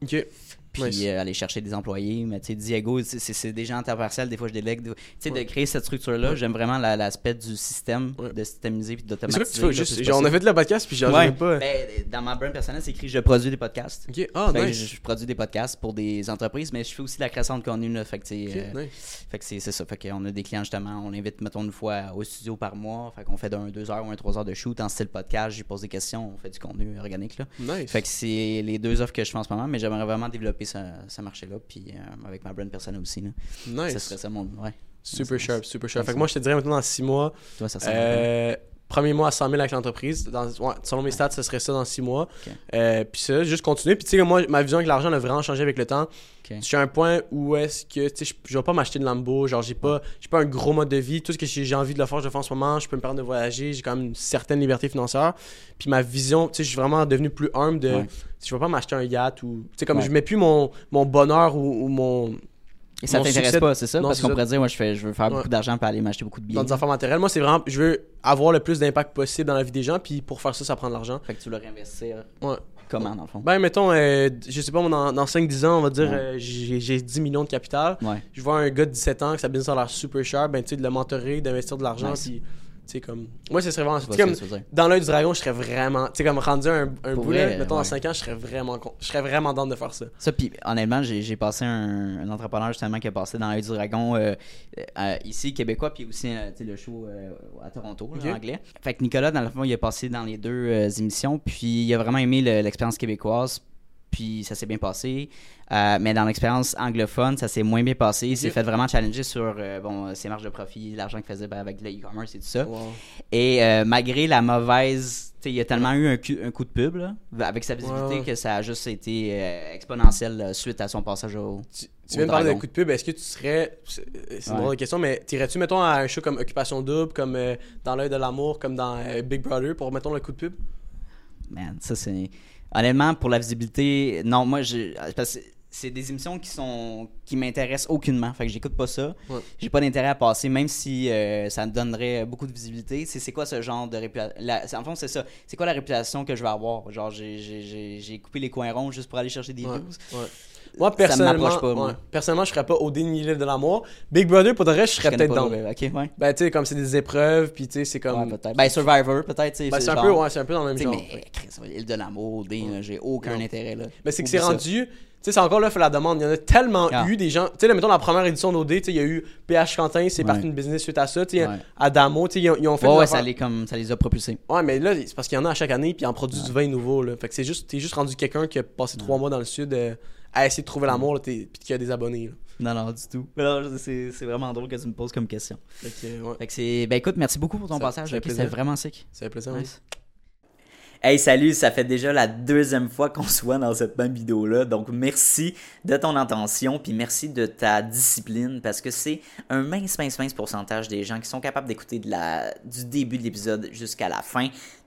Speaker 2: Puis euh, aller chercher des employés. Mais tu sais, Diego, c'est- des gens en temps partiel. Des fois, je délègue. Tu sais,
Speaker 3: Ouais.
Speaker 2: de créer cette structure-là,
Speaker 3: Ouais.
Speaker 2: j'aime vraiment la- l'aspect du système,
Speaker 3: Ouais.
Speaker 2: de systémiser puis d'automatiser.
Speaker 3: Juste, genre, on a fait le podcast, puis
Speaker 2: Ouais.
Speaker 3: même pas.
Speaker 2: Ben, dans ma brand personnelle, c'est écrit je produis des podcasts.
Speaker 3: Ah,
Speaker 2: Fait que
Speaker 3: nice.
Speaker 2: je, je produis des podcasts pour des entreprises, mais je fais aussi de la création de contenu. Là, fait que, tu sais,
Speaker 3: Ok,
Speaker 2: euh,
Speaker 3: nice.
Speaker 2: fait que c'est ça. Fait qu'on a des clients justement, on l'invite, mettons, une fois au studio par mois. Fait qu'on fait d'un deux heures ou un trois heures de shoot en style podcast. J'y pose des questions, on fait du contenu organique. Là.
Speaker 3: Nice.
Speaker 2: Fait que c'est les deux offres que je fais en ce moment, mais j'aimerais vraiment développer ce, ce marché-là. Puis euh, avec ma brand personnelle aussi. Là.
Speaker 3: Nice.
Speaker 2: Ça serait ça mon. Ouais.
Speaker 3: Super sharp, super sharp. Fait que moi, je te dirais maintenant dans 6 mois,
Speaker 2: Toi, ça
Speaker 3: euh, premier mois à 100 000 avec l'entreprise. Dans- ouais, selon mes stats, ce serait ça dans 6 mois.
Speaker 2: Ok.
Speaker 3: Euh, puis ça, juste continuer. Puis tu sais, moi, ma vision avec l'argent a vraiment changé avec le temps. Je suis à un point où est-ce que, tu sais, je, je vais pas m'acheter de Lambo. Genre, j'ai pas, j'ai pas un gros mode de vie. Tout ce que j'ai envie de le faire, je le fais en ce moment. Je peux me permettre de voyager. J'ai quand même une certaine liberté financière. Puis ma vision, tu sais, je suis vraiment devenu plus humble de.
Speaker 2: Ouais.
Speaker 3: Je vais pas m'acheter un yacht ou. Tu sais, comme
Speaker 2: Ouais.
Speaker 3: je mets plus mon, mon bonheur ou, ou mon.
Speaker 2: Et ça t'intéresse pas, c'est ça?
Speaker 3: Non,
Speaker 2: Parce qu'on pourrait dire, moi, je, fais, je veux faire
Speaker 3: Ouais.
Speaker 2: beaucoup d'argent pour aller m'acheter beaucoup de billets.
Speaker 3: dans des affaires matérielles. Moi, c'est vraiment. Je veux avoir le plus d'impact possible dans la vie des gens. Puis pour faire ça, ça prend de l'argent.
Speaker 2: Fait que tu veux le réinvestir.
Speaker 3: Ouais.
Speaker 2: Comment, dans le fond?
Speaker 3: Ben, mettons, euh, je sais pas, moi, dans, dans 5-10 ans, on va dire,
Speaker 2: Ouais.
Speaker 3: euh, j'ai j'ai 10 millions de capital.
Speaker 2: Ouais.
Speaker 3: Je vois un gars de 17 ans que sa business a l'air super cher, ben, tu sais, de le mentorer, d'investir de l'argent.
Speaker 2: Nice.
Speaker 3: Puis, sais, comme. Moi, ce serait vraiment. Comme, dans l'œil du dragon, je serais vraiment. Tu sais, comme rendu un, boulet,
Speaker 2: vrai,
Speaker 3: mettons, dans
Speaker 2: ouais.
Speaker 3: 5 ans, je serais vraiment con- Je serais vraiment dans de faire ça.
Speaker 2: Ça, puis honnêtement, j'ai passé un, un entrepreneur justement qui a passé dans l'œil du dragon euh, euh, ici, québécois, puis aussi euh, le show à Toronto, là,
Speaker 3: Ok.
Speaker 2: en anglais. Fait que Nicolas, dans le fond, il a passé dans les deux émissions, puis il a vraiment aimé le- l'expérience québécoise, puis ça s'est bien passé. Euh, mais dans l'expérience anglophone, ça s'est moins bien passé. Il s'est fait vraiment challenger sur euh, bon, ses marges de profit, l'argent qu'il faisait ben, avec le e-commerce et tout ça.
Speaker 3: Wow.
Speaker 2: Et euh, malgré la mauvaise. Il y a tellement eu un, cu- un coup de pub là, avec sa visibilité que ça a juste été euh, exponentiel là, suite à son passage au.
Speaker 3: Tu, tu viens de parler d'un coup de pub, est-ce que tu serais. C'est une
Speaker 2: Ouais.
Speaker 3: drôle de question, mais t'irais-tu, mettons, à un show comme Occupation Double, comme euh, Dans l'œil de l'amour, comme dans euh, Big Brother, pour, mettons, le coup de pub?
Speaker 2: Man, ça c'est. Honnêtement, pour la visibilité, non, moi, je. parce que c'est des émissions qui sont qui m'intéressent aucunement. Fait que j'écoute pas ça.
Speaker 3: Ouais.
Speaker 2: J'ai pas d'intérêt à passer, même si euh, ça me donnerait beaucoup de visibilité. C'est quoi ce genre de réputation En fond, c'est ça. C'est quoi la réputation que je vais avoir? Genre, j'ai- j'ai j'ai- j'ai coupé les coins ronds juste pour aller chercher des
Speaker 3: Ouais,
Speaker 2: views.
Speaker 3: ouais. Moi,
Speaker 2: Ça
Speaker 3: personnellement,
Speaker 2: m'approche pas, moi.
Speaker 3: ouais, personnellement, je serais pas au déni livre de l'amour. Big Brother, pour de vrai, je serais peut-être dans.
Speaker 2: le- ouais.
Speaker 3: Ben, tu sais, comme c'est des épreuves, puis tu sais, c'est comme.
Speaker 2: Ouais, peut-être. Ben, Survivor, peut-être.
Speaker 3: Ben, c'est un, peu, ouais, c'est un peu dans le même genre.
Speaker 2: mais l'île de l'amour, j'ai aucun
Speaker 3: Non.
Speaker 2: intérêt là.
Speaker 3: Mais c'est que c'est
Speaker 2: ça.
Speaker 3: rendu. Tu sais, c'est encore là, fait la demande. Il y en a tellement
Speaker 2: Ah.
Speaker 3: eu des gens. Tu sais, là, mettons, la première édition d'OD, tu sais, il y a eu PH Quentin, c'est parti une business suite à ça. Tu sais. Adamo, tu sais, ils, ont- ils ont fait.
Speaker 2: Ouais, ouais, ça les, comme, ça les a propulsés.
Speaker 3: Ouais, mais là, c'est parce qu'il y en a à chaque année, puis ils en produisent du vin nouveau, là. Fait que c'est juste, t'es juste rendu quelqu'un qui a passé trois mois dans le sud euh, à essayer de trouver l'amour, puis qui a des abonnés, là.
Speaker 2: Non, non, du tout. C'est c'est vraiment drôle que tu me poses comme question.
Speaker 3: Ouais,
Speaker 2: Fait que c'est. Ben écoute, merci beaucoup pour ton
Speaker 3: Ça-
Speaker 2: passage. C'était vraiment sick.
Speaker 3: ça fait plaisir. oui.
Speaker 2: Hey, salut, ça fait déjà la deuxième fois qu'on se voit dans cette même vidéo-là. Donc, merci de ton intention, puis merci de ta discipline, parce que c'est un mince, mince, mince pourcentage des gens qui sont capables d'écouter de la, du début de l'épisode jusqu'à la fin.